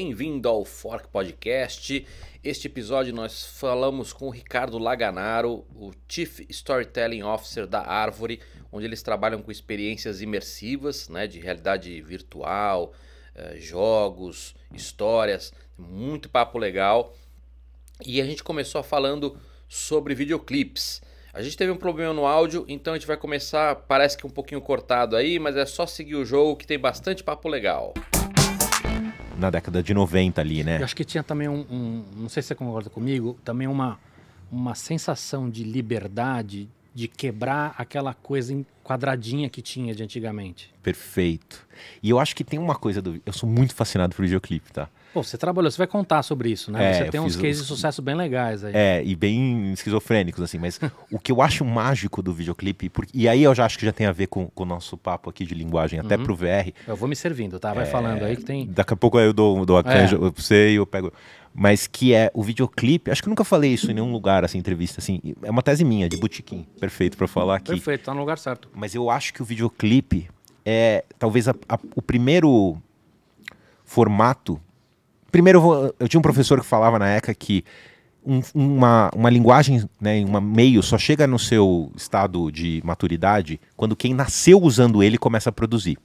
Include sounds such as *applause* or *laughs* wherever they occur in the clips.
bem-vindo ao Fork Podcast. Este episódio nós falamos com o Ricardo Laganaro, o Chief Storytelling Officer da Árvore, onde eles trabalham com experiências imersivas, né, de realidade virtual, eh, jogos, histórias, muito papo legal. E a gente começou falando sobre videoclipes. A gente teve um problema no áudio, então a gente vai começar, parece que um pouquinho cortado aí, mas é só seguir o jogo que tem bastante papo legal. Na década de 90 ali, né? Eu acho que tinha também um, um não sei se você concorda comigo, também uma, uma sensação de liberdade, de quebrar aquela coisa quadradinha que tinha de antigamente. Perfeito. E eu acho que tem uma coisa do. Eu sou muito fascinado por videoclipe, tá? Pô, você trabalhou, você vai contar sobre isso, né? É, você tem uns cases de sucesso bem legais aí. É, e bem esquizofrênicos, assim. Mas *laughs* o que eu acho mágico do videoclipe, porque, e aí eu já acho que já tem a ver com, com o nosso papo aqui de linguagem, até Uhum. pro VR. Eu vou me servindo, tá? É. Vai falando aí que tem. Daqui a pouco eu dou, dou a É. canja pra você e eu pego. Mas que é o videoclipe. Acho que eu nunca falei isso em nenhum lugar, assim, entrevista, assim. É uma tese minha, de botequim. Perfeito pra falar aqui. Perfeito, tá no lugar certo. Mas eu acho que o videoclipe é talvez a- a- o primeiro formato. Primeiro, eu, tinha um professor que falava na ECA que um- uma, uma linguagem, né, um meio só chega no seu estado de maturidade quando quem nasceu usando ele começa a produzir.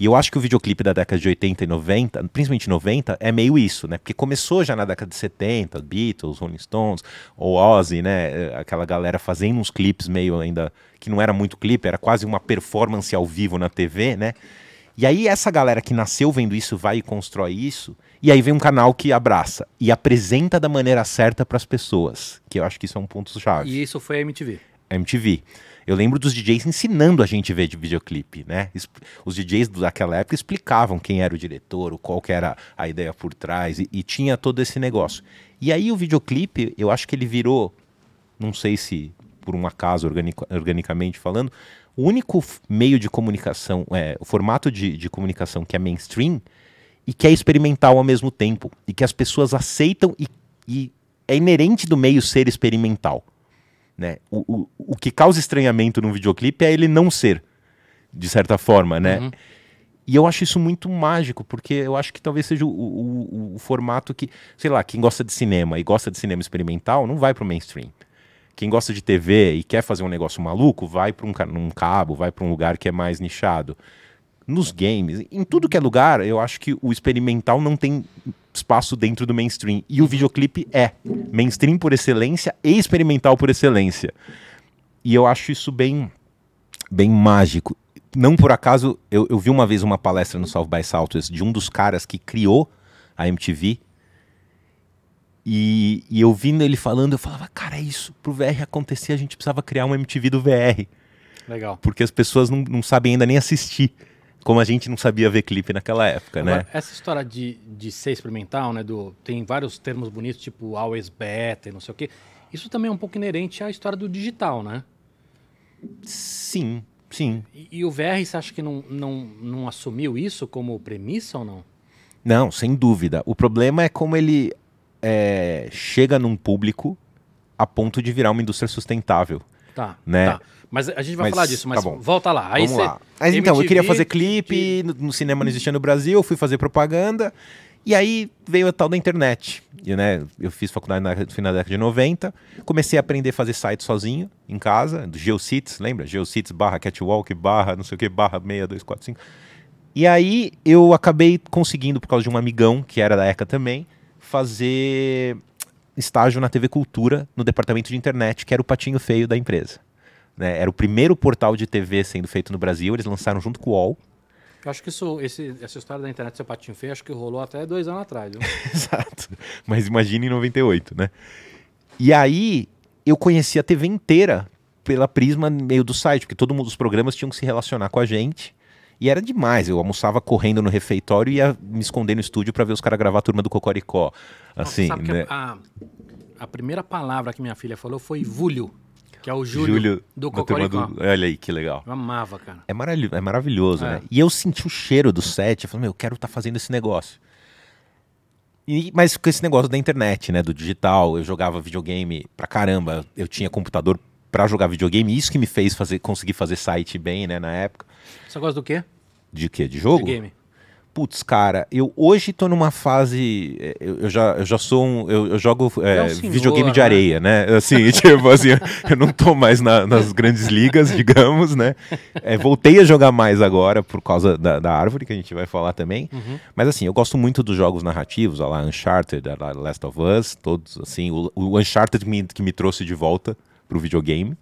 E eu acho que o videoclipe da década de 80 e 90, principalmente 90, é meio isso, né? Porque começou já na década de 70, Beatles, Rolling Stones, ou Ozzy, né? Aquela galera fazendo uns clipes meio ainda que não era muito clipe, era quase uma performance ao vivo na TV, né? E aí essa galera que nasceu vendo isso vai e constrói isso, e aí vem um canal que abraça e apresenta da maneira certa para as pessoas, que eu acho que isso é um ponto chave. E isso foi a MTV. MTV. Eu lembro dos DJs ensinando a gente a ver de videoclipe, né? Os DJs daquela época explicavam quem era o diretor, qual que era a ideia por trás, e, e tinha todo esse negócio. E aí o videoclipe, eu acho que ele virou, não sei se por um acaso organicamente falando, o único meio de comunicação, é, o formato de, de comunicação que é mainstream e que é experimental ao mesmo tempo, e que as pessoas aceitam e, e é inerente do meio ser experimental né? O, o, o que causa estranhamento no videoclipe é ele não ser, de certa forma, né? Uhum. E eu acho isso muito mágico, porque eu acho que talvez seja o, o- o- o formato que, sei lá, quem gosta de cinema e gosta de cinema experimental não vai pro mainstream. Quem gosta de TV e quer fazer um negócio maluco, vai para um, num cabo, vai para um lugar que é mais nichado. Nos games, em tudo que é lugar, eu acho que o experimental não tem espaço dentro do mainstream. E o videoclipe é mainstream por excelência e experimental por excelência. E eu acho isso bem, bem mágico. Não por acaso, eu, eu vi uma vez uma palestra no South by Southwest de um dos caras que criou a MTV. E, e eu vindo ele falando, eu falava, cara, é isso. Pro VR acontecer, a gente precisava criar uma MTV do VR. Legal. Porque as pessoas não, não sabem ainda nem assistir. Como a gente não sabia ver clipe naquela época, né? Agora, essa história de, de ser experimental, né? Do, tem vários termos bonitos, tipo always better, não sei o quê. Isso também é um pouco inerente à história do digital, né? Sim, sim. E, e o VR, você acha que não, não, não assumiu isso como premissa ou não? Não, sem dúvida. O problema é como ele é, chega num público a ponto de virar uma indústria sustentável. Tá, Né? tá. Mas a gente vai Mas, falar disso, mas tá bom. volta lá. Aí Vamos lá. Mas então, eu queria MTV fazer clipe, no, no cinema não existia no Brasil, eu fui fazer propaganda, e aí veio a tal da internet. E, né, eu fiz faculdade na, no final da década de 90, comecei a aprender a fazer site sozinho, em casa, do GeoCities, lembra? GeoCities barra Catwalk barra não sei o que, barra 6245. E aí eu acabei conseguindo, por causa de um amigão, que era da ECA também, fazer estágio na TV Cultura, no departamento de internet, que era o patinho feio da empresa. né? Era o primeiro portal de TV sendo feito no Brasil, eles lançaram junto com o UOL. Eu acho que isso, esse- essa história da internet ser patinho feio, acho que rolou até dois anos atrás. *laughs* Exato. Mas imagina em 98, né? E aí eu conheci a TV inteira pela prisma meio do site, porque todo mundo, os programas tinham que se relacionar com a gente. E era demais. Eu almoçava correndo no refeitório e ia me esconder no estúdio para ver os caras gravar a turma do Cocoricó. Assim, né? a, a primeira palavra que minha filha falou foi Vúlio, que é o Júlio, do da turma Cocoricó. do- Olha aí, que legal. Eu amava, cara. É, maravilhoso, é maravilhoso, É. né? E eu senti o cheiro do set, eu falei, meu, eu quero estar fazendo esse negócio. E- mas com esse negócio da internet, né, do digital, eu jogava videogame pra caramba, eu tinha computador pra jogar videogame, isso que me fez fazer, conseguir fazer site bem, né, na época. Você gosta do quê? De quê? De jogo? De game. Putz, cara, eu hoje tô numa fase. eh, Eu, eu já, eu já sou um. Eu, eu jogo eh, é um senhor, videogame de né? areia, né? Assim, *laughs* tipo assim, eu não tô mais na- nas grandes ligas, *laughs* digamos, né? Eh, voltei a jogar mais agora por causa da, da árvore, que a gente vai falar também. Uhum. Mas assim, eu gosto muito dos jogos narrativos, lá, Uncharted, lá, Last of Us, todos, assim. O, o Uncharted que me, que me trouxe de volta pro videogame.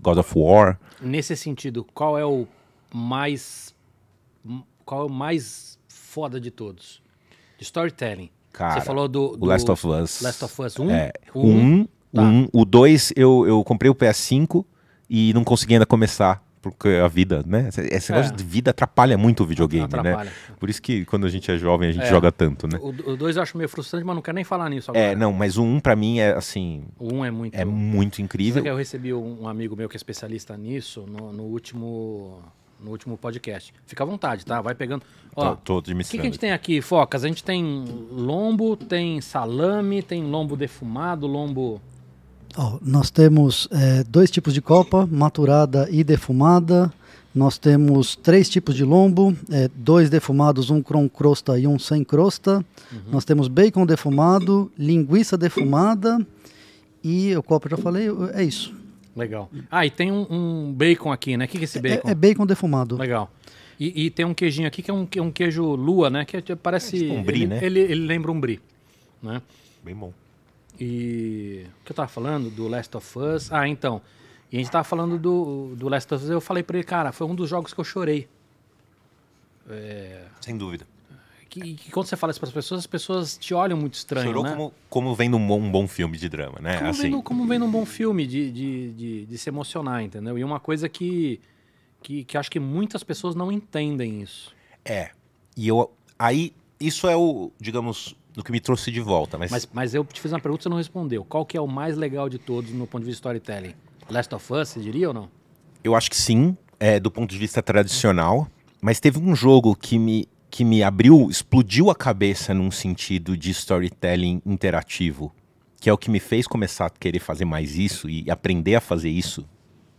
God of War. Nesse sentido, qual é o mais. Qual é o mais foda de todos? De storytelling. Cara, Você falou do, do Last of Us. Last of Us 1? É, O o 1, Tá. um, o 2 eu, eu comprei o PS5 e não consegui ainda começar, porque a vida, né? Esse É. negócio de vida atrapalha muito o videogame, né? Atrapalha. Por isso que quando a gente é jovem a gente É. joga tanto, né? O 2 eu acho meio frustrante, mas não quero nem falar nisso agora. É, não, mas o 1 pra mim é assim, O 1 um é muito. é muito incrível. eu recebi um um amigo meu que é especialista nisso no, no último no último podcast. Fica à vontade, tá? Vai pegando. Ó, Tô, tô o que, que a gente tem aqui, Focas? A gente tem lombo, tem salame, tem lombo defumado, lombo. Ó, nós temos eh, dois tipos de copa, maturada e defumada. Nós temos três tipos de lombo, eh, dois defumados, um com crosta e um sem crosta. Nós temos bacon defumado, linguiça defumada e o copo eu já falei, é isso. Legal. Ah, e tem um, um bacon aqui, né? O que, que é esse bacon? É, é bacon defumado. Legal. E, e tem um queijinho aqui que é um, que- um queijo lua, né? Que é- parece. É tipo um brie, ele, né? Ele, ele lembra um brie, né? Bem bom. E o que eu tava falando do Last of Us? Ah, então. E a gente tava falando do, do Last of Us. Eu falei pra ele, cara, foi um dos jogos que eu chorei. Sem dúvida. Que, que quando você fala isso pras pessoas, as pessoas te olham muito estranho, Chorou né? como, como vendo um bom, um bom filme de drama, né? Como, assim, vendo, como vendo um bom filme de, de, de, de se emocionar, entendeu? E uma coisa que, que, que acho que muitas pessoas não entendem isso. É. E eu. Aí, isso é o, digamos, o que me trouxe de volta. Mas, Mas, mas eu te fiz uma pergunta e você não respondeu. Qual que é o mais legal de todos no ponto de vista storytelling? Last of Us, você diria ou não? eu acho que sim, é, do ponto de vista tradicional. Mas teve um jogo que me, que me abriu, explodiu a cabeça num sentido de storytelling interativo. Que é o que me fez começar a querer fazer mais isso e aprender a fazer isso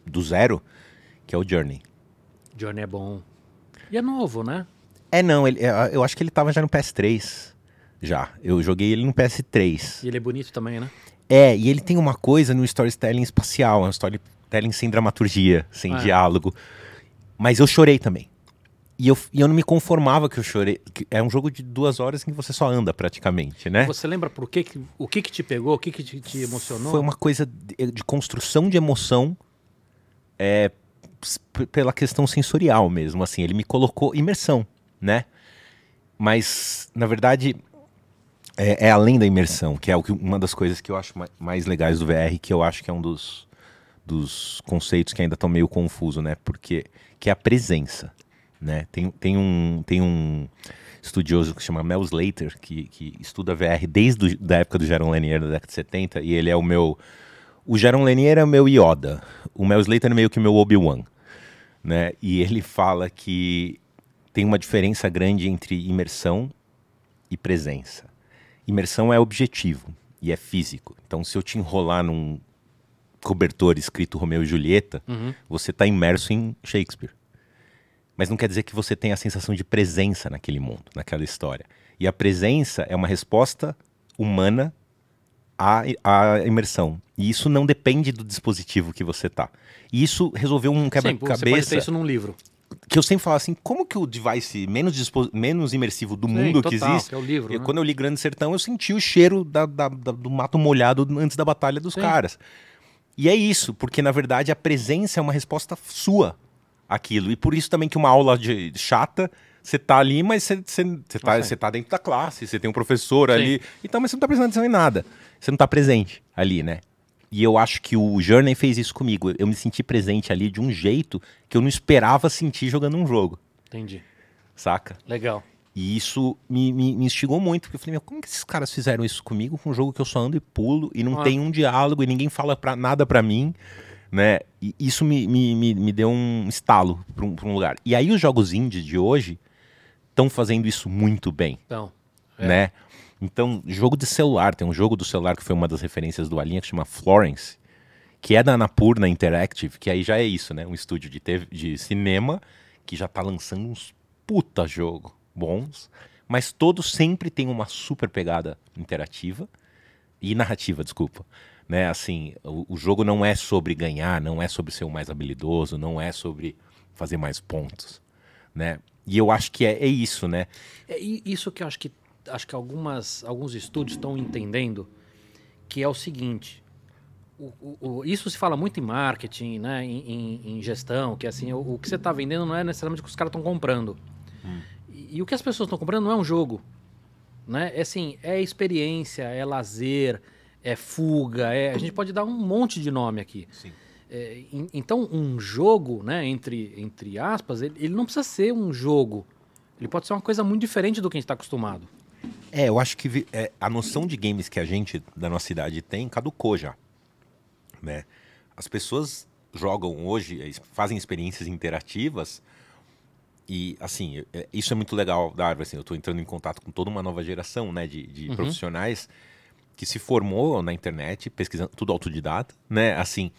do zero, que é o Journey. Journey é bom. E é novo, né? É, não, ele, é, eu acho que ele tava já no PS3. Já. Eu joguei ele no PS3. E ele é bonito também, né? É, e ele tem uma coisa no storytelling espacial, é um storytelling sem dramaturgia, sem Ah. diálogo. Mas eu chorei também. E eu, e eu não me conformava que eu chorei. que é um jogo de duas horas em que você só anda praticamente, né? Você lembra por que, que- o que que te pegou, o que que te, te emocionou? Foi uma coisa de, de construção de emoção é, pela questão sensorial mesmo, assim. Ele me colocou imersão, né? Mas, na verdade, é, é além da imersão, que é o que- uma das coisas que eu acho ma- mais legais do VR, que eu acho que é um dos, dos conceitos que ainda estão meio confuso, né? Porque que é a presença, né? Tem, tem um tem um estudioso que se chama Mel Slater que, que estuda VR desde a da época do Jaron Lanier da década de 70 e ele é o meu o Jaron Lanier é o meu Yoda, o Mel Slater é meio que o meu Obi-Wan, né? E ele fala que tem uma diferença grande entre imersão e presença. Imersão é objetivo e é físico. Então, se eu te enrolar num cobertor escrito Romeu e Julieta, Uhum. você está imerso em Shakespeare. Mas não quer dizer que você tenha a sensação de presença naquele mundo, naquela história. E a presença é uma resposta humana à, à imersão. E isso não depende do dispositivo que você tá. E isso resolveu um Sim, você pode quebra-cabeça ter isso num livro. que eu sempre falo assim, como que o device menos, menos imersivo do Sim, mundo total, que existe... que é o livro, eu- né? Quando eu li Grande Sertão, eu senti o cheiro da- da- da- do mato molhado antes da batalha dos Sim. caras. E é isso, porque na verdade a presença é uma resposta sua àquilo. E por isso também que uma aula de chata, você tá ali, mas você, você, você tá, você tá dentro da classe, você tem um professor Sim. ali. Então, mas você não tá prestando atenção em nada. Você não tá presente ali, né? E eu acho que o Journey fez isso comigo. Eu me senti presente ali de um jeito que eu não esperava sentir jogando um jogo, Entendi. saca? Legal. E isso me, me, me instigou muito, porque eu falei, meu, como que esses caras fizeram isso comigo com um jogo que eu só ando e pulo e não Ah. tem um diálogo e ninguém fala pra, nada pra mim, né? E isso me, me, me, me deu um estalo pra um, um lugar. E aí os jogos indie de hoje estão fazendo isso muito bem, Então, É. né? Então, jogo de celular, tem um jogo do celular que foi uma das referências do Alinha que chama Florence, que é da Anapurna Interactive, que aí já é isso, né? Um estúdio de, TV de cinema que já tá lançando uns puta jogo bons, mas todos sempre têm uma super pegada interativa e narrativa, desculpa. Né? Assim, o, o jogo não é sobre ganhar, não é sobre ser o mais habilidoso, não é sobre fazer mais pontos, né? E eu acho que é, é isso, né? É isso que eu acho que acho que algumas, alguns estúdios estão entendendo, que é o seguinte. o- o- isso se fala muito em marketing, né, em, em- em gestão, que assim, o, que você está vendendo não é necessariamente o que os caras estão comprando. E, e o que as pessoas estão comprando não é um jogo. Né? É assim, é experiência, é lazer, é fuga, é, a gente pode dar um monte de nome aqui. É, en- então, um jogo, né, entre, entre aspas, ele, ele não precisa ser um jogo. Ele pode ser uma coisa muito diferente do que a gente está acostumado. É, eu acho que é, a noção de games que a gente da nossa idade tem caducou já. Né? As pessoas jogam hoje, é, fazem experiências interativas e, assim, é- isso é muito legal da árvore. Assim, eu estou entrando em contato com toda uma nova geração né, de, de Uhum. profissionais que se formou na internet, pesquisando tudo autodidata, né? Assim,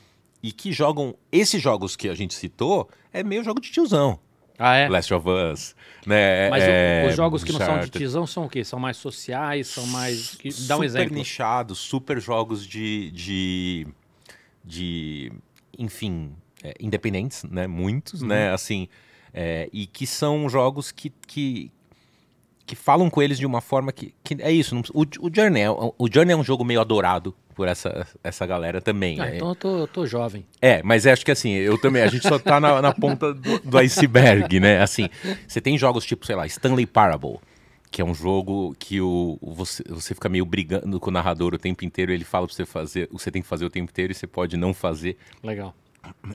e que jogam esses jogos que a gente citou, é meio jogo de tiozão. Ah, é? Last of Us, né? Mas o- é, os jogos que não são de tiozão são o quê? São mais sociais, são mais. que- Dá um super exemplo. nichados, super jogos de. de, de enfim, é, independentes, né? Muitos, Uhum. né? Assim, é, e que são jogos que, que, que falam com eles de uma forma que. que é isso. não o, o, Journey, é, o Journey é um jogo meio adorado por essa, essa galera também. Ah, é. então eu tô, eu tô jovem. É, mas acho que assim, eu também, a gente só tá na, na ponta do, do iceberg, né? Assim, você tem jogos tipo, sei lá, Stanley Parable, que é um jogo que o, o- você, você fica meio brigando com o narrador o tempo inteiro, ele fala pra você fazer, você tem que fazer o tempo inteiro e você pode não fazer. Legal.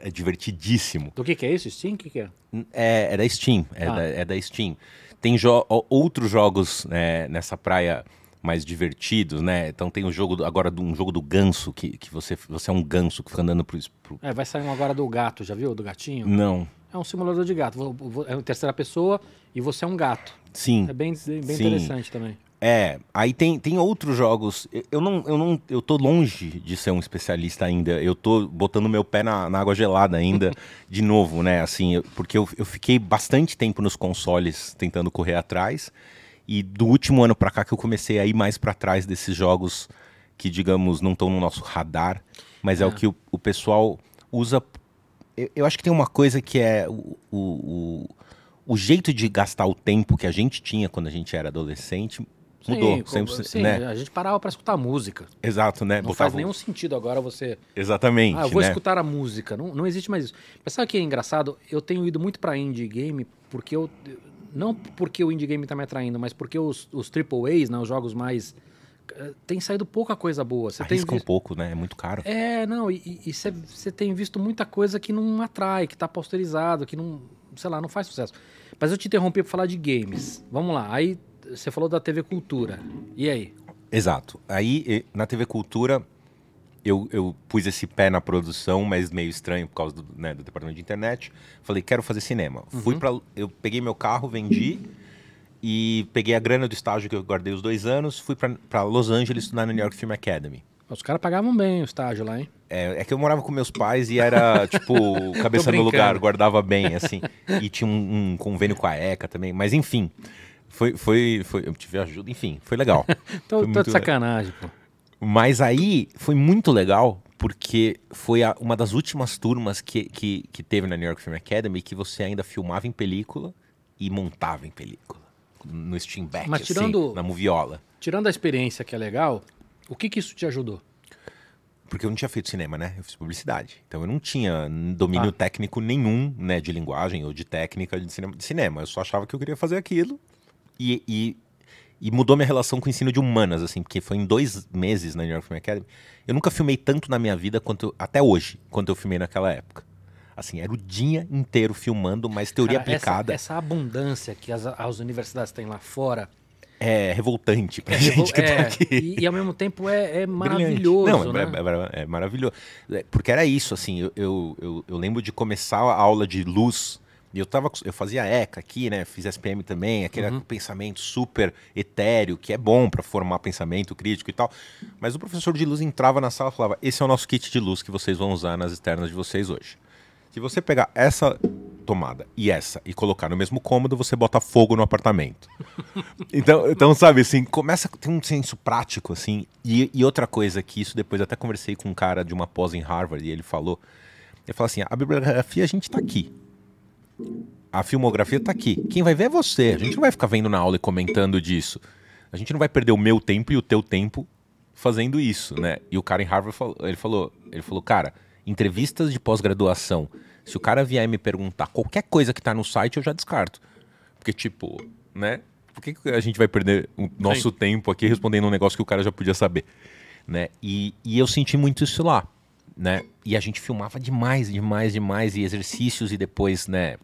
É divertidíssimo. Do que, que é isso? Steam? O que, que é? É, é da Steam, é, Ah. da, é da Steam. Tem jo outros jogos né, nessa praia mais divertidos, né? Então tem o jogo do- agora do, um jogo do ganso, que, que você, você é um ganso que fica andando pro, pro... É, vai sair um agora do gato, já viu? Do gatinho? Não. É um simulador de gato. É em terceira pessoa e você é um gato. Sim. É bem, bem Sim. interessante também. É, aí tem, tem outros jogos. Eu- não, eu não, eu tô longe de ser um especialista ainda. Eu tô botando meu pé na, na água gelada ainda, *laughs* de novo, né? Assim, eu- porque eu, eu fiquei bastante tempo nos consoles tentando correr atrás. E do último ano pra cá que eu comecei a ir mais pra trás desses jogos que, digamos, não estão no nosso radar, mas é, o que o, o pessoal usa. Eu, eu acho que tem uma coisa que é o, o, o jeito de gastar o tempo que a gente tinha quando a gente era adolescente mudou. Sim, sempre, como- sim, né? a gente parava pra escutar música. Exato, né? Não Botava faz nenhum sentido agora você. Exatamente, Ah, eu vou né? escutar a música. Não, não existe mais isso. Mas sabe o que é engraçado? Eu tenho ido muito pra indie game porque eu. Não porque o indie game tá me atraindo, mas porque os, os AAAs, né, os jogos mais. eh, Tem saído pouca coisa boa. Você tem Arrisca um visto- pouco, né? É muito caro. É, não, e você tem visto muita coisa que não atrai, que tá posterizado, que não, sei lá, não faz sucesso. Mas eu te interrompi pra falar de games. Vamos lá, aí você falou da TV Cultura. E aí? Exato. Aí, na TV Cultura, eu, eu pus esse pé na produção, mas meio estranho por causa do, né, do departamento de internet. Falei, quero fazer cinema. Fui Uhum. para Eu peguei meu carro, vendi e peguei a grana do estágio que eu guardei os dois anos, fui para Los Angeles estudar na New York Film Academy. Os caras pagavam bem o estágio lá, hein? É, é que eu morava com meus pais e era, *laughs* tipo, cabeça no lugar, guardava bem, assim. E tinha um, um convênio com a ECA também. Mas, enfim, foi, foi, foi, eu tive ajuda, enfim, foi legal. *laughs* Tô, Foi tô de sacanagem, pô. Mas aí foi muito legal, porque foi a- uma das últimas turmas que, que, que teve na New York Film Academy que você ainda filmava em película e montava em película. No Steam Back, Mas tirando- assim, na moviola. Tirando a experiência que é legal, o que que isso te ajudou? Porque eu não tinha feito cinema, né? Eu fiz publicidade. Então eu não tinha domínio Ah. técnico nenhum, né? De linguagem ou de técnica de cinema. De cinema. Eu só achava que eu queria fazer aquilo. E, e, e mudou minha relação com o ensino de humanas, assim. Porque foi em dois meses na New York Film Academy. Eu nunca filmei tanto na minha vida quanto até hoje, quanto eu filmei naquela época. Assim, era o dia inteiro filmando, mas teoria Cara, essa- aplicada Essa, abundância que as, as universidades têm lá fora. é revoltante pra É, gente que é, tá aqui. E, e ao mesmo tempo é, é maravilhoso. Não, né? é, é- é maravilhoso. É, Porque era isso, assim, eu, eu, eu, eu lembro de começar a aula de luz, e eu, tava, eu fazia ECA aqui, né? Fiz SPM também, aquele Uhum. pensamento super etéreo, que é bom para formar pensamento crítico e tal. Mas o professor de luz entrava na sala e falava: Esse é o nosso kit de luz que vocês vão usar nas externas de vocês hoje. Se você pegar essa tomada e essa e colocar no mesmo cômodo, você bota fogo no apartamento. *laughs* então, então, sabe, assim, começa a ter um senso prático, assim. E, e outra coisa que isso depois até conversei com um cara de uma pós em Harvard e ele falou, ele falou assim, a bibliografia a gente tá aqui. A filmografia tá aqui. Quem vai ver é você. A gente não vai ficar vendo na aula e comentando disso. A gente não vai perder o meu tempo e o teu tempo fazendo isso, né? E o cara em Harvard falou, ele falou, ele falou, cara, entrevistas de pós-graduação, se o cara vier me perguntar qualquer coisa que tá no site, eu já descarto. Porque tipo, né? Por que a gente vai perder o nosso tempo aqui respondendo um negócio que o cara já podia saber, né? E, e eu senti muito isso lá, né? E a gente filmava demais, demais, demais e exercícios e depois, né?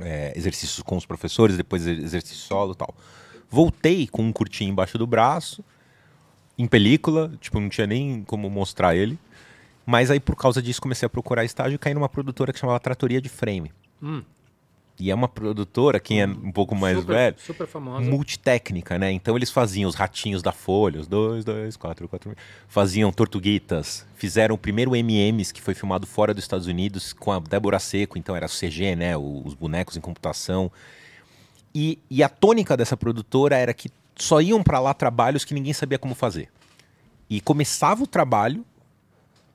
É, exercícios com os professores, depois exercício solo tal. Voltei com um curtinho embaixo do braço, em película, tipo, não tinha nem como mostrar ele. Mas aí, por causa disso, comecei a procurar estágio e caí numa produtora que chamava Tratoria de Frame. Hum. E é uma produtora, quem é um pouco mais super, velho, Super famosa. multitécnica, né? Então eles faziam os ratinhos da Folha, os dois, dois, quatro, quatro. Faziam Tortuguitas, fizeram o primeiro MMs que foi filmado fora dos Estados Unidos com a Débora Seco, então era CG, né? Os bonecos em computação. E, e a tônica dessa produtora era que só iam para lá trabalhos que ninguém sabia como fazer. E começava o trabalho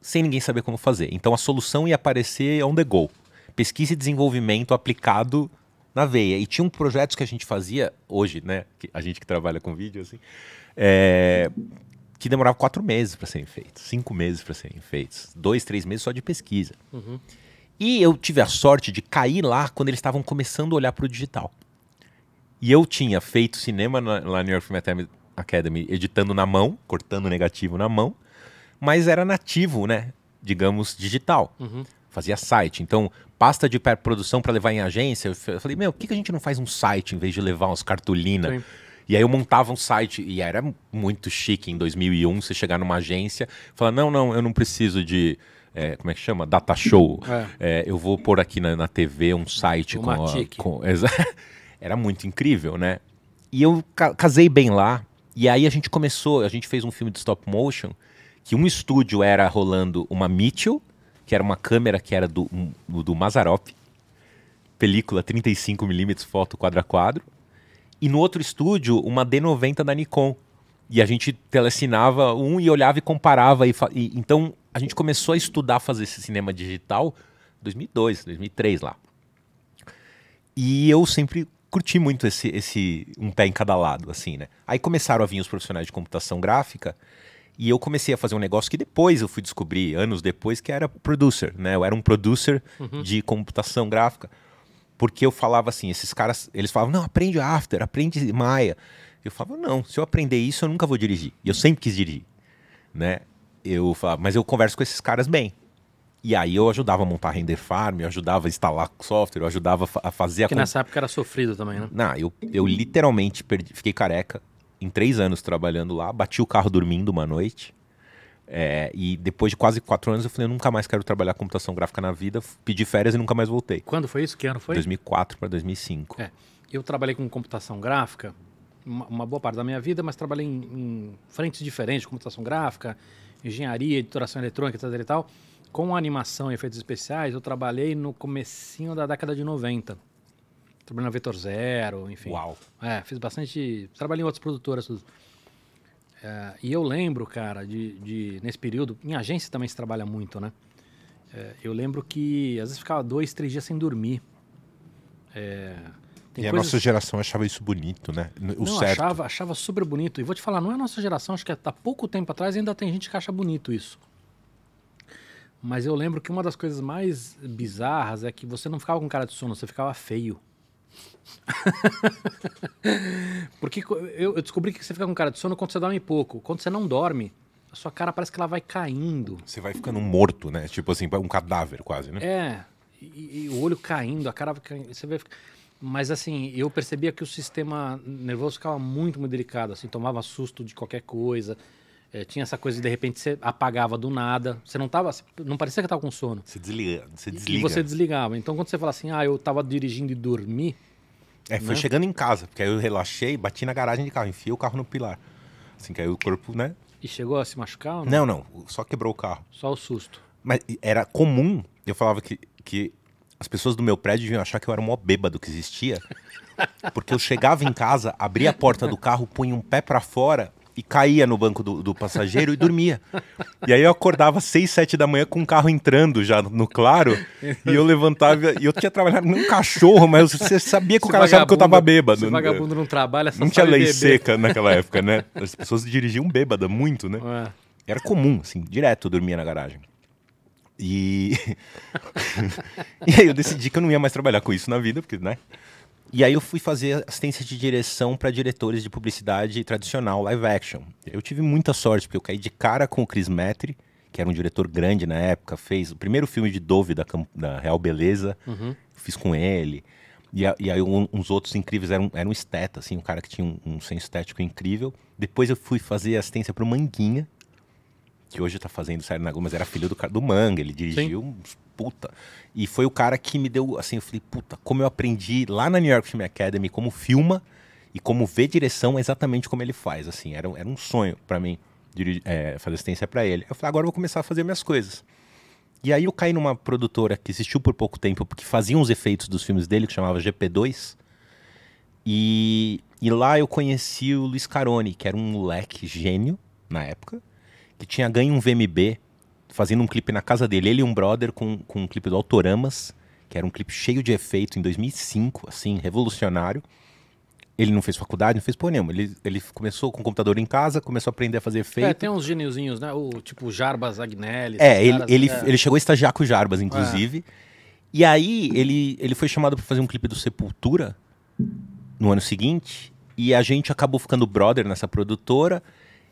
sem ninguém saber como fazer. Então a solução ia aparecer on the go. Pesquisa e desenvolvimento aplicado na veia. E tinham projetos que a gente fazia hoje, né? A gente que trabalha com vídeo, assim, é, que demorava quatro meses para serem feitos, cinco meses para serem feitos, dois, três meses só de pesquisa. E eu tive a sorte de cair lá quando eles estavam começando a olhar para o digital. E eu tinha feito cinema na, lá na New York Film Academy- editando na mão, cortando negativo na mão, mas era nativo, né? Digamos, digital. Fazia site. Então, pasta de pré-produção para levar em agência. Eu falei, meu, por que que a gente não faz um site em vez de levar umas cartolinas? Sim. E aí eu montava um site, e era muito chique em 2001, você chegar numa agência e falar, não, não, eu não preciso de, é, como é que chama? Data show. É. É, eu vou pôr aqui na, na TV um site com, Uma a- tique. com- *laughs* Era muito incrível, né? E eu ca- casei bem lá, e aí a gente começou, a gente fez um filme de stop motion, que um estúdio era rolando uma Mitchell, que era uma câmera que era do, do Mazarop, película 35mm foto quadro a quadro, e no outro estúdio uma D90 da Nikon. E a gente telecinava um e olhava e comparava. E, e- então a gente começou a estudar fazer esse cinema digital em 2002, 2003 lá. E eu sempre curti muito esse, esse um pé em cada lado, assim, né? Aí começaram a vir os profissionais de computação gráfica e eu comecei a fazer um negócio que depois eu fui descobrir, anos depois, que era producer, né? Eu era um producer de computação gráfica. Porque eu falava assim, esses caras, eles falavam, não, aprende After, aprende Maya. Eu falava, não, se eu aprender isso, eu nunca vou dirigir. E eu sempre quis dirigir, né? Eu falava, mas eu converso com esses caras bem. E aí eu ajudava a montar render farm, eu ajudava a instalar software, eu ajudava a fa- a fazer a Que nessa época era sofrido também, né? não, eu, eu literalmente perdi, fiquei careca em três anos trabalhando lá, bati o carro dormindo uma noite. é, e depois de quase quatro anos eu falei, eu nunca mais quero trabalhar com computação gráfica na vida, pedi férias e nunca mais voltei. Quando foi isso? Que ano foi? 2004 para 2005. É, eu trabalhei com computação gráfica uma, uma boa parte da minha vida, mas trabalhei em, em frentes diferentes, computação gráfica, engenharia, editoração eletrônica, etc e tal. Com animação e efeitos especiais, eu trabalhei no comecinho da década de 90. Trabalhei na Vetor Zero, enfim. Uau. É, fiz bastante. Trabalhei em outras produtoras. Tudo. É, e eu lembro, cara, de, de- nesse período, em agência também se trabalha muito, né? É, eu lembro que às vezes ficava dois, três dias sem dormir. É, e a coisas- nossa geração achava isso bonito, né? O não, certo. achava, achava super bonito. E vou te falar, não é a nossa geração, acho que há pouco tempo atrás ainda tem gente que acha bonito isso. Mas eu lembro que uma das coisas mais bizarras é que você não ficava com cara de sono, você ficava feio. *laughs* Porque eu, eu descobri que você fica com cara de sono quando você dorme pouco. Quando você não dorme, a sua cara parece que ela vai caindo. Você vai ficando morto, né? Tipo assim, um cadáver quase, né? É, e, e o olho caindo, a cara vai caindo, você vê... Mas assim, eu percebia que o sistema nervoso ficava muito, muito delicado, assim, tomava susto de qualquer coisa. É, tinha essa coisa de, de repente, você apagava do nada. Você não tava, não parecia que tava com sono. Você desliga, você E desliga. você desligava. Então, quando você fala assim, ah, eu tava dirigindo e dormi, É, foi né? chegando em casa, porque aí eu relaxei, bati na garagem de carro, enfiei o carro no pilar. Assim, que aí o corpo, né? e chegou a se machucar ou não? Não, não, só quebrou o carro. Só o susto. Mas era comum, eu falava que, que as pessoas do meu prédio deviam achar que eu era o maior bêbado que existia. Porque eu chegava em casa, abria a porta do carro, punha um pé pra fora e caía no banco do, do passageiro e dormia. E aí eu acordava às seis, sete da manhã com o carro entrando já no claro. E eu levantava. E eu tinha trabalhado num cachorro, mas você sabia que o cara achava que eu tava bêbado. esse vagabundo não trabalha, só Não tinha lei beber. seca naquela época, né? As pessoas dirigiam bêbada muito, né? É. Era comum, assim, direto eu dormia na garagem. E. *laughs* e aí eu decidi que eu não ia mais trabalhar com isso na vida, porque, né? E aí eu fui fazer assistência de direção para diretores de publicidade tradicional, live action. Eu tive muita sorte, porque eu caí de cara com o Chris Metri, que era um diretor grande na época, fez o primeiro filme de Dove da, da Real Beleza, fiz com ele. E, a- e aí um- uns outros incríveis, era um, era um esteta, assim, um cara que tinha um, um senso estético incrível. Depois eu fui fazer assistência pro Manguinha, que hoje tá fazendo série na Globo, mas era filho do, cara- do Manga, ele dirigiu uns puta. E foi o cara que me deu, assim, eu falei, puta, como eu aprendi lá na New York Film Academy como filma e como ver direção exatamente como ele faz, assim, era, era um sonho pra mim é, fazer assistência pra ele. Eu falei, agora eu vou começar a fazer minhas coisas. E aí eu caí numa produtora que existiu por pouco tempo, porque fazia uns efeitos dos filmes dele, que chamava GP2. E, e lá eu conheci o Luiz Caroni, que era um moleque gênio na época, que tinha ganho um VMB fazendo um clipe na casa dele, ele e um brother com, com um clipe do Autoramas, que era um clipe cheio de efeito em 2005, assim, revolucionário. Ele não fez faculdade, não fez porra nenhuma. Ele, ele começou com o computador em casa, começou a aprender a fazer efeito. É, tem uns geniozinhos, né? O tipo Jarbas Agnelli. É, ele, caras, ele, é. ele chegou a estagiar com o Jarbas, inclusive. E aí ele, ele foi chamado para fazer um clipe do Sepultura no ano seguinte. E a gente acabou ficando brother nessa produtora.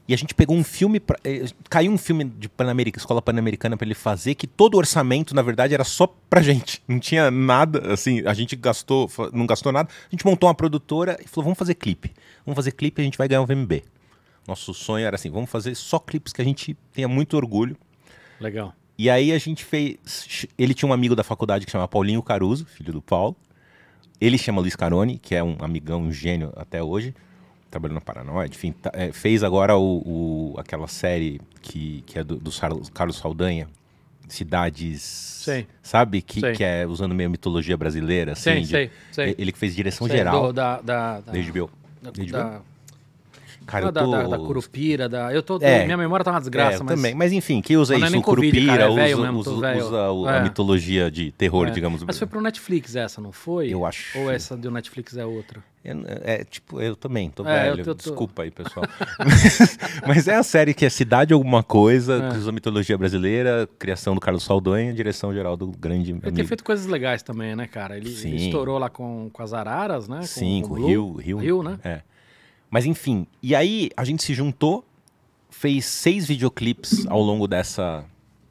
E a gente pegou um filme. Pra, eh, caiu um filme de Panamérica, Escola Pan-Americana para ele fazer, que todo o orçamento, na verdade, era só pra gente. Não tinha nada, assim, a gente gastou, não gastou nada. A gente montou uma produtora e falou: vamos fazer clipe. Vamos fazer clipe e a gente vai ganhar um VMB. Nosso sonho era assim: vamos fazer só clipes que a gente tenha muito orgulho. Legal. E aí a gente fez. Ele tinha um amigo da faculdade que chama Paulinho Caruso, filho do Paulo. Ele chama Luiz Caroni, que é um amigão, um gênio até hoje. Trabalhou na Paranoide, enfim. tá- é, fez agora o, o- aquela série que, que é do, do Carlos Saldanha. Cidades. Sei. Sabe? Que, Sei. que é usando meio mitologia brasileira. Assim, Sei, de- sei, sei. Ele que fez direção geral do- da, da, da, da HBO. Da HBO? Cara, eu da, tô... da, da Curupira, da. Eu tô. É. Minha memória tá uma É, desgraça, eu mas. também. Mas enfim, que usa Mas é isso, o Covid, Curupira, cara, é usa, mesmo, usa, usa o- É. a mitologia de terror, É. digamos. Mas foi pro Netflix essa, não foi? Eu acho. Ou essa do Netflix é outra? É, tipo, eu também, tô É, eu velho. tô- eu tô- Desculpa aí, pessoal. *laughs* Mas é a série que é Cidade Alguma Coisa, É. que usa mitologia brasileira, criação do Carlos Saldanha, direção geral do grande Ele tem amigo. feito coisas legais também, né, cara? Ele, ele estourou lá com, com as araras, né? Com, Sim, com o. Rio, Rio. Rio, né? É. Mas enfim, e aí a gente se juntou, fez seis videoclipes ao longo dessa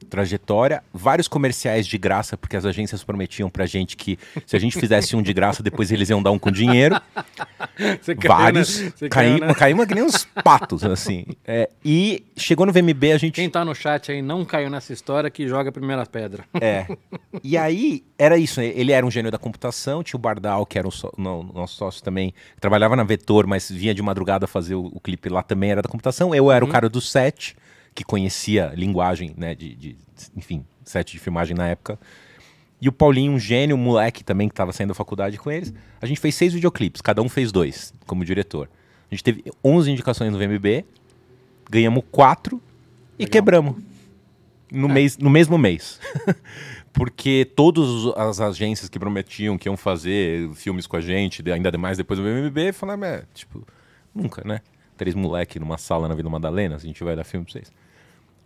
trajetória, vários comerciais de graça, porque as agências prometiam pra gente que se a gente fizesse um de graça, depois eles iam dar um com dinheiro. *laughs* Você caiu, vários. né? Caímos caiu, né? caímos que nem uns patos, assim. É, e chegou no VMB, a gente. Quem tá no chat aí não caiu nessa história que joga a primeira pedra. É. E aí, era isso. né? Ele era um gênio da computação, tinha o Bardal, que era o, só- não, nosso sócio também, trabalhava na Vetor, mas vinha de madrugada fazer o, o clipe lá também, era da computação. Eu era o cara do set, que conhecia linguagem, né, de, de- enfim, set de filmagem na época. E o Paulinho, um gênio, um moleque também, que estava saindo da faculdade com eles. A gente fez seis videoclipes, cada um fez dois, como diretor. A gente teve 11 indicações no VMB, ganhamos quatro e quebramos. No, mês, no mesmo mês. *laughs* Porque todas as agências que prometiam que iam fazer filmes com a gente, ainda mais depois do VMB, falaram, é, tipo, nunca, né? Três moleque numa sala na Vila Madalena, a gente vai dar filme pra vocês.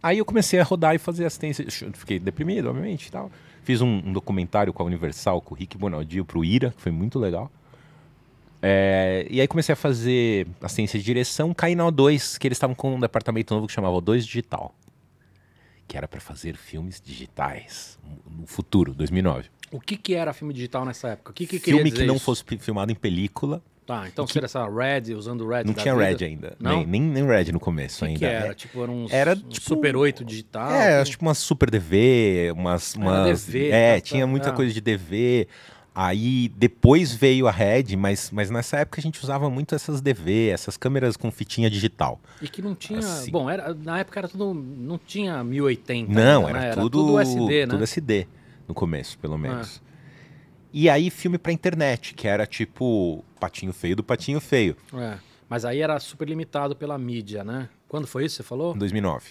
Aí eu comecei a rodar e fazer assistência. Fiquei deprimido, obviamente e tal. Fiz um, um documentário com a Universal, com o Rick Bonaldio, pro Ira, que foi muito legal. É, e aí comecei a fazer assistência de direção, caí na O2, que eles estavam com um departamento novo que chamava O2 Digital. Que era para fazer filmes digitais no futuro, 2009. O que que era filme digital nessa época? O que que Filme que dizer não isso? fosse filmado em película. Tá, então seria essa Red, usando o Red Não tinha vida? Red ainda. Não? Nem, nem, nem Red no começo que, ainda. que era? É- Tipo, era uns, era, tipo, Super 8 digital? É, que- tipo uma Super DV, umas. Era umas DV, é, tá, tinha tá, muita tá. coisa de DV. Aí depois veio a Red, mas, mas nessa época a gente usava muito essas DV, essas câmeras com fitinha digital. E que não tinha. Assim. Bom, era, na época era tudo. Não tinha 1080. Não, ainda, era, né? tudo, SD, né? tudo SD no começo, pelo menos. E aí filme pra internet, que era tipo Patinho Feio do Patinho Feio, É. Mas aí era super limitado pela mídia, né? Quando foi isso, você falou? em 2009.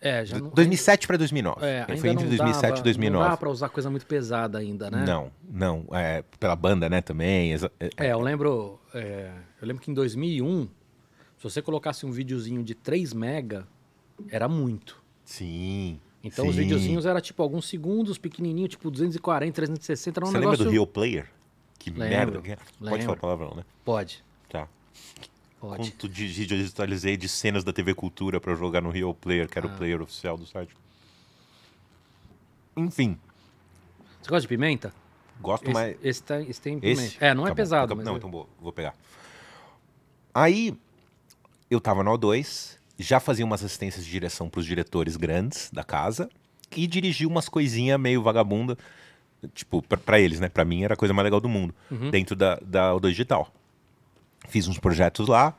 É, já não... 2007 pra 2009. É, É, Foi entre não 2007 dava, e Não 2009. dava pra usar coisa muito pesada ainda, né? Não, não. É, pela banda, né, também. exa- é- É, eu lembro, é, eu lembro que em 2001, se você colocasse um videozinho de 3 mega, era muito. Sim. Então os sim. videozinhos era tipo alguns segundos, pequenininho, tipo 240, 360, era um Você negócio... lembra do Real Player? Que Lembro, merda. que é. Pode lembro. falar palavrão, né? Pode, Tá. pode. Quanto de vídeo eu digitalizei de cenas da TV Cultura pra jogar no Real Player, que era Ah. o player oficial do site. Enfim, Você gosta de pimenta? gosto Esse, mais. esse, tem, esse tem pimenta. Esse? É, não é Tá bom, pesado, mas... Não, é- então vou, vou pegar. Aí, eu tava no O2, já fazia umas assistências de direção pros diretores grandes da casa e dirigi umas coisinhas meio vagabunda, tipo, pra eles, né? Pra mim era a coisa mais legal do mundo, Uhum. dentro da, da O2 Digital. Fiz uns projetos lá,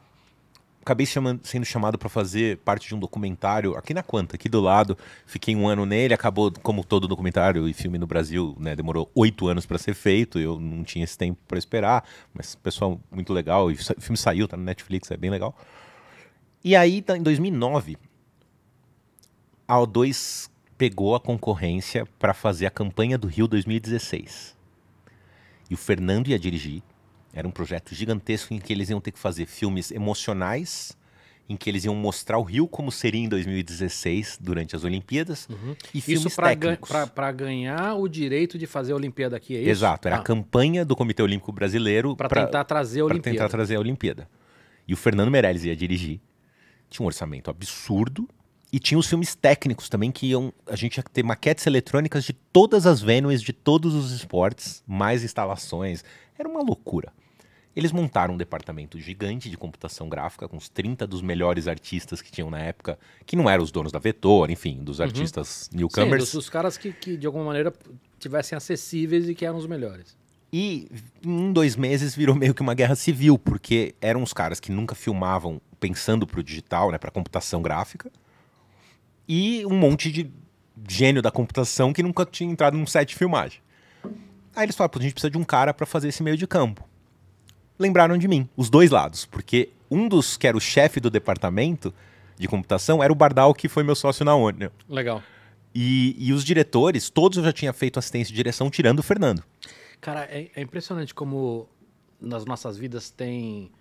acabei chamando- sendo chamado para fazer parte de um documentário aqui na Quanta, aqui do lado. Fiquei um ano nele, acabou, como todo documentário e filme no Brasil, né, demorou oito anos para ser feito. Eu não tinha esse tempo para esperar, mas pessoal muito legal. E o filme saiu, tá no Netflix, é bem legal. E aí, tá, em 2009, a O2 pegou a concorrência para fazer a campanha do Rio 2016. E o Fernando ia dirigir. Era um projeto gigantesco em que eles iam ter que fazer filmes emocionais, em que eles iam mostrar o Rio como seria em 2016, durante as Olimpíadas, e filmes Isso para técnicos. ganhar o direito de fazer a Olimpíada aqui, é isso? Exato, era a campanha do Comitê Olímpico Brasileiro Para pra- tentar trazer a pra Olimpíada. tentar trazer a Olimpíada. E o Fernando Meirelles ia dirigir. Tinha um orçamento absurdo. E tinha os filmes técnicos também, que iam. A gente ia ter maquetes eletrônicas de todas as venues, de todos os esportes, mais instalações. Era uma loucura. Eles montaram um departamento gigante de computação gráfica, com os 30 dos melhores artistas que tinham na época, que não eram os donos da Vetor, enfim, dos artistas Sim, newcomers. dos, dos caras que, que, de alguma maneira, tivessem acessíveis e que eram os melhores. E em um, dois meses virou meio que uma guerra civil, porque eram os caras que nunca filmavam pensando pro digital, né, pra computação gráfica, e um monte de gênio da computação que nunca tinha entrado num set de filmagem. Aí eles falaram, "Pô, a gente precisa de um cara pra fazer esse meio de campo. Lembraram de mim, os dois lados, porque um dos que era o chefe do departamento de computação era o Bardal, que foi meu sócio na ONU. Legal. E, e os diretores, todos eu já tinha feito assistência de direção, tirando o Fernando. Cara, é, é impressionante como nas nossas vidas tem.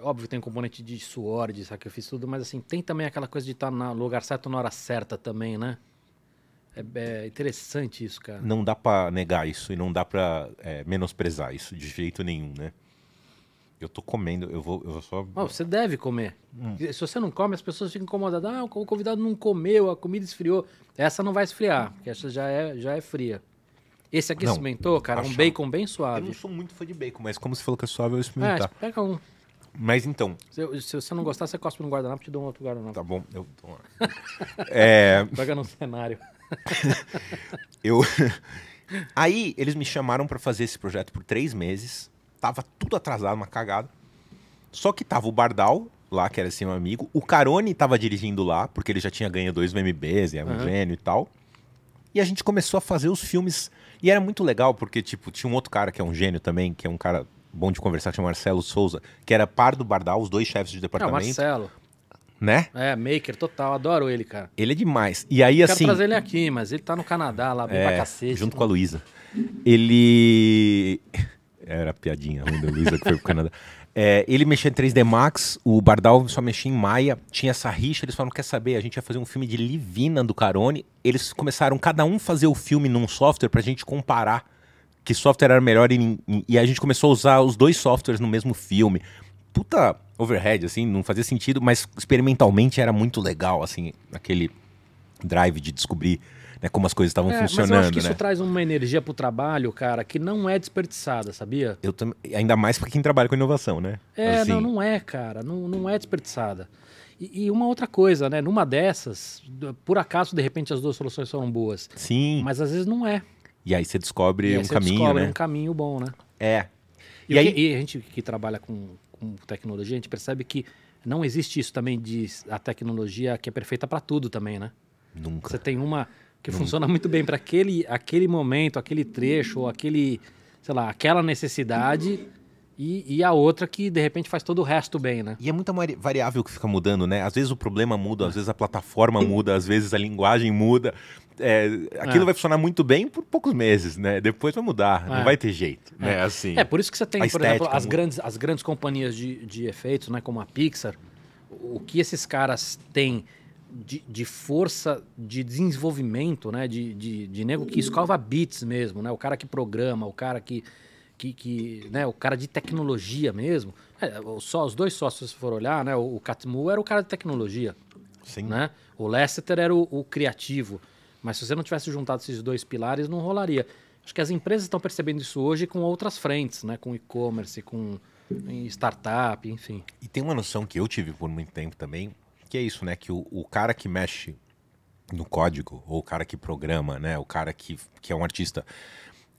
Óbvio que tem componente de suor, de sacrifício, tudo, mas assim, tem também aquela coisa de estar no lugar certo na hora certa também, né? É, é interessante isso, cara. não dá pra negar isso e não dá pra é, menosprezar isso de jeito nenhum, né? Eu tô comendo, eu vou, eu vou só. Ó, você deve comer. Hum. Se você não come, as pessoas ficam incomodadas. Ah, o convidado não comeu, a comida esfriou. Essa não vai esfriar, porque essa já é, já é fria. Esse aqui Não, experimentou, cara, um achava. bem bem Eu suave. não sou muito fã de bacon, mas como você falou que é suave, eu vou É, experimentar. pega um. Mas então, Se, se você não gostar, você cospe no guardanapo, te dou um outro guardanapo. tá bom. Eu, *laughs* é, Pega no cenário. *laughs* eu. *laughs* Aí eles me chamaram pra fazer esse projeto por três meses. Tava tudo atrasado, uma cagada. Só que tava o Bardal lá, que era assim um amigo. O Carone tava dirigindo lá, porque ele já tinha ganho dois VMBs, e era um Aham. gênio e tal. E a gente começou a fazer os filmes. E era muito legal, porque, tipo, tinha um outro cara que é um gênio também, que é um cara bom de conversar, que chama Marcelo Souza, que era par do Bardal, os dois chefes de É, o departamento. Marcelo. né? É, maker total, adoro ele, cara. Ele é demais. E aí, Quero assim. trazer ele aqui, mas ele tá no Canadá, lá bem pra É, cacete. junto com a Luísa. Ele. *laughs* Era piadinha ruim da Luísa que foi pro Canadá. É, ele mexia em 3D Max, o Bardal só mexia em Maia, tinha essa rixa, eles falaram, quer saber, a gente ia fazer um filme de Livina do Carone. Eles começaram cada um fazer o filme num software pra gente comparar que software era melhor e, e a gente começou a usar os dois softwares no mesmo filme. Puta overhead, assim, não fazia sentido, mas experimentalmente era muito legal, assim, aquele drive de descobrir né, como as coisas estavam É, mas eu funcionando, acho que isso né? traz uma energia pro trabalho, cara, que não é desperdiçada, sabia? Eu tam... Ainda mais pra quem trabalha com inovação, né? É, Assim, não, não é, cara. Não, não é desperdiçada. E, e uma outra coisa, né? Numa dessas, por acaso, de repente, as duas soluções foram boas. Sim, Mas às vezes não é. e aí você descobre aí um você caminho, descobre né? um caminho bom, né? É. E, E o aí- que- e a gente que trabalha com, com tecnologia, a gente percebe que não existe isso também de a tecnologia que é perfeita para tudo também, né? Nunca. Você tem uma, que funciona muito bem para aquele, aquele momento, aquele trecho, ou aquele, sei lá, aquela necessidade. E, e a outra que de repente faz todo o resto bem, né? E é muita vari- variável que fica mudando, né? Às vezes o problema muda, às vezes a plataforma muda, às vezes a linguagem muda. É, aquilo É. vai funcionar muito bem por poucos meses, né? Depois vai mudar, É. não vai ter jeito, né? Assim. É, por isso que você tem, por exemplo, as muda. grandes, as grandes companhias de, de efeitos, né, como a Pixar, o que esses caras têm de, de força de desenvolvimento, né, de, de, de nego que escova bits mesmo, né, o cara que programa, o cara que, que, que né, o cara de tecnologia mesmo. É, só os dois sócios, se for olhar, né, o, o Katmu era o cara de tecnologia, Sim. né? O Lasseter era o, o criativo. Mas se você não tivesse juntado esses dois pilares, não rolaria. Acho que as empresas estão percebendo isso hoje com outras frentes, né? Com e-commerce, com startup, enfim. E tem uma noção que eu tive por muito tempo também, que é isso, né? Que o, o cara que mexe no código, ou o cara que programa, né? O cara que, que é um artista,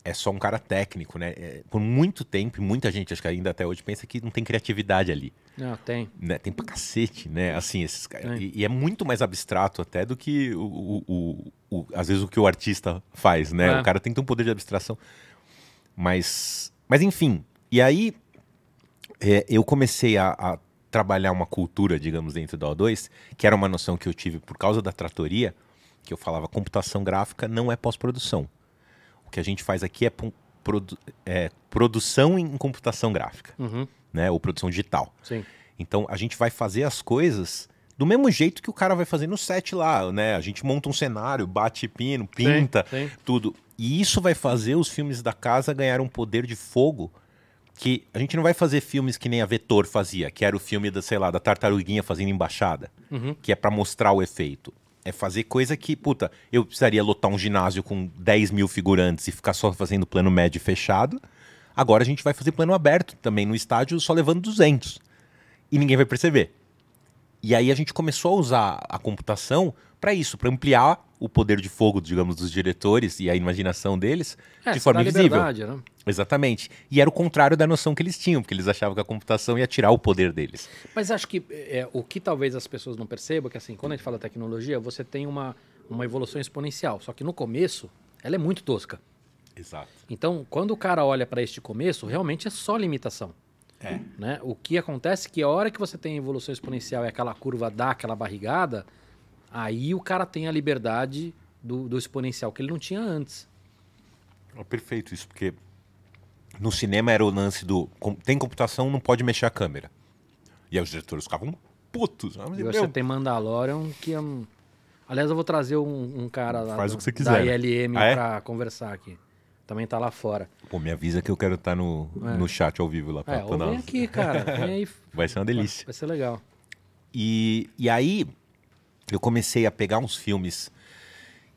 é só um cara técnico, né? É, por muito tempo, e muita gente, acho que ainda até hoje, pensa que não tem criatividade ali. Não, tem. né? Tem pra cacete, né? Assim, esses caras. E, e é muito mais abstrato até do que o, o, o- o- às vezes o que o artista faz, né? É. O cara tem um poder de abstração. Mas, mas enfim. E aí é, eu comecei a, a trabalhar uma cultura, digamos, dentro da O2, que era uma noção que eu tive por causa da tratoria, que eu falava computação gráfica não é pós-produção. O que a gente faz aqui é, produ- é produção em computação gráfica, Uhum, né? Ou produção digital. sim. Então a gente vai fazer as coisas do mesmo jeito que o cara vai fazer no set lá, né? A gente monta um cenário, bate pino, pinta, Sim, sim. tudo. E isso vai fazer os filmes da casa ganhar um poder de fogo que a gente não vai fazer filmes que nem a Vetor fazia, que era o filme da, sei lá, da tartaruguinha fazendo embaixada, Uhum. que é pra mostrar o efeito. É fazer coisa que, puta, eu precisaria lotar um ginásio com 10 mil figurantes e ficar só fazendo plano médio fechado. Agora a gente vai fazer plano aberto também no estádio, só levando 200 e ninguém vai perceber. E aí a gente começou a usar a computação para isso, para ampliar o poder de fogo, digamos, dos diretores e a imaginação deles É, de forma invisível. né? Exatamente. E era o contrário da noção que eles tinham, porque eles achavam que a computação ia tirar o poder deles. Mas acho que é, o que talvez as pessoas não percebam é que assim, quando a gente fala tecnologia, você tem uma, uma evolução exponencial. Só que no começo, ela é muito tosca. Exato. Então, quando o cara olha para este começo, realmente é só limitação. É. Né? O que acontece é que a hora que você tem evolução exponencial e aquela curva dá aquela barrigada, aí o cara tem a liberdade do, do exponencial que ele não tinha antes. É perfeito isso, porque no cinema era o lance do tem computação, não pode mexer a câmera. E aí os diretores ficavam putos. Ah, mas, E meu, você tem Mandalorian, que é um... Aliás, eu vou trazer um, um cara lá Faz do- o que você da quiser. ILM Ah, é? pra conversar aqui. Também tá lá fora. Pô, me avisa que eu quero estar no, É. no chat ao vivo lá pra É, vem aqui, cara. Vem aí. *laughs* Vai ser uma delícia. Vai ser legal. E, e aí eu comecei a pegar uns filmes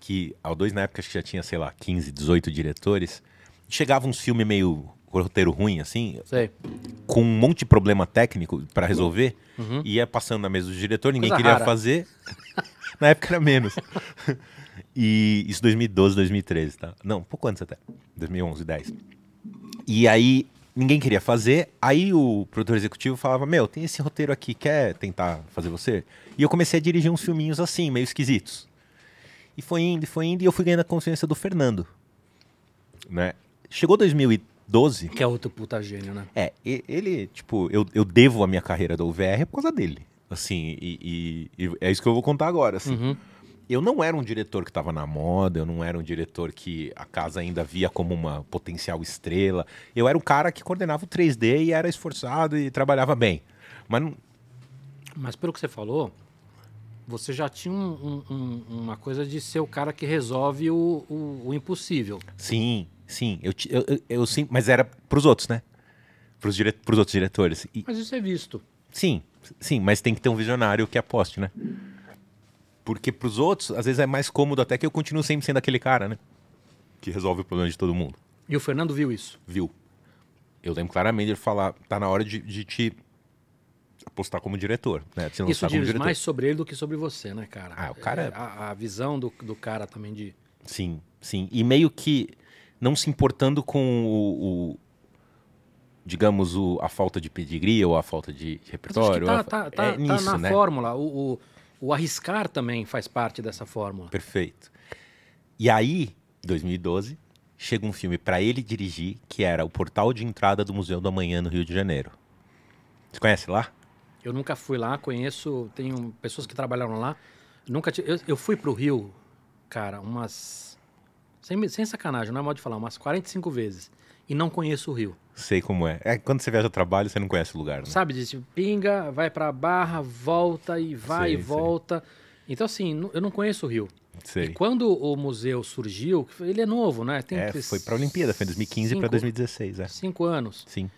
que, ao dois na época acho que já tinha, sei lá, 15, 18 diretores. Chegava uns filmes meio roteiro ruim, assim, Sei. com um monte de problema técnico pra resolver, e ia passando na mesa do diretor, ninguém Uhum. Coisa queria rara. fazer. *laughs* na época era menos. *laughs* e isso 2012, 2013, tá? Não, um pouco antes até. 2011, 10. E aí ninguém queria fazer, aí o produtor executivo falava: "Meu, tem esse roteiro aqui, quer tentar fazer você?" E eu comecei a dirigir uns filminhos assim, meio esquisitos. E foi indo, e foi indo, e eu fui ganhando a confiança do Fernando. Né? Chegou 2012, Que é outro puta gênio, né? é, ele, tipo, eu, eu devo a minha carreira da UVR por causa dele. Assim, e, e- e é isso que eu vou contar agora, assim. Uhum. Eu não era um diretor que estava na moda, eu não era um diretor que a casa ainda via como uma potencial estrela. Eu era um cara que coordenava o 3D e era esforçado e trabalhava bem. Mas não, Mas pelo que você falou, você já tinha um- um- um- uma coisa de ser o cara que resolve o, o- o impossível. sim, sim, eu, eu, eu, eu sim, mas era pros outros, né? Pros, dire, pros outros diretores. E, Mas isso é visto. Sim, sim, mas tem que ter um visionário que aposte, né? Porque pros outros, às vezes é mais cômodo até que eu continuo sempre sendo aquele cara, né? Que resolve o problema de todo mundo. E o Fernando viu isso. Viu? Eu lembro claramente ele falar, tá na hora de, de te apostar como diretor, né? De se Isso diz diretor. mais sobre ele do que sobre você, né, cara? Ah, o cara- É, A, a visão do, do cara também de. Sim, sim. E meio que não se importando com o, o- digamos, o, a falta de pedigree ou a falta de Mas acho que repertório. tá, a- tá, tá, é tá nisso, na né? fórmula. O, o, o arriscar também faz parte dessa fórmula. Perfeito. E aí, 2012, chega um filme pra ele dirigir, que era o portal de entrada do Museu do Amanhã no Rio de Janeiro. Você conhece lá? Eu nunca fui lá, conheço, tenho pessoas que trabalharam lá. Nunca eu, eu fui pro Rio, cara, umas. Sem, sem sacanagem, não é modo de falar, umas 45 vezes. E não conheço o Rio. Sei como é. É quando você viaja a trabalho, você não conhece o lugar, né? Sabe, tipo, pinga, vai pra barra, volta e vai Sei, e sei. volta. Então, assim, eu não conheço o Rio. E Sei. quando o museu surgiu, ele é novo, né? Tem É, foi pra Olimpíada, foi em 2015 pra cinco- 2016, é. Cinco anos. Sim,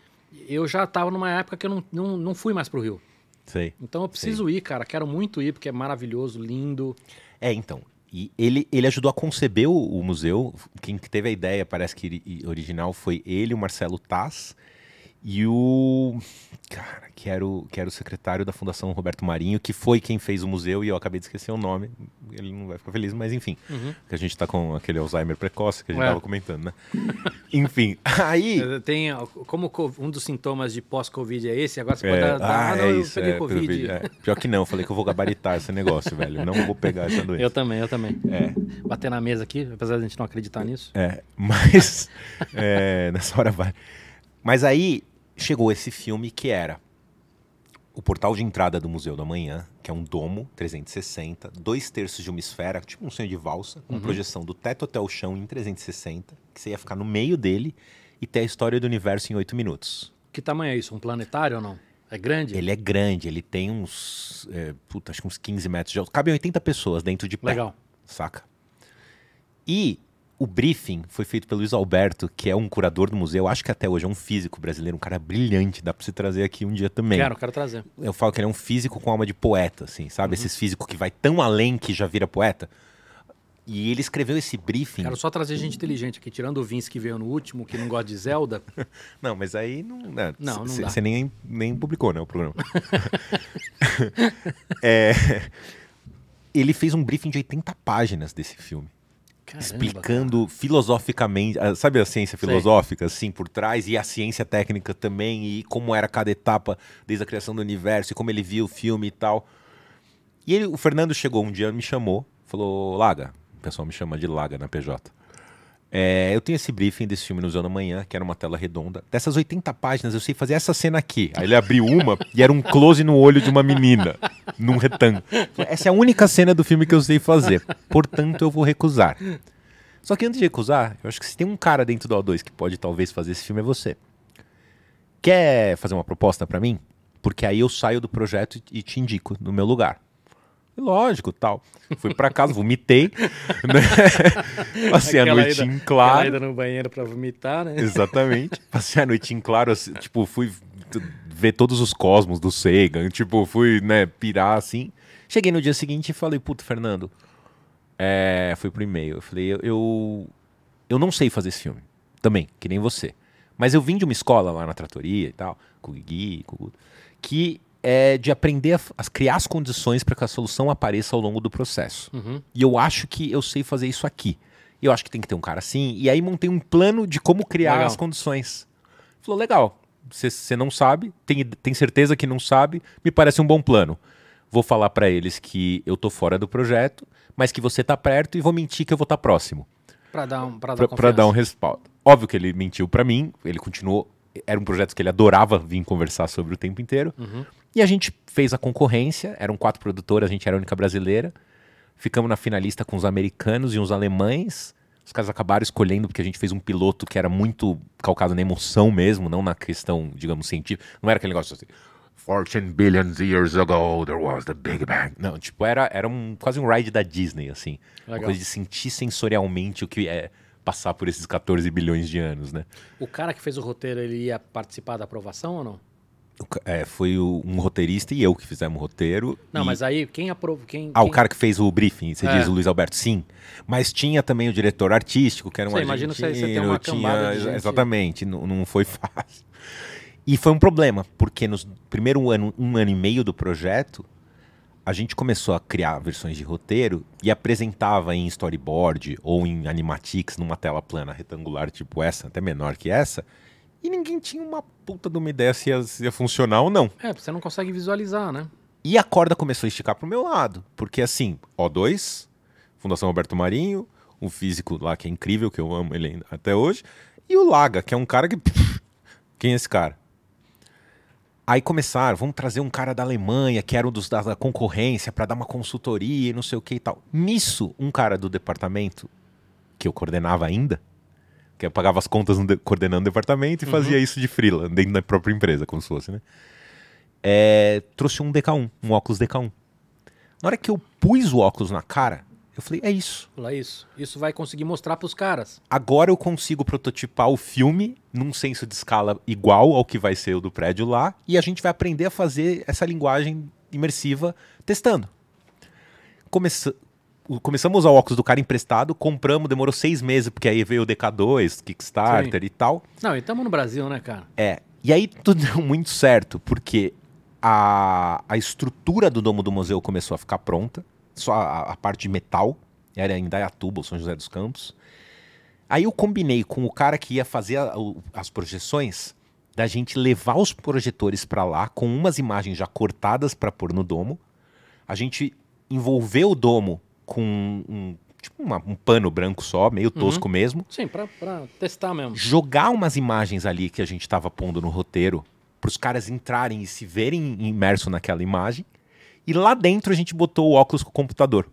Eu já tava numa época que eu não, não, não fui mais pro Rio. sei. Então eu preciso ir, cara. Quero muito ir, porque é maravilhoso, lindo. É, então. E ele, ele ajudou a conceber o, o museu. Quem que teve a ideia, parece que ori- original, foi ele, o Marcelo Taz e o. Cara, que era o, que era o secretário da Fundação Roberto Marinho, que foi quem fez o museu e eu acabei de esquecer o nome. Ele não vai ficar feliz, mas enfim. Uhum. Que a gente tá com aquele Alzheimer precoce que a gente É. tava comentando, né? *laughs* enfim, aí. Tem, como co- um dos sintomas de pós-Covid é esse, agora você pode É, dar, dar- ah, ah, não, é isso. é, Covid. Covid, é. Pior que não, eu falei que eu vou gabaritar esse negócio, velho. Não vou pegar essa doença. Eu também, eu também. É. Bater na mesa aqui, apesar de a gente não acreditar nisso. É, mas *laughs* é, nessa hora vai. Mas aí chegou esse filme que era o portal de entrada do Museu da Manhã, que é um domo 360, dois terços de uma esfera, tipo um sonho de valsa, com projeção do teto até o chão em 360, que você ia ficar no meio dele e ter a história do universo em oito minutos. Que tamanho é isso? Um planetário ou não? É grande? Ele é grande, ele tem uns, é, puta, acho que uns 15 metros de altura. Cabem 80 pessoas dentro de pé. Legal. Saca? E o briefing foi feito pelo Luiz Alberto, que é um curador do museu. Acho que até hoje é um físico brasileiro, um cara brilhante. Dá pra você trazer aqui um dia também. Quero, quero trazer. Eu falo que ele é um físico com alma de poeta, assim, sabe? Uhum. Esses físicos que vai tão além que já vira poeta. E ele escreveu esse briefing. Quero só trazer gente inteligente aqui, tirando o Vince que veio no último, que não gosta de Zelda. *laughs* Não, mas aí não. né, Não, não. Você nem, nem publicou, né, o programa. *laughs* *laughs* É, ele fez um briefing de 80 páginas desse filme. Caramba, explicando filosoficamente, ah, sabe a ciência filosófica, assim, por trás, e a ciência técnica também, e como era cada etapa desde a criação do universo, e como ele via o filme e tal. E ele, o Fernando chegou um dia, me chamou, falou, Laga, o pessoal me chama de Laga na PJ. É, eu tenho esse briefing desse filme no Zona Manhã, que era uma tela redonda. Dessas 80 páginas, eu sei fazer essa cena aqui. Aí ele abriu uma e era um close no olho de uma menina, num retângulo. Essa é a única cena do filme que eu sei fazer. Portanto, eu vou recusar. Só que antes de recusar, eu acho que se tem um cara dentro do O2 que pode talvez fazer esse filme, é você. Quer fazer uma proposta pra mim? Porque aí eu saio do projeto e te indico no meu lugar. Lógico, tal. Fui pra casa, vomitei. *laughs* Né? Passei a Aquela noite ida- em claro. ida no banheiro pra vomitar, né? Exatamente. Passei a noite em claro, assim, tipo, fui ver todos os cosmos do Sagan, tipo, fui, né, pirar assim. Cheguei no dia seguinte e falei, puta, Fernando, é, fui pro e-mail. Eu falei, eu, eu, eu não sei fazer esse filme, também, que nem você. Mas eu vim de uma escola lá na tratoria e tal, com o Gui, com o Guto, que é de aprender a, a criar as condições para que a solução apareça ao longo do processo. Uhum. E eu acho que eu sei fazer isso aqui. Eu acho que tem que ter um cara assim. E aí montei um plano de como criar Legal. as condições. Falou, legal. Você não sabe, tem, tem certeza que não sabe, me parece um bom plano. Vou falar para eles que eu tô fora do projeto, mas que você tá perto e vou mentir que eu vou estar próximo. Pra dar, um, pra dar Pra, pra dar um respaldo. Óbvio que ele mentiu para mim, ele continuou. Era um projeto que ele adorava vir conversar sobre o tempo inteiro. Uhum. E a gente fez a concorrência, eram quatro produtoras, a gente era a única brasileira. Ficamos na finalista com os americanos e uns alemães. Os caras acabaram escolhendo porque a gente fez um piloto que era muito calcado na emoção mesmo, não na questão, digamos, científica. Não era aquele negócio assim. 14 billion years ago there was the Big Bang. Não, tipo, era, era um, quase um ride da Disney, assim. Uma Legal. coisa de sentir sensorialmente o que é passar por esses 14 bilhões de anos, né? O cara que fez o roteiro, ele ia participar da aprovação ou não? O é, foi o- um roteirista e eu que fizemos o roteiro. Não, e- mas aí quem aprovou. Quem, Ah, o quem- cara que fez o briefing, você É. diz o Luiz Alberto, sim. Mas tinha também o diretor artístico, que era um Você imagina você- você tem uma tinha- gente- Exatamente, não, não foi *laughs* fácil. E foi um problema, porque no primeiro ano, um ano e meio do projeto, a gente começou a criar versões de roteiro e apresentava em storyboard ou em animatics numa tela plana retangular tipo essa, até menor que essa, e ninguém tinha uma puta de uma ideia se ia, se ia funcionar ou não. É, você não consegue visualizar, né? E a corda começou a esticar pro meu lado. Porque assim, O2, Fundação Roberto Marinho, o físico lá, que é incrível, que eu amo ele até hoje, e o Laga, que é um cara que. *laughs* Quem é esse cara? Aí começaram, vamos trazer um cara da Alemanha, que era um dos da concorrência, para dar uma consultoria e não sei o que e tal. Nisso, um cara do departamento, que eu coordenava ainda, que eu pagava as contas de, coordenando o departamento e uhum. fazia isso de freela, dentro da própria empresa, como se fosse, né? É, trouxe um DK1, um óculos DK1. Na hora que eu pus o óculos na cara, eu falei, é isso. É isso. Isso vai conseguir mostrar para os caras. Agora eu consigo prototipar o filme num senso de escala igual ao que vai ser o do prédio lá, e a gente vai aprender a fazer essa linguagem imersiva testando. Começa... Começamos a usar o óculos do cara emprestado, compramos, demorou seis meses, porque aí veio o DK2, Kickstarter Sim. e tal. Não, e estamos no Brasil, né, cara? É. E aí tudo deu muito certo, porque a, a estrutura do domo do museu começou a ficar pronta só a, a parte de metal, era em Dayatuba, São José dos Campos. Aí eu combinei com o cara que ia fazer a, as projeções da gente levar os projetores para lá com umas imagens já cortadas para pôr no domo. A gente envolveu o domo com um, tipo uma, um pano branco só, meio uhum. tosco uhum. mesmo. Sim, para testar mesmo. Jogar umas imagens ali que a gente estava pondo no roteiro para os caras entrarem e se verem imerso naquela imagem. E lá dentro a gente botou o óculos com o computador.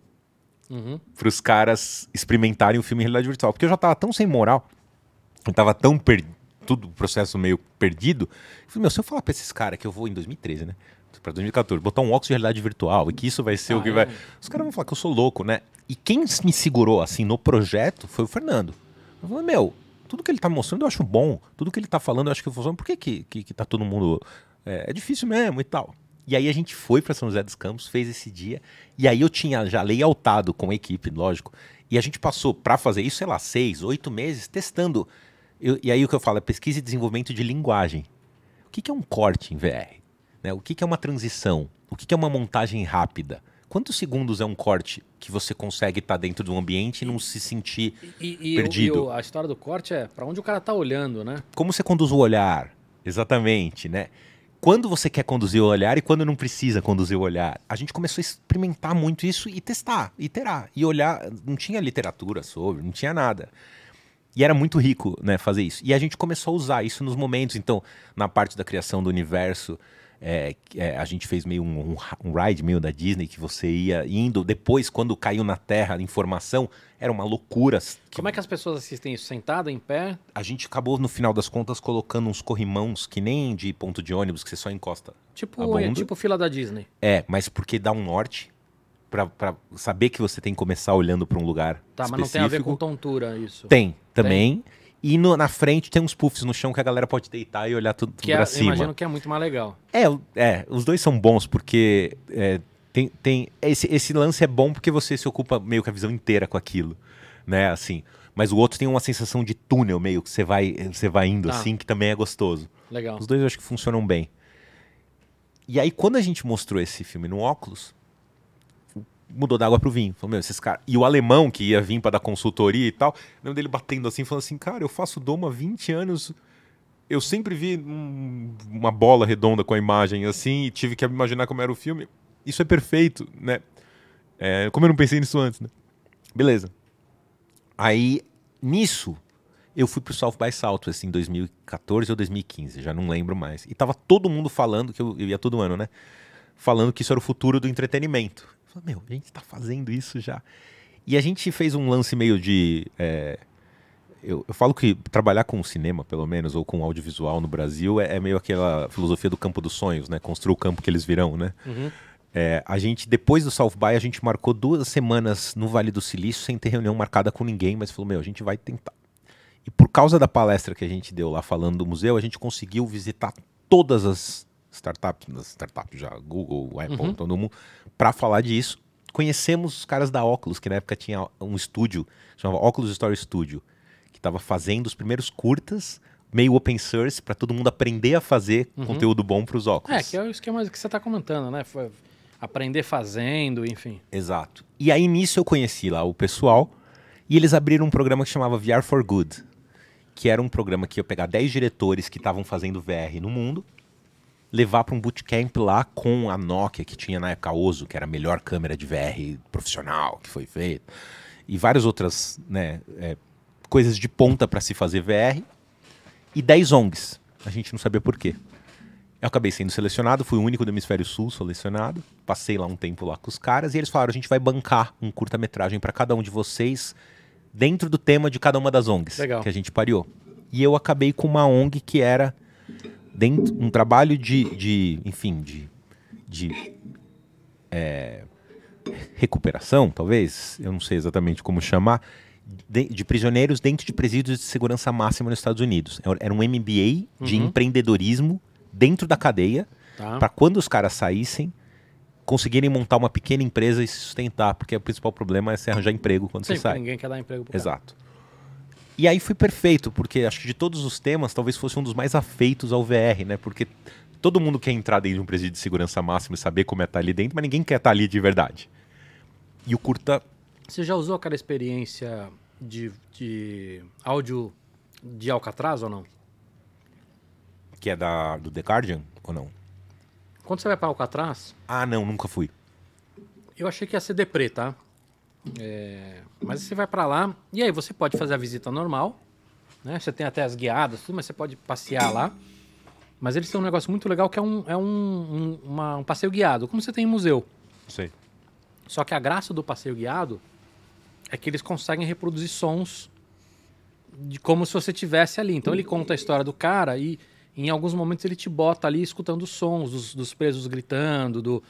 Uhum. Para os caras experimentarem o filme em realidade virtual. Porque eu já tava tão sem moral, eu tava tão perdido, tudo o processo meio perdido. Eu falei, meu, se eu falar para esses caras que eu vou em 2013, né? Para 2014, botar um óculos de realidade virtual e que isso vai ser ah, o que é. vai. Os caras vão falar que eu sou louco, né? E quem me segurou assim no projeto foi o Fernando. Eu falei, meu, tudo que ele tá mostrando eu acho bom, tudo que ele tá falando eu acho que funciona. Por que, que, que, que tá todo mundo. É, é difícil mesmo e tal. E aí a gente foi para São José dos Campos, fez esse dia. E aí eu tinha já layoutado com a equipe, lógico. E a gente passou para fazer isso, sei lá, seis, oito meses testando. Eu, e aí o que eu falo é pesquisa e desenvolvimento de linguagem. O que, que é um corte em VR? Né? O que, que é uma transição? O que, que é uma montagem rápida? Quantos segundos é um corte que você consegue estar tá dentro do ambiente e não se sentir e, e, perdido? E a história do corte é para onde o cara está olhando, né? Como você conduz o olhar? Exatamente, né? quando você quer conduzir o olhar e quando não precisa conduzir o olhar. A gente começou a experimentar muito isso e testar, iterar, e olhar. Não tinha literatura sobre, não tinha nada. E era muito rico, né, fazer isso. E a gente começou a usar isso nos momentos. Então, na parte da criação do universo, é, é, a gente fez meio um, um, ride meio da Disney que você ia indo. Depois, quando caiu na Terra a informação, era uma loucura. Como é que as pessoas assistem isso? Sentada, em pé? A gente acabou, no final das contas, colocando uns corrimãos que nem de ponto de ônibus, que você só encosta. Tipo, é, tipo fila da Disney. É, mas porque dá um norte para saber que você tem que começar olhando para um lugar. Tá, específico. mas não tem a ver com tontura isso. Tem, também. Tem? E no, na frente tem uns puffs no chão que a galera pode deitar e olhar tudo, tudo que é, pra cima. Imagino que é muito mais legal. É, é os dois são bons porque é, tem, tem esse, esse lance é bom porque você se ocupa meio que a visão inteira com aquilo, né? Assim, mas o outro tem uma sensação de túnel meio que você vai, você vai indo ah. assim que também é gostoso. Legal. Os dois eu acho que funcionam bem. E aí quando a gente mostrou esse filme no óculos, mudou da água pro vinho. Falou, meu, esses caras. E o alemão que ia vir para dar consultoria e tal, lembro dele batendo assim, falando assim, cara, eu faço doma há 20 anos. Eu sempre vi um, uma bola redonda com a imagem assim e tive que imaginar como era o filme. Isso é perfeito, né? É, como eu não pensei nisso antes, né? Beleza. Aí, nisso, eu fui pro South by Southwest em 2014 ou 2015, já não lembro mais. E tava todo mundo falando, que eu, eu ia todo ano, né? Falando que isso era o futuro do entretenimento. Falei, meu, a gente está fazendo isso já. E a gente fez um lance meio de. É, eu, eu, falo que trabalhar com cinema, pelo menos, ou com audiovisual no Brasil, é, é, meio aquela filosofia do campo dos sonhos, né? Construir o campo que eles virão, né? Uhum. É, a gente, depois do South By, a gente marcou duas semanas no Vale do Silício sem ter reunião marcada com ninguém, mas falou, meu, a gente vai tentar. E por causa da palestra que a gente deu lá falando do museu, a gente conseguiu visitar todas as startups, startups já, Google, Apple, uhum. todo mundo, para falar disso. Conhecemos os caras da Oculus, que na época tinha um estúdio, chamava Oculus Story Studio, que estava fazendo os primeiros curtas, meio open source, para todo mundo aprender a fazer uhum. conteúdo bom para os óculos. É, que é o esquema que você está comentando, né? Foi aprender fazendo, enfim. Exato. E aí nisso eu conheci lá o pessoal, e eles abriram um programa que chamava VR for Good, que era um programa que ia pegar 10 diretores que estavam fazendo VR no mundo levar para um bootcamp lá com a Nokia, que tinha na época Ozo, que era a melhor câmera de VR profissional que foi feita. e várias outras né, é, coisas de ponta para se fazer VR e 10 ONGs. A gente não sabia por quê. Eu acabei sendo selecionado, fui o único do hemisfério sul selecionado. Passei lá um tempo lá com os caras e eles falaram: a gente vai bancar um curta-metragem para cada um de vocês dentro do tema de cada uma das ONGs Legal. que a gente pariou. E eu acabei com uma ONG que era dentro, um trabalho de, de enfim, de, de é, recuperação, talvez, eu não sei exatamente como chamar, de, de prisioneiros dentro de presídios de segurança máxima nos Estados Unidos. Era um MBA de Uhum. empreendedorismo dentro da cadeia, Tá? para quando os caras saíssem, conseguirem montar uma pequena empresa e se sustentar, porque o principal problema é você arranjar emprego quando Sim, você sai. ninguém quer dar emprego pro. Exato. E aí foi perfeito, porque acho que de todos os temas, talvez fosse um dos mais afeitos ao VR, né? Porque todo mundo quer entrar dentro de um presídio de segurança máxima e saber como é estar ali dentro, mas ninguém quer estar ali de verdade. E o curta Você já usou aquela experiência de, de áudio de Alcatraz ou não? que é da, do The Guardian, ou não? Quando você vai para Alcatraz, Ah, não, nunca fui. eu achei que ia ser deprê, tá? É, Mas você vai para lá e aí você pode fazer a visita normal, né? Você tem até as guiadas, tudo, mas você pode passear lá. Mas eles têm um negócio muito legal que é um, é um, um, uma- um passeio guiado, como você tem em museu. Sei. Só que a graça do passeio guiado é que eles conseguem reproduzir sons de como se você tivesse ali. Então ele conta a história do cara e em alguns momentos ele te bota ali escutando os sons dos, dos presos gritando, do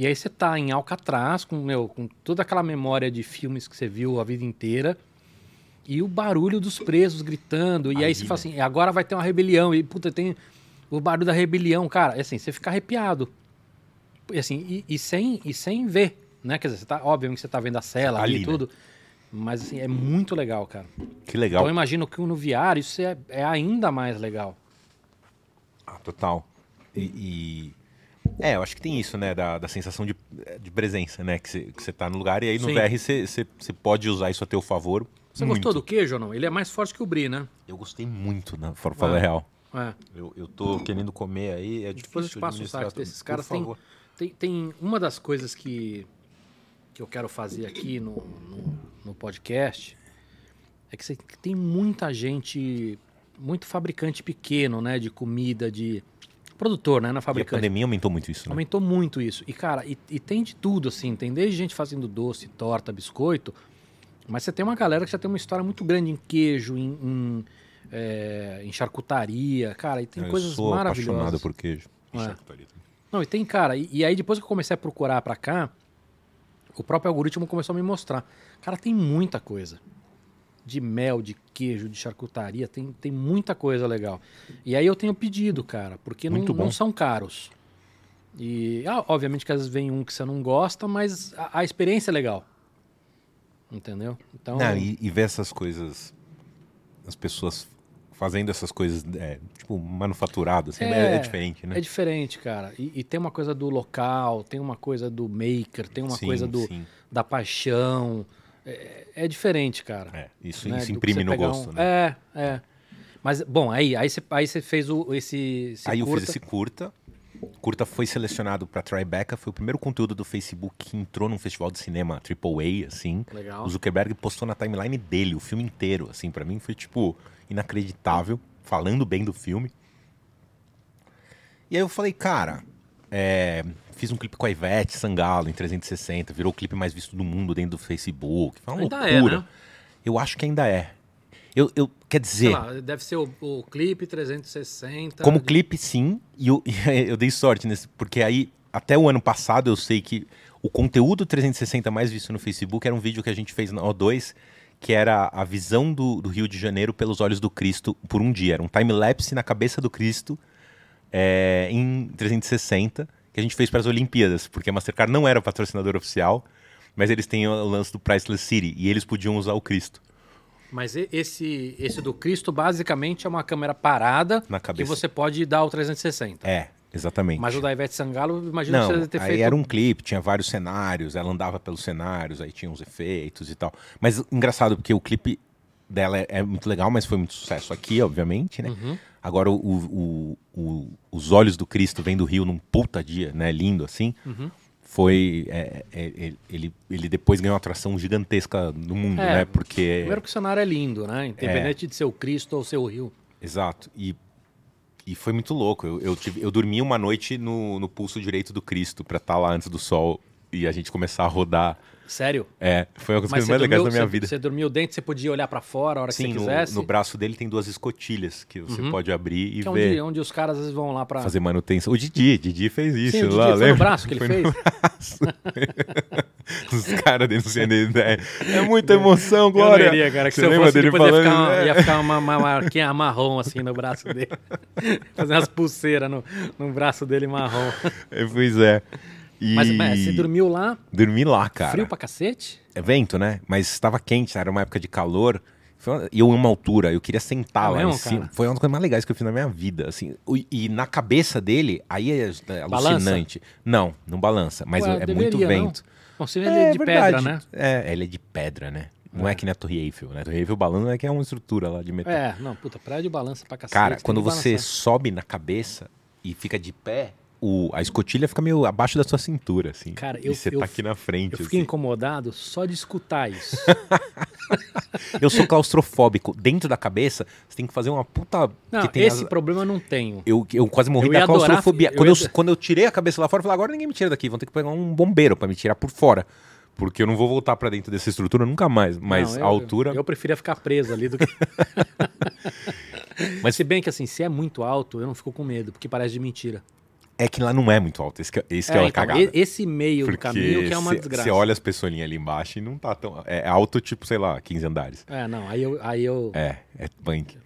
e aí você tá em Alcatraz com meu, com toda aquela memória de filmes que você viu a vida inteira e o barulho dos presos gritando e aí Ali, você fala né? assim, agora vai ter uma rebelião e puta tem o barulho da rebelião, cara, é assim, você fica arrepiado. E assim, e, e sem e sem ver, né? Quer dizer, você tá, obviamente você tá vendo a cela ali, e né? tudo, mas assim, é muito legal, cara. Que legal. Então eu imagino que no VR isso é, é ainda mais legal. Ah, total. E, e- É, eu acho que tem isso, né? Da, da sensação de, de presença, né? Que você tá no lugar e aí no Sim. VR você- pode usar isso a teu favor. Você gostou do queijo ou não? Ele é mais forte que o brie, né? Eu gostei muito, na for falar É. real. É. Eu, eu tô querendo comer aí, é difícil Depois eu te passo o site desses caras. Tem, tem, tem uma das coisas que, que eu quero fazer aqui no, no, no podcast é que você tem muita gente, muito fabricante pequeno, né? De comida, de produtor, né? Na E a fabricante. pandemia aumentou muito isso, né? Aumentou muito isso. E, cara, e, e tem de tudo, assim. Tem desde gente fazendo doce, torta, biscoito. Mas você tem uma galera que já tem uma história muito grande em queijo, em, em, é, em charcutaria. Cara, e tem eu coisas sou maravilhosas. apaixonado por queijo. É. Charcutaria. Não, e tem, cara, e, e aí depois que eu comecei a procurar pra cá, o próprio algoritmo começou a me mostrar. Cara, tem muita coisa. De mel, de queijo, de charcutaria, tem, tem muita coisa legal. E aí eu tenho pedido, cara, porque não, não são caros. E, ah, obviamente que às vezes vem um que você não gosta, mas a, a experiência é legal. Entendeu? Então, Não, e, e ver essas coisas, as pessoas fazendo essas coisas, é, tipo, manufaturado, assim, é, é diferente, né? É diferente, cara. E, e tem uma coisa do local, tem uma coisa do maker, tem uma Sim, coisa do, sim. da paixão. É, é diferente, cara. É, isso, né? isso imprime no gosto, um- né? É, é. Mas, bom, aí, aí, você, aí fez o, esse, esse Aí eu curta. fiz esse curta. Curta foi selecionado pra Tribeca, foi o primeiro conteúdo do Facebook que entrou num festival de cinema AAA, assim. Legal. O Zuckerberg postou na timeline dele o filme inteiro, assim, Pra mim foi tipo inacreditável, falando bem do filme. E aí eu falei, cara, é, fiz um clipe com a Ivete Sangalo em 360, virou o clipe mais visto do mundo dentro do Facebook. Foi uma Ainda é, loucura. né? Eu acho que ainda é. Eu, eu quer dizer, lá, deve ser o, o clipe 360. como de- clipe, sim. E eu, *laughs* eu dei sorte nesse, porque aí, até o ano passado, eu sei que o conteúdo 360 mais visto no Facebook era um vídeo que a gente fez na O2, que era a visão do, do Rio de Janeiro pelos olhos do Cristo por um dia. Era um time-lapse na cabeça do Cristo é, em 360, que a gente fez para as Olimpíadas, porque a Mastercard não era patrocinador oficial, mas eles têm o lance do Priceless City, e eles podiam usar o Cristo. Mas esse, esse do Cristo, basicamente, é uma câmera parada Na que cabeça. você pode dar o 360. É, exatamente. Mas o da Ivete Sangalo, imagino que você deve ter aí feito... era um clipe, tinha vários cenários, ela andava pelos cenários, aí tinha uns efeitos e tal. Mas engraçado, porque o clipe dela é, é muito legal, mas foi muito sucesso aqui, obviamente, né? Uhum. Agora, o, o- o- os olhos do Cristo vem do Rio num puta dia, né? Lindo assim. Uhum. foi. é, é, é, ele, ele depois ganhou uma atração gigantesca no mundo, É, né? Porque. Primeiro que o cenário é lindo, né? Independente de ser o Cristo ou ser o Rio. Exato. E, e foi muito louco. Eu, eu, tive, eu dormi uma noite no, no pulso direito do Cristo pra estar lá antes do sol e a gente começar a rodar. Sério? É, foi uma das coisas mais legais da minha você, vida. você dormiu dentro, você podia olhar pra fora a hora que Sim, você no, quisesse? no braço dele tem duas escotilhas que você Uhum. pode abrir e que é ver. onde, onde os caras às vezes vão lá pra. Fazer manutenção. O Didi, Didi fez isso Sim, o Didi, lá, foi no lembra? braço que ele Foi fez? no braço. *laughs* Os caras denunciando ideia. É *laughs* muita emoção, Glória. Eu iria, cara, que Você se eu fosse, dele ia falando? ficar, uma, É. ia ficar *laughs* uma, uma marquinha marrom assim no braço dele. Fazer umas pulseiras no, no braço dele marrom. É, Pois é. E... Mas, mas você dormiu lá, Dormi lá, cara. frio pra cacete? É vento, né? Mas estava quente, era uma época de calor. E eu uma altura, eu queria sentar É lá mesmo, em cima. cara? Foi uma das coisas mais legais que eu fiz na minha vida, assim. E na cabeça dele, aí é, é alucinante. Não, não balança, mas Ué, é deveria, muito não? vento. Bom, você é de pedra, né? É, ele é de pedra, né? Não é, que nem a Torre Eiffel, né? A Torre Eiffel balança é que é uma estrutura lá de metal. É, não, puta, prédio balança pra cacete. Cara, quando você balançar. sobe na cabeça e fica de pé, o, a escotilha fica meio abaixo da sua cintura, assim. Cara, e eu- você eu- tá aqui na frente, Eu fiquei assim. incomodado só de escutar isso. *laughs* Eu sou claustrofóbico. Dentro da cabeça, você tem que fazer uma puta. Não, esse as- problema eu não tenho. eu, eu quase morri Eu da ia adorar- claustrofobia. eu quando, ia eu, ado- quando eu tirei a cabeça lá fora, eu falei, agora ninguém me tira daqui, vão ter que pegar um bombeiro pra me tirar por fora. Porque eu não vou voltar pra dentro dessa estrutura nunca mais. Mas Não, a eu- altura. Eu preferia ficar preso ali do que. *laughs* *laughs* Mas se bem que assim, se é muito alto, eu não fico com medo, porque parece de mentira. É que lá não é muito alto. Esse que, esse que é, É, então, cagada. esse meio do Porque caminho que é uma cê- desgraça. Você olha as pessoinhas ali embaixo e não tá tão. É alto, tipo, sei lá, 15 andares. É, não, aí eu. Aí eu... É, é punk.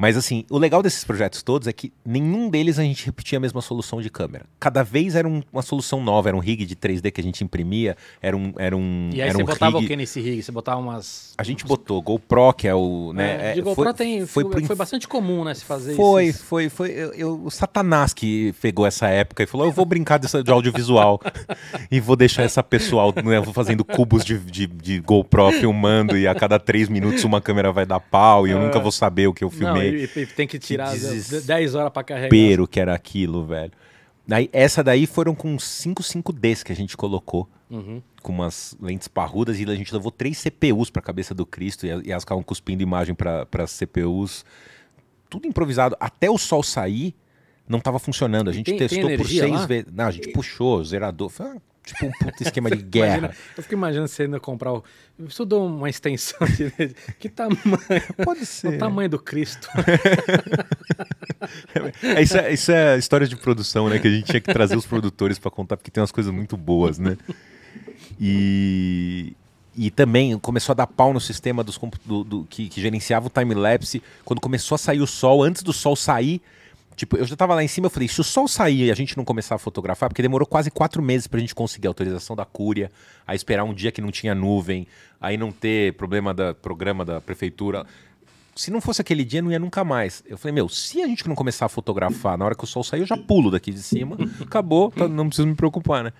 Mas assim, o legal desses projetos todos é que nenhum deles a gente repetia a mesma solução de câmera. Cada vez era um- uma solução nova, era um rig de 3D que a gente imprimia, era um era um E aí você um botava rig... o que nesse rig? Você botava umas. A gente botou GoPro, que é o, né, É, de é, GoPro foi, tem. foi, Foi, foi bastante comum, né? Se fazer foi, esses- foi, foi, eu, eu- o Satanás que pegou essa época e falou: eu vou brincar dessa, de audiovisual *laughs* e vou deixar essa pessoal né, fazendo cubos de, de, de GoPro filmando e a cada três minutos uma câmera vai dar pau e eu nunca vou saber o que eu É. Não, filmei. E, e tem que tirar desespero. 10 horas pra carregar. desespero que era aquilo, velho. Daí, essa daí foram com 5 5Ds que a gente colocou, Uhum. com umas lentes parrudas, e a gente levou três CPUs pra cabeça do Cristo, e, e elas ficavam cuspindo imagem para as CPUs. Tudo improvisado. Até o sol sair, não tava funcionando. A gente tem- tem testou por energia seis lá? vezes. Não, a gente puxou, zerador. Foi uma- tipo um puta *laughs* esquema de Imagina, guerra. eu fico imaginando você indo comprar o. Eu preciso dar uma extensão de. Que tamanho? *laughs* Pode O ser. tamanho do Cristo. *laughs* É, isso, é, isso é história de produção, né? Que a gente tinha que trazer os produtores pra contar, porque tem umas coisas muito boas, né? E, e também começou a dar pau no sistema dos, do, do- que, que gerenciava o time-lapse. Quando começou a sair o sol, antes do sol sair, tipo, eu já tava lá em cima, eu falei, se o sol sair e a gente não começar a fotografar, porque demorou quase quatro meses pra gente conseguir a autorização da Cúria, aí esperar um dia que não tinha nuvem, aí não ter problema da programa da prefeitura se não fosse aquele dia, não ia nunca mais. Eu falei, meu, se a gente não começar a fotografar na hora que o sol sair, eu já pulo daqui de cima, acabou, tá- não preciso me preocupar, né?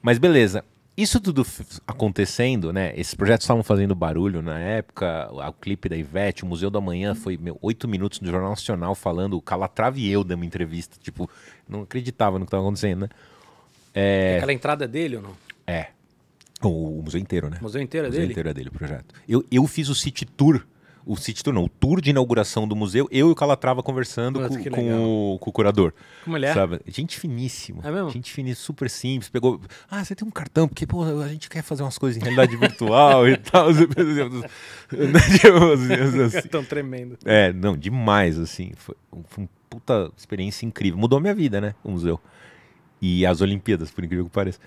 Mas beleza. Isso tudo acontecendo, né? Esses projetos estavam fazendo barulho na época. O, clipe da Ivete, o Museu da Manhã foi meu, oito minutos no Jornal Nacional falando. O Calatrava e eu dando entrevista. Tipo, não acreditava no que estava acontecendo, né? Aquela entrada é dele ou não? É. O, o museu inteiro, né? O museu inteiro é O museu dele? inteiro é dele, o projeto. Eu, eu fiz o City Tour. O City Tour não, o tour de inauguração do museu, eu e o Calatrava conversando Nossa, com, com o, com o curador. Como ele é? Sabe? Gente finíssima. É mesmo? Gente finíssima, super simples. Pegou. Ah, você tem um cartão, porque pô, a gente quer fazer umas coisas em realidade virtual e *laughs* tal. Tipo, assim. Tão tremendo. É, não, demais, assim. Foi, foi uma puta experiência incrível. Mudou minha vida, né? O museu. E as Olimpíadas, por incrível que pareça.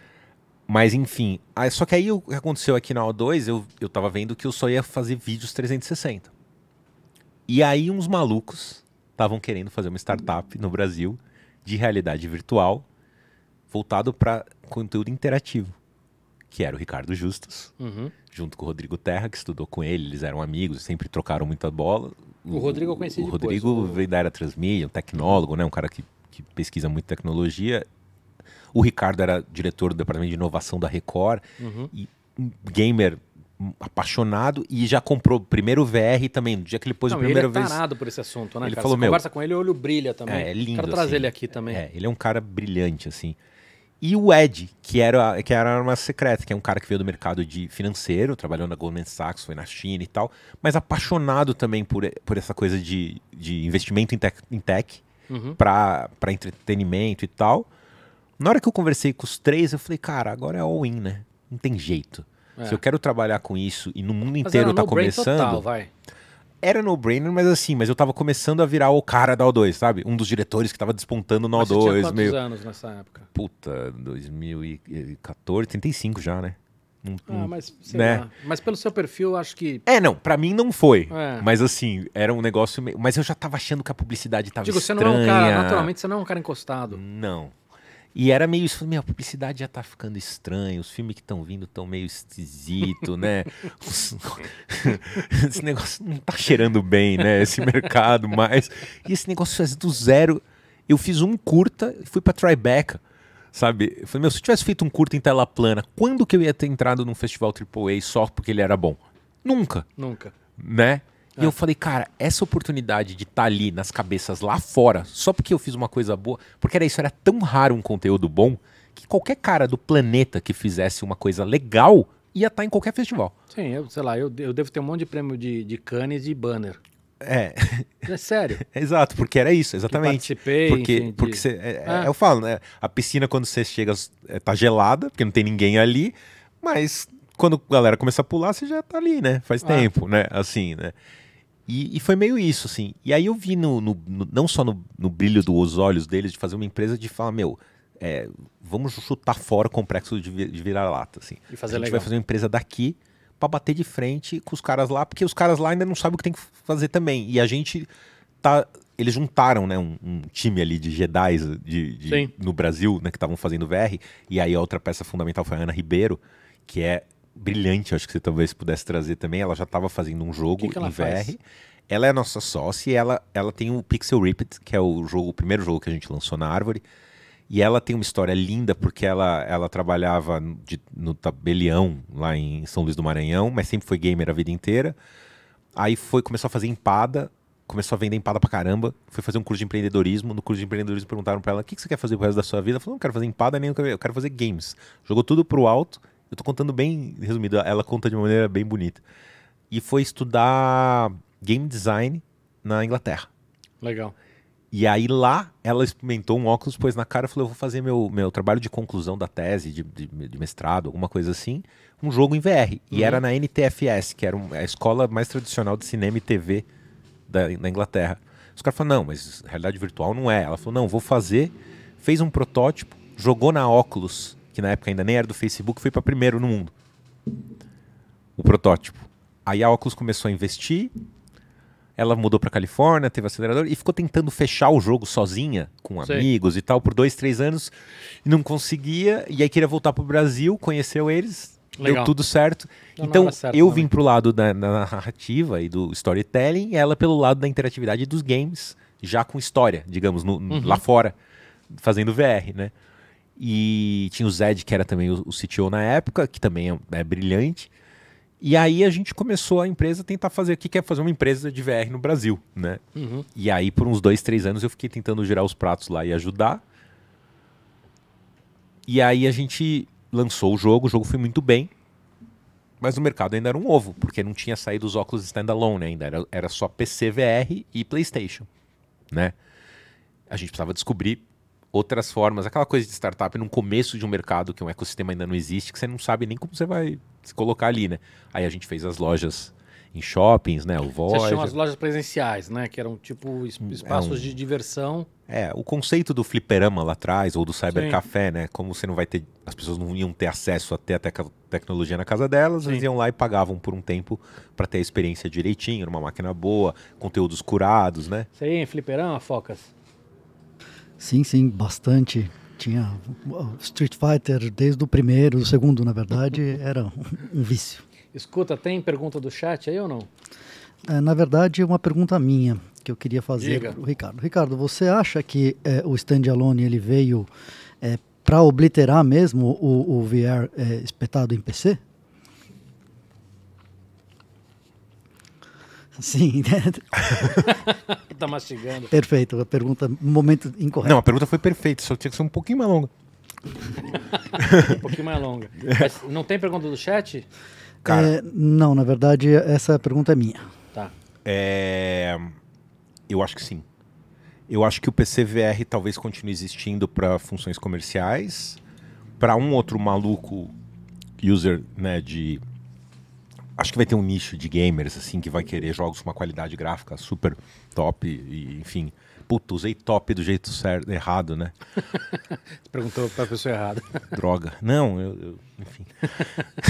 Mas, enfim. aí- só que aí o que aconteceu aqui na O2, eu, eu tava vendo que eu só ia fazer vídeos 360. E aí uns malucos estavam querendo fazer uma startup no Brasil de realidade virtual voltado para conteúdo interativo. Que era o Ricardo Justus Uhum. junto com o Rodrigo Terra, que estudou com ele, eles eram amigos, sempre trocaram muita bola. O Rodrigo eu conheci O depois, Rodrigo o- veio da era Transmídia, um tecnólogo, né? um cara que, que pesquisa muito tecnologia. O Ricardo era diretor do departamento de inovação da Record, Uhum. e um gamer apaixonado e já comprou o primeiro VR também, no dia que ele pôs Não, a e ele primeira é vez. tarado por esse assunto, né, Ele cara? falou, Você meu- conversa com ele, o olho brilha também. É, é lindo. Quero trazer assim. ele aqui também. É, ele é um cara brilhante, assim. E o Ed, que era, que era a arma secreta, que é um cara que veio do mercado de financeiro, trabalhou na Goldman Sachs, foi na China e tal, mas apaixonado também por, por essa coisa de, de investimento em tech, em tech Uhum. para entretenimento e tal. Na hora que eu conversei com os três, eu falei, cara, agora é all-in, né? Não tem jeito. É. Se eu quero trabalhar com isso e no mundo Mas inteiro tá começando. Total, vai. Era no-brainer, mas assim, mas eu tava começando a virar o cara da O2, sabe? Um dos diretores que tava despontando no Mas você tinha O2, quantos meio. anos nessa época? Puta, 2014, 35 já, né? Não- Ah, mas né? lá. Mas pelo seu perfil, eu acho que. É, não, pra mim não foi. É. Mas assim, era um negócio meio. Mas eu já tava achando que a publicidade tava Digo, você estranha. não é um cara. Naturalmente, você não é um cara encostado. Não. E era meio isso, meu, a publicidade já tá ficando estranha, os filmes que estão vindo estão meio esquisito, né? *laughs* *laughs* Esse negócio não tá cheirando bem, né? Esse mercado mais. E esse negócio faz do zero. Eu fiz um curta e fui pra Tribeca, sabe? Eu falei, meu, se eu tivesse feito um curta em tela plana, quando que eu ia ter entrado num festival AAA só porque ele era bom? Nunca Nunca. né? E É. eu falei, cara, essa oportunidade de estar ali nas cabeças lá fora, só porque eu fiz uma coisa boa, porque era isso, era tão raro um conteúdo bom, que qualquer cara do planeta que fizesse uma coisa legal ia estar em qualquer festival. Sim, eu, sei lá, eu, eu devo ter um monte de prêmio de, de Cannes e banner. É, *laughs* É sério. *laughs* exato, porque era isso, exatamente. participei, Porque, de- porque você, é, é, Ah. eu falo, né? A piscina, quando você chega, é, tá gelada, porque não tem ninguém ali, mas quando a galera começa a pular, você já tá ali, né? Faz Ah. tempo, né? Assim, né? E, e foi meio isso, assim. E aí eu vi, no, no- no- não só no, no brilho dos olhos deles, de fazer uma empresa de falar, meu, é, vamos chutar fora o complexo de, de vira-lata, assim. E fazer a gente legal. vai fazer uma empresa daqui pra bater de frente com os caras lá, porque os caras lá ainda não sabem o que tem que fazer também. E a gente tá. Eles juntaram, né, um, um time ali de Jedi de, de- no Brasil, né, que estavam fazendo VR. E aí a outra peça fundamental foi a Ana Ribeiro, que é brilhante, acho que você talvez pudesse trazer também. Ela já estava fazendo um jogo que que em faz? VR. Ela é a nossa sócia e ela, ela tem o Pixel Ripped, que é o jogo, o primeiro jogo que a gente lançou na Árvore. E ela tem uma história linda porque ela, ela trabalhava de- no tabelião lá em São Luís do Maranhão, mas sempre foi gamer a vida inteira. Aí foi, começou a fazer empada, começou a vender empada pra caramba, foi fazer um curso de empreendedorismo. No curso de empreendedorismo perguntaram pra ela: o que, que você quer fazer pro resto da sua vida? Ela falou: não quero fazer empada nem eu quero fazer games. Jogou tudo pro alto. Eu tô contando bem resumido, ela conta de uma maneira bem bonita. E foi estudar game design na Inglaterra. Legal. E aí lá ela experimentou um óculos, pôs na cara e falou: Eu vou fazer meu, meu trabalho de conclusão da tese, de, de, de mestrado, alguma coisa assim, um jogo em VR. E era na NTFS, que era um- a escola mais tradicional de cinema e TV da, na Inglaterra. Os caras falaram: Não, mas realidade virtual não é. Ela falou: Não, vou fazer. Fez um protótipo, jogou na Oculus, que na época ainda nem era do Facebook, foi para primeiro no mundo. O protótipo. Aí a Oculus começou a investir, ela mudou pra Califórnia, teve acelerador e ficou tentando fechar o jogo sozinha, com Sei. amigos e tal, por dois, três anos. E não conseguia. E aí queria voltar pro Brasil, conheceu eles, Legal. deu tudo certo. Na então hora certa eu também. vim pro lado da, da narrativa e do storytelling, e ela pelo lado da interatividade dos games, já com história, digamos, no- Uhum. lá fora, fazendo VR, né? E tinha o Zed, que era também o, o CTO na época, que também é, é brilhante. E aí a gente começou a empresa a tentar fazer o que quer fazer uma empresa de VR no Brasil, né? Uhum. E aí por uns dois, três anos eu fiquei tentando girar os pratos lá e ajudar. E aí a gente lançou o jogo, o jogo foi muito bem. Mas o mercado ainda era um ovo, porque não tinha saído os óculos standalone ainda, era, era só PC, VR e PlayStation, né? A gente precisava descobrir outras formas, aquela coisa de startup no começo de um mercado que um ecossistema ainda não existe, que você não sabe nem como você vai se colocar ali, né? Aí a gente fez as lojas em shoppings, né? O Vocês tinham Voyager. as lojas presenciais, né? Que eram tipo es- espaços um- de diversão. É, o conceito do fliperama lá atrás, ou do cybercafé, né? Como você não vai ter. As pessoas não iam ter acesso a ter a tec- tecnologia na casa delas, eles iam lá e pagavam por um tempo para ter a experiência direitinho, numa máquina boa, conteúdos curados, né? Você ia em fliperama, Focas? Sim, sim, bastante. Tinha Street Fighter desde o primeiro, o segundo, na verdade, *laughs* era um, vício. Escuta, tem pergunta do chat aí ou não? É, na verdade, uma pergunta minha que eu queria fazer para o Ricardo. Ricardo, você acha que é, o standalone ele veio para obliterar mesmo o, o VR é, espetado em PC? Sim, *laughs* tá mastigando. perfeito. A pergunta, momento incorreto. Não, a pergunta foi perfeita, só tinha que ser um pouquinho mais longa. *laughs* um pouquinho mais longa. Mas não tem pergunta do chat? Cara. É, não, na verdade, essa pergunta é minha. Tá. É, Eu acho que sim. Eu acho que o PCVR talvez continue existindo para funções comerciais, para um outro maluco user, né, de acho que vai ter um nicho de gamers assim que vai querer jogos com uma qualidade gráfica super top e enfim. Puta, usei top do jeito certo, errado, né? *laughs* Perguntou pra pessoa errada. *laughs* Droga. Não, eu, eu- enfim. *laughs*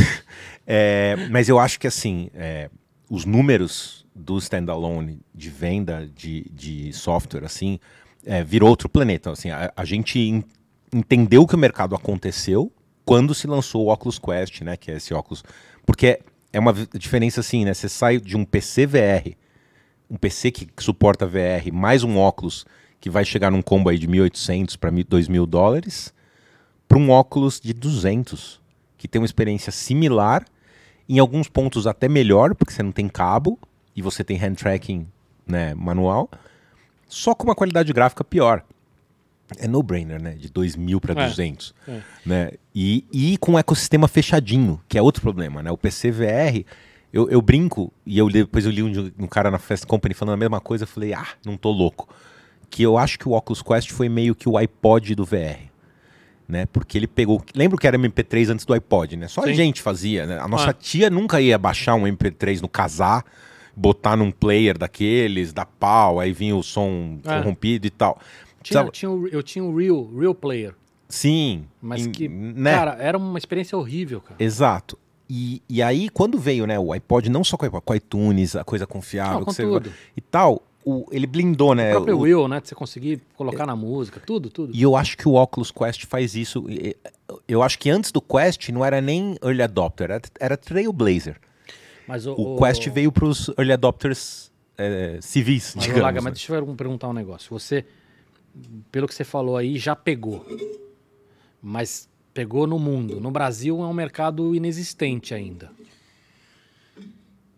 É, mas eu acho que assim, é, os números do standalone de venda de, de software, assim, é, virou outro planeta. Assim, a, a gente en- entendeu que o mercado aconteceu quando se lançou o Oculus Quest, né? Que é esse óculos. Porque é uma diferença assim, né? Você sai de um PC VR, um PC que suporta VR, mais um óculos que vai chegar num combo aí de 1.800 para 2.000 dólares, para um óculos de 200, que tem uma experiência similar, em alguns pontos até melhor, porque você não tem cabo e você tem hand tracking né, manual, só com uma qualidade gráfica pior. É no-brainer, né? De 2.000 para É, 200. é. Né? E, e com um ecossistema fechadinho, que é outro problema, né? O PC VR, eu, eu brinco, e eu depois eu li um, um cara na Fast Company falando a mesma coisa, eu falei, ah, não tô louco. Que eu acho que o Oculus Quest foi meio que o iPod do VR. Né? Porque ele pegou. Lembra que era MP3 antes do iPod, né? Só a Sim. gente fazia, né? A nossa Ah. tia nunca ia baixar um MP3 no casar, botar num player daqueles, da pau, aí vinha o som É. corrompido e tal. Tinha, Sabe? tinha o- eu tinha o Real, Real Player. Sim. Mas que, né? cara, era uma experiência horrível, cara. Exato. E, e aí, quando veio né, o iPod, não só com o iPod, com o iTunes, a coisa confiável, Não, com que você- e tal, o- ele blindou, né? O próprio o- Real, né? De você conseguir colocar na música, tudo, tudo. E eu acho que o Oculus Quest faz isso. Eu acho que antes do Quest não era nem Early Adopter, era, era Trailblazer. Mas o, O Quest veio para os Early Adopters é, civis, Mas, digamos. Laga, né? mas deixa eu perguntar um negócio. Você, pelo que você falou aí, já pegou. Mas pegou no mundo. No Brasil é um mercado inexistente ainda.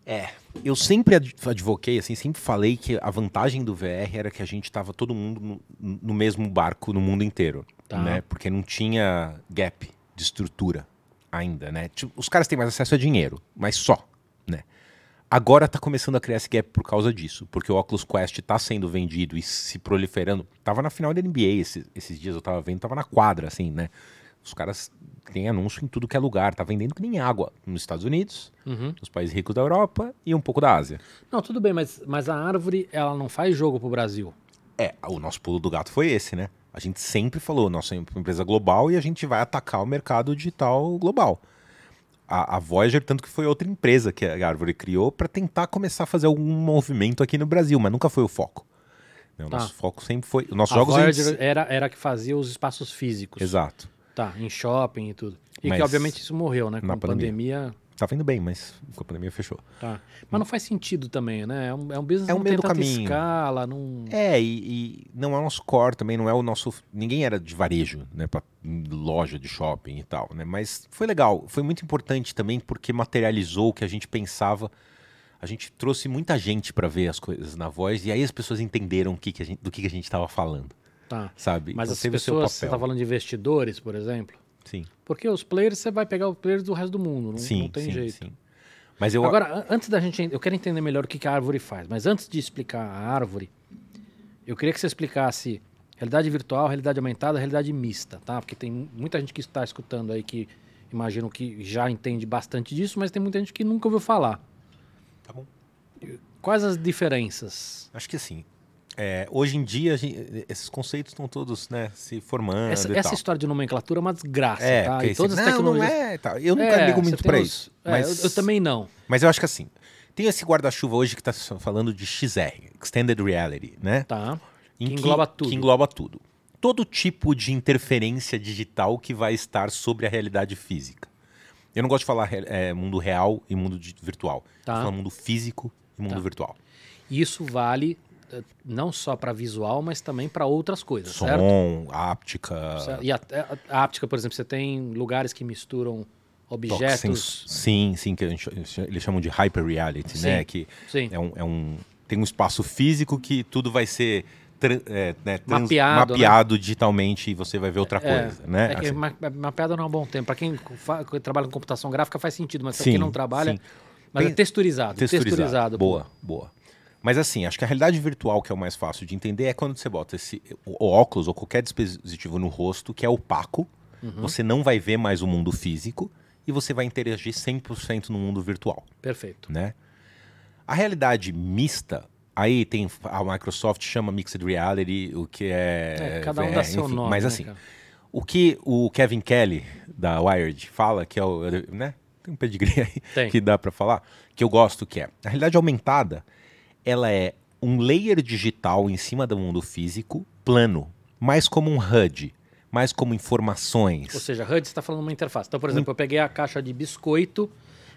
É, eu sempre ad- advoquei, assim, sempre falei que a vantagem do VR era que a gente tava todo mundo no, no mesmo barco no mundo inteiro, Tá. né? Porque não tinha gap de estrutura ainda, né? Tipo, os caras têm mais acesso a dinheiro, mas só, né? Agora tá começando a criar esse gap por causa disso, porque o Oculus Quest tá sendo vendido e se proliferando. Tava na final da NBA esses, esses dias eu tava vendo, tava na quadra, assim, né? Os caras têm anúncio em tudo que é lugar, tá vendendo que nem água nos Estados Unidos, Uhum. nos países ricos da Europa e um pouco da Ásia. Não, tudo bem, mas, mas a árvore, ela não faz jogo pro Brasil. É, o nosso pulo do gato foi esse, né? A gente sempre falou, nossa é uma empresa global e a gente vai atacar o mercado digital global. A, a Voyager, tanto que foi outra empresa que a Árvore criou para tentar começar a fazer algum movimento aqui no Brasil, mas nunca foi o foco. Né, O Tá. nosso foco sempre foi. Os nossos a jogos. Voyager era, era que fazia os espaços físicos. Exato. Tá, em shopping e tudo. E Mas que obviamente isso morreu, né? Com na a pandemia. pandemia. Tava indo bem, mas com a pandemia fechou. Tá. Mas não faz sentido também, né? É um, é um business É um que não meio tem do caminho. escala, não... É, e, e não é o nosso core também, não é o nosso. Ninguém era de varejo, né? Pra loja de shopping e tal, né? Mas foi legal, foi muito importante também porque materializou o que a gente pensava. A gente trouxe muita gente para ver as coisas na voz e aí as pessoas entenderam que que gente- do que, que a gente estava falando, Tá. sabe? Mas Então as pessoas, você papel. tá falando de investidores, por exemplo? Sim, Porque os players, você vai pegar os players do resto do mundo, não, sim, não tem sim, jeito. sim. Mas eu Agora, an- antes da gente. Eu quero entender melhor o que, que a árvore faz, mas antes de explicar a árvore, eu queria que você explicasse realidade virtual, realidade aumentada, realidade mista, tá? Porque tem muita gente que está escutando aí que imagino que já entende bastante disso, mas tem muita gente que nunca ouviu falar. Tá bom. Quais as diferenças? acho que assim. é, hoje em dia gente- esses conceitos estão todos, né, se formando Essa, e essa história de nomenclatura é uma desgraça, É, tá? E todas as não, tecnologias. não é, tá. Eu nunca É, ligo muito os- isso. é, mas... eu, eu também não. Mas eu acho que assim, tem esse guarda-chuva hoje que está falando de XR, Extended Reality, né? Tá. Que engloba tudo. Que engloba tudo. Todo tipo de interferência digital que vai estar sobre a realidade física. Eu não gosto de falar re- é, mundo real e mundo virtual. Tá. Eu falo mundo físico e mundo Tá. virtual. Isso vale eh, não só para visual, mas também para outras coisas, certo? Som, áptica, Certo. E a, a áptica, por exemplo, você tem lugares que misturam objetos. toxins. Sim, sim, que a gente- eles chamam de hyper reality, né? Sim. Que Sim. é um, é um- tem um espaço físico que tudo vai ser é, né, trans- Mapeado, mapeado digitalmente e você vai ver outra É, coisa, né? É Assim. ma- mapeado não é um bom tempo. Para quem trabalha com computação gráfica faz sentido, mas para quem não trabalha. sim. Mas Bem- é texturizado. Texturizado. pô. Boa, boa. Mas assim, acho que a realidade virtual que é o mais fácil de entender é quando você bota esse, o, o óculos ou qualquer dispositivo no rosto que é opaco, Uhum. você não vai ver mais o mundo físico e você vai interagir 100% no mundo virtual, Perfeito. né? A realidade mista, aí tem a Microsoft chama Mixed Reality, o que é... É, cada um é, dá seu enfim, nome. Mas né, assim, cara? o que o Kevin Kelly, da Wired, fala, que é o. Né? Tem um pedigree aí Tem. que dá pra falar, que eu gosto, que é. A realidade aumentada, ela é um layer digital em cima do mundo físico, plano, mais como um HUD, mais como informações. Ou seja, HUD você está falando uma interface. Então, por exemplo, eu peguei a caixa de biscoito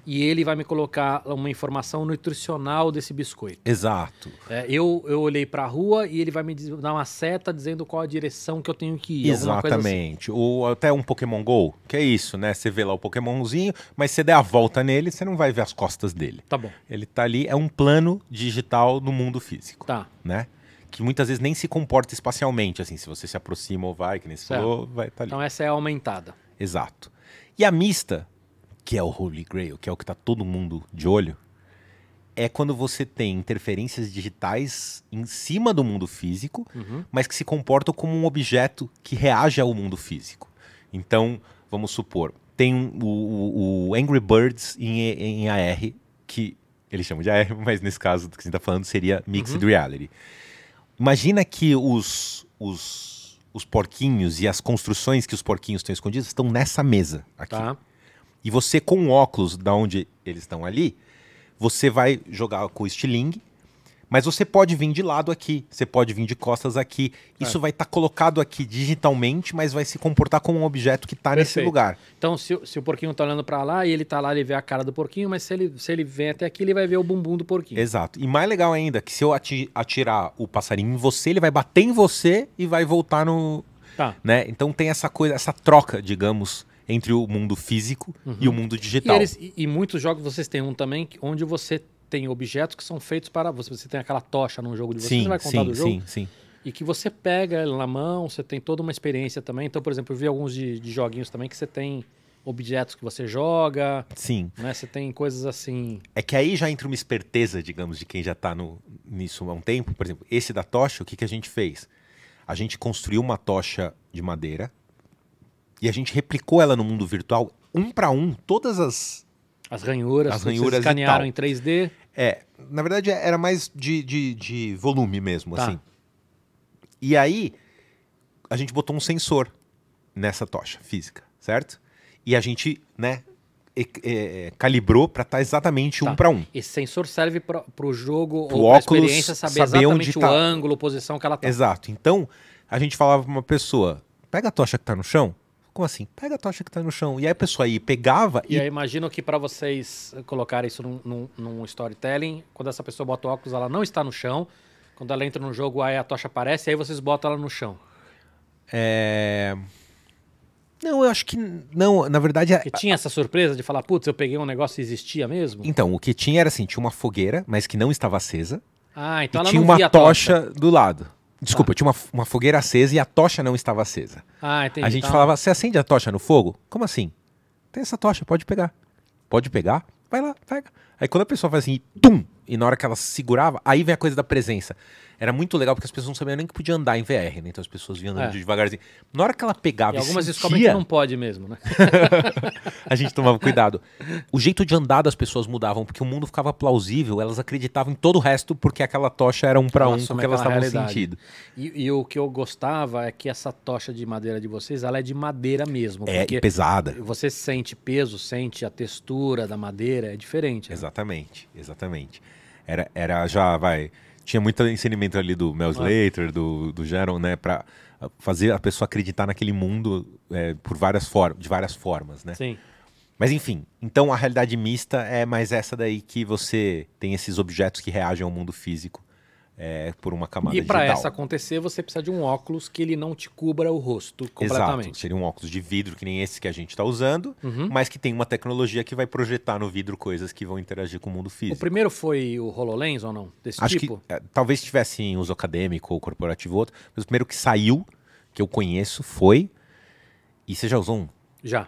e ele vai me colocar uma informação nutricional desse biscoito. Exato. É, eu, eu olhei para a rua e ele vai me dar uma seta dizendo qual a direção que eu tenho que ir. assim. Exatamente. Ou até um Pokémon GO, que é isso, né? Você vê lá o Pokémonzinho, mas você der a volta nele, você não vai ver as costas dele. Tá bom. Ele tá ali, é um plano digital no mundo físico. Tá. né? Que muitas vezes nem se comporta espacialmente, assim, se você se aproxima ou vai, que nem Certo. falou, vai estar ali. Então essa é a aumentada. Exato. E a mista, que é o Holy Grail, que é o que tá todo mundo de olho, é quando você tem interferências digitais em cima do mundo físico, Uhum. mas que se comportam como um objeto que reage ao mundo físico. Então, vamos supor, tem o, o- o Angry Birds em, em AR, que eles chamam de AR, *laughs* mas nesse caso do que você está falando seria Mixed Reality. Imagina que os, os, os porquinhos e as construções que os porquinhos estão escondidos estão nessa mesa aqui. Tá. E você, com óculos da onde eles estão ali, você vai jogar com o estilingue, mas você pode vir de lado aqui, você pode vir de costas aqui. Isso vai estar colocado aqui digitalmente, mas vai se comportar como um objeto que está nesse lugar. Então, se, o- se o porquinho tá olhando para lá e ele tá lá, ele vê a cara do porquinho, mas se ele, se ele vem até aqui, ele vai ver o bumbum do porquinho. Exato. E mais legal ainda, que se eu ati- atirar o passarinho em você, ele vai bater em você e vai voltar no. Tá. Né? Então tem essa coisa, essa troca, digamos, entre o mundo físico e o mundo E, digital. eles, e, e muitos jogos vocês têm um também onde você tem objetos que são feitos para você. Você tem aquela tocha num jogo de vocês, sim, você vai contar sim, do jogo. sim, sim. E que você pega ele na mão, você tem toda uma experiência também. Então, por exemplo, eu vi alguns de, de joguinhos também que você tem objetos que você joga, Sim. né? Você tem coisas assim. É que aí já entra uma esperteza, digamos, de quem já está nisso há um tempo. Por exemplo, esse da tocha, o que, que a gente fez? A gente construiu uma tocha de madeira e a gente replicou ela no mundo virtual, um para um, todas as. As ranhuras, As ranhuras e escanearam em 3D. É, na verdade era mais de, de, de volume mesmo, Tá. assim. E aí, a gente botou um sensor nessa tocha física, certo? E a gente, né, e- é, calibrou para estar exatamente um Tá. para um. Esse sensor serve para o jogo Pro ou para experiência saber, saber exatamente onde o tá. ângulo, posição que ela tá. Exato. Então, a gente falava pra uma pessoa: pega a tocha que tá no chão. Como assim? Pega a tocha que tá no chão. E aí a pessoa aí pegava E e. aí imagino que para vocês colocarem isso num, num- num storytelling, quando essa pessoa bota o óculos, ela não está no chão. Quando ela entra no jogo, aí a tocha aparece, aí vocês botam ela no chão. É... Não, eu acho que. Não, na verdade. é- Porque tinha essa surpresa de falar, putz, eu peguei um negócio e existia mesmo? Então, o que tinha era assim: tinha uma fogueira, mas que não estava acesa. Ah, então e ela tinha não uma via a tocha do lado. Desculpa, tinha uma, uma fogueira acesa e a tocha não estava acesa. Ah, entendi. a gente Então, falava: você acende a tocha no fogo? Como assim? Tem essa tocha, pode pegar. Pode pegar? Vai lá, pega. Aí quando a pessoa faz assim, tum! E na hora que ela segurava, aí vem a coisa da presença. Era muito legal porque as pessoas não sabiam nem que podia andar em VR, né? Então as pessoas vinham andando É. devagarzinho. Na hora que ela pegava E e, algumas sentia, descobrem que não pode mesmo, né? *laughs* a gente tomava cuidado. O jeito de andar das pessoas mudavam, porque o mundo ficava plausível, elas acreditavam em todo o resto, porque aquela tocha era um para um com assume que elas estavam sentindo. E, e o que eu gostava é que essa tocha de madeira de vocês, ela é de madeira mesmo. É, porque e pesada. você sente peso, sente a textura da madeira, é diferente. né? Exatamente, exatamente. Era, era já, vai. Tinha muito ensinamento ali do Mel Ah. Slater, do, do Jaron, né? Pra fazer a pessoa acreditar naquele mundo é, por várias formas, de várias formas, né? Sim. Mas enfim, então a realidade mista é mais essa daí que você tem esses objetos que reagem ao mundo físico é, por uma camada E para digital. essa acontecer, você precisa de um óculos que ele não te cubra o rosto Exato. completamente. Seria um óculos de vidro que nem esse que a gente está usando, Uhum. mas que tem uma tecnologia que vai projetar no vidro coisas que vão interagir com o mundo O físico. primeiro foi o HoloLens ou não? Desse Acho tipo? que é, talvez tivesse em uso acadêmico ou corporativo outro, mas o primeiro que saiu, que eu conheço, foi. E você já usou um? Já.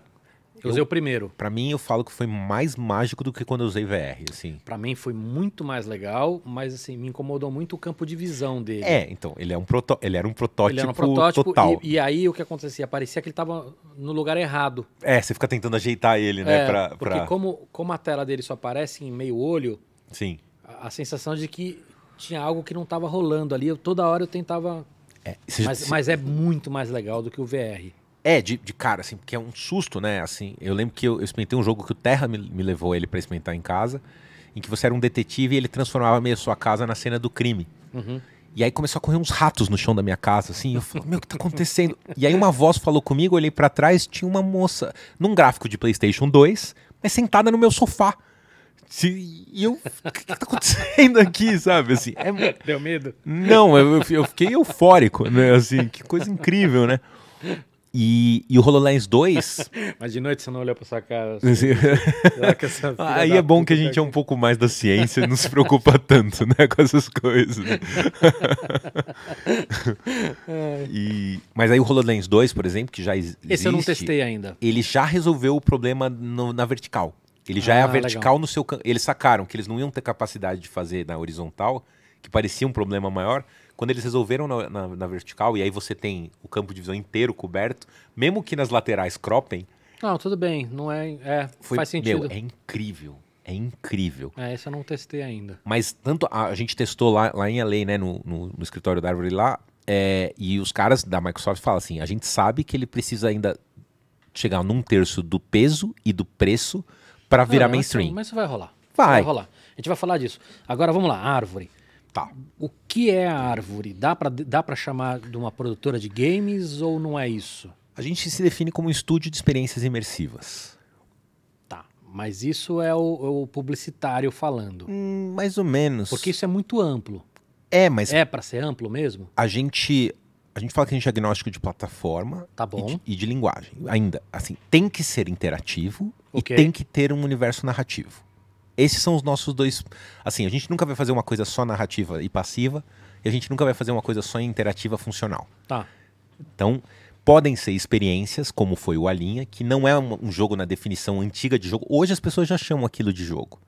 Eu usei o primeiro. Pra mim, eu falo que foi mais mágico do que quando eu usei VR, assim. Pra mim foi muito mais legal, mas assim, me incomodou muito o campo de visão dele. É, então, ele, é um proto... ele era um protótipo, Ele era um protótipo total. e, e aí o que acontecia? Parecia que ele tava no lugar errado. É, você fica tentando ajeitar ele, né? É, pra, porque pra- como, como a tela dele só aparece em meio olho, Sim. a, a sensação de que tinha algo que não tava rolando ali. Eu, toda hora eu tentava. É, Mas, mas é muito mais legal do que o VR. É, de, de cara, assim, porque é um susto, né? Assim, eu lembro que eu, eu experimentei um jogo que o Terra me, me levou ele pra experimentar em casa, em que você era um detetive e ele transformava meio a sua casa na cena do crime. Uhum. E aí começou a correr uns ratos no chão da minha casa, assim. Eu falei, meu, o que tá acontecendo? E aí uma voz falou comigo, eu olhei pra trás, tinha uma moça num gráfico de PlayStation 2, mas sentada no meu sofá. E eu, o que, que tá acontecendo aqui, sabe? Assim, é, Deu medo? não, eu- eu fiquei eufórico, né? Assim, que coisa incrível, né? E, e o HoloLens 2. *laughs* Mas de noite você não olhou pra sua cara. assim, *laughs* aí é bom que a gente tá é um pouco mais da ciência e não se preocupa *laughs* tanto, né, com essas coisas. né? E- mas aí o HoloLens 2, por exemplo, que já ex- existe, Esse eu não testei ainda. ele já resolveu o problema no- na vertical. Ele já é Ah, a vertical no seu... Eles sacaram que eles não iam ter capacidade de fazer na horizontal, que parecia um problema maior. Quando eles resolveram na, na- na vertical, e aí você tem o campo de visão inteiro coberto, mesmo que nas laterais cropem, Não, tudo bem. Não é. É, foi, faz sentido. meu, é incrível. É incrível. É, esse eu não testei ainda. Mas tanto a, a gente testou lá, lá em LA, né, no, no, no escritório da Árvore lá, é, e os caras da Microsoft falam assim: a gente sabe que ele precisa ainda chegar num terço do peso e do preço para virar Não, mainstream. Mas isso vai rolar. Vai. rolar. A gente vai falar disso. Agora vamos lá, árvore. Tá. O que é a árvore? Dá pra, dá pra chamar de uma produtora de games ou não é isso? A gente se define como um estúdio de experiências imersivas. Tá. Mas isso é o, é o publicitário falando. Hum, mais ou menos. Porque isso é muito amplo. É, mas É pra ser amplo mesmo? a gente. A gente fala que a gente é agnóstico de plataforma Tá e, bom. de, e de linguagem. Ainda, assim, tem que ser interativo Ok. e tem que ter um universo narrativo. Esses são os nossos dois. Assim, a gente nunca vai fazer uma coisa só narrativa e passiva, e a gente nunca vai fazer uma coisa só interativa funcional. Tá. Então, podem ser experiências, como foi o Alinha, que não é um, um jogo na definição antiga de jogo. Hoje as pessoas já chamam aquilo de jogo,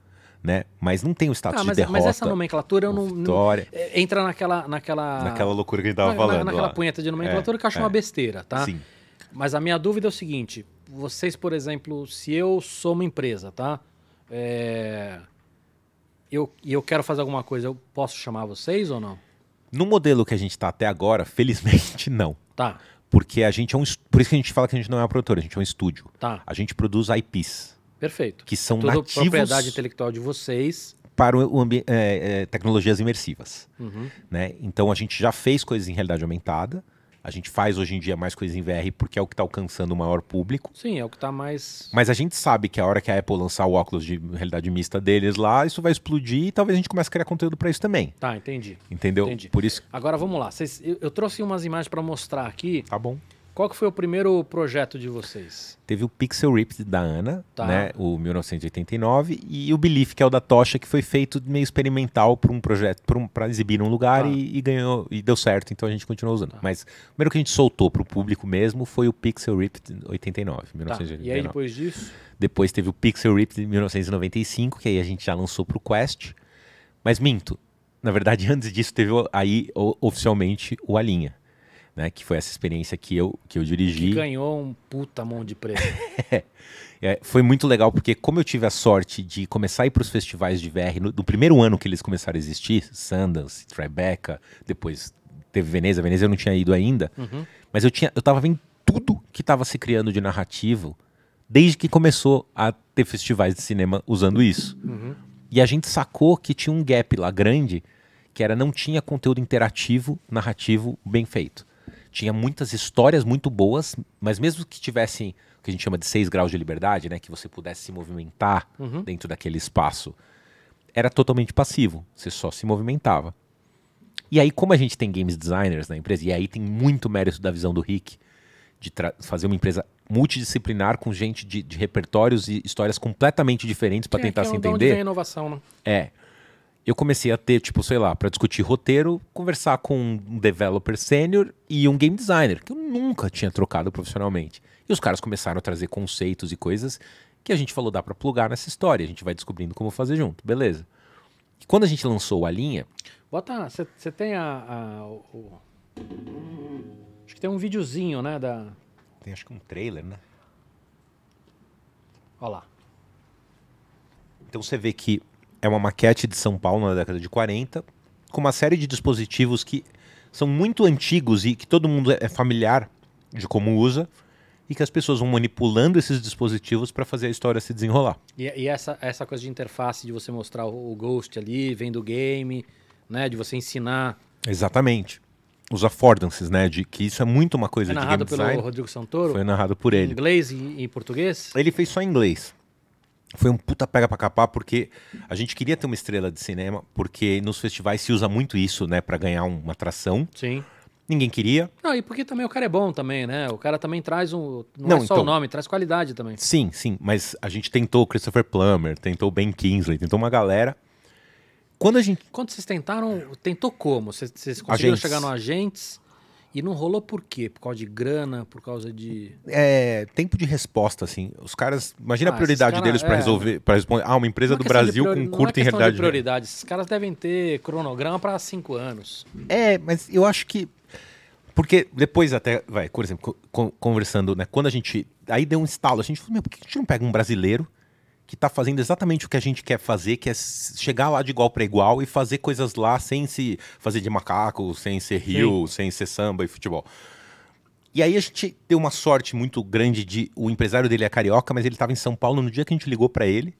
né? Mas não tem o status Ah, mas, de derrota. mas essa nomenclatura eu não, não- vitória, é, entra naquela naquela naquela loucura que a gente tava na- falando. naquela lá. punheta de nomenclatura que eu acho é. uma besteira, tá? Sim. Mas a minha dúvida é o seguinte: vocês, por exemplo, se eu sou uma empresa, tá? É, eu, e eu quero fazer alguma coisa, eu posso chamar vocês ou não? No modelo que a gente está até agora, *laughs* felizmente não. Tá, Porque a gente é um. Por isso que a gente fala que a gente não é uma produtora, a gente é um estúdio. tá, A gente produz IPs, perfeito. que são Tudo nativos propriedade intelectual de vocês. para o ambi- é, é, tecnologias imersivas. Uhum. Né? Então a gente já fez coisas em realidade aumentada. A gente faz hoje em dia mais coisas em VR porque é o que está alcançando o maior público. Sim, é o que tá mais. Mas a gente sabe que a hora que a Apple lançar o óculos de realidade mista deles lá, isso vai explodir e talvez a gente comece a criar conteúdo para isso também. Tá, entendi. Entendeu? Entendi. Por isso. Agora vamos lá. Vocês- eu, eu trouxe umas imagens para mostrar aqui. Tá bom. Qual que foi o primeiro projeto de vocês? Teve o Pixel Ripped da Ana, Tá. né, o 1989, e o Belief, que é o da Tocha, que foi feito meio experimental para um projeto, para exibir num lugar Tá. e, e ganhou e deu certo, então a gente continuou usando. Tá. Mas o primeiro que a gente soltou para o público mesmo foi o Pixel Ripped 89, Tá. 1989. E aí depois disso? Depois teve o Pixel Ripped de 1995, que aí a gente já lançou para o Quest. Mas minto, na verdade *laughs* antes disso teve aí o- oficialmente o Alinha, né, que foi essa experiência que eu que eu dirigi. Que ganhou um puta mão de prêmio. *laughs* É, foi muito legal porque como eu tive a sorte de começar a ir para os festivais de VR no, no primeiro ano que eles começaram a existir, Sundance, Tribeca, depois teve Veneza, Veneza eu não tinha ido ainda, Uhum. mas eu tinha eu tava vendo tudo que estava se criando de narrativo desde que começou a ter festivais de cinema usando isso. Uhum. E a gente sacou que tinha um gap lá grande, que era não tinha conteúdo interativo, narrativo bem feito. Tinha muitas histórias muito boas, mas mesmo que tivessem o que a gente chama de seis graus de liberdade, né, que você pudesse se movimentar Uhum. dentro daquele espaço, era totalmente passivo. Você só se movimentava. E aí, como a gente tem games designers na empresa, e aí tem muito mérito da visão do Rick, de fazer uma empresa multidisciplinar com gente de, de repertórios e histórias completamente diferentes para é- tentar que é se onde entender. vem a inovação, né? É. Eu comecei a ter, tipo, sei lá, para discutir roteiro, conversar com um developer sênior e um game designer, que eu nunca tinha trocado profissionalmente. E os caras começaram a trazer conceitos e coisas que a gente falou, dá para plugar nessa história, a gente vai descobrindo como fazer junto, beleza. E quando a gente lançou a linha, Bota. Você tem a. a- o- o- acho que tem um videozinho, né? Da. tem acho que um trailer, né? Olha lá. Então você vê que é uma maquete de São Paulo na década de 40, com uma série de dispositivos que são muito antigos e que todo mundo é familiar de como usa, e que as pessoas vão manipulando esses dispositivos para fazer a história se desenrolar. E, e essa, essa coisa de interface, de você mostrar o, o Ghost ali, vendo o game, né? De você ensinar. Exatamente. Os affordances, né? De que isso é muito uma coisa É de game narrado pelo design. Rodrigo Santoro? Foi narrado por Em ele. inglês e em português? Ele fez só em inglês. Foi um puta pega pra capar, porque a gente queria ter uma estrela de cinema, porque nos festivais se usa muito isso, né, Pra ganhar uma atração. Sim. Ninguém queria. Não, e porque também o cara é bom também, né? O cara também traz um. Não, Não, é só então- o nome, traz qualidade também. Sim, sim, mas a gente tentou o Christopher Plummer, tentou o Ben Kingsley, tentou uma galera. Quando a gente. Quando vocês tentaram, tentou como? Vocês, vocês conseguiram Agentes. chegar no agentes e não rolou por quê? Por causa de grana, por causa de. É, tempo de resposta, assim. Os caras. Imagina Ah, a prioridade cara- deles é. resolver. para responder. Ah, uma empresa Não é do Brasil priori- com não curta é em realidade. de prioridade. Esses caras devem ter cronograma para cinco anos. É, mas eu acho que. Porque depois até, vai, por exemplo, co- con- conversando, né? Quando a gente. Aí deu um estalo, a gente falou, meu, por que a gente não pega um brasileiro que tá fazendo exatamente o que a gente quer fazer, que é chegar lá de igual para igual e fazer coisas lá sem se fazer de macaco, sem ser rio, sem ser samba e futebol. E aí a gente deu uma sorte muito grande de. O empresário dele é carioca, mas ele estava em São Paulo no dia que a gente ligou para ele.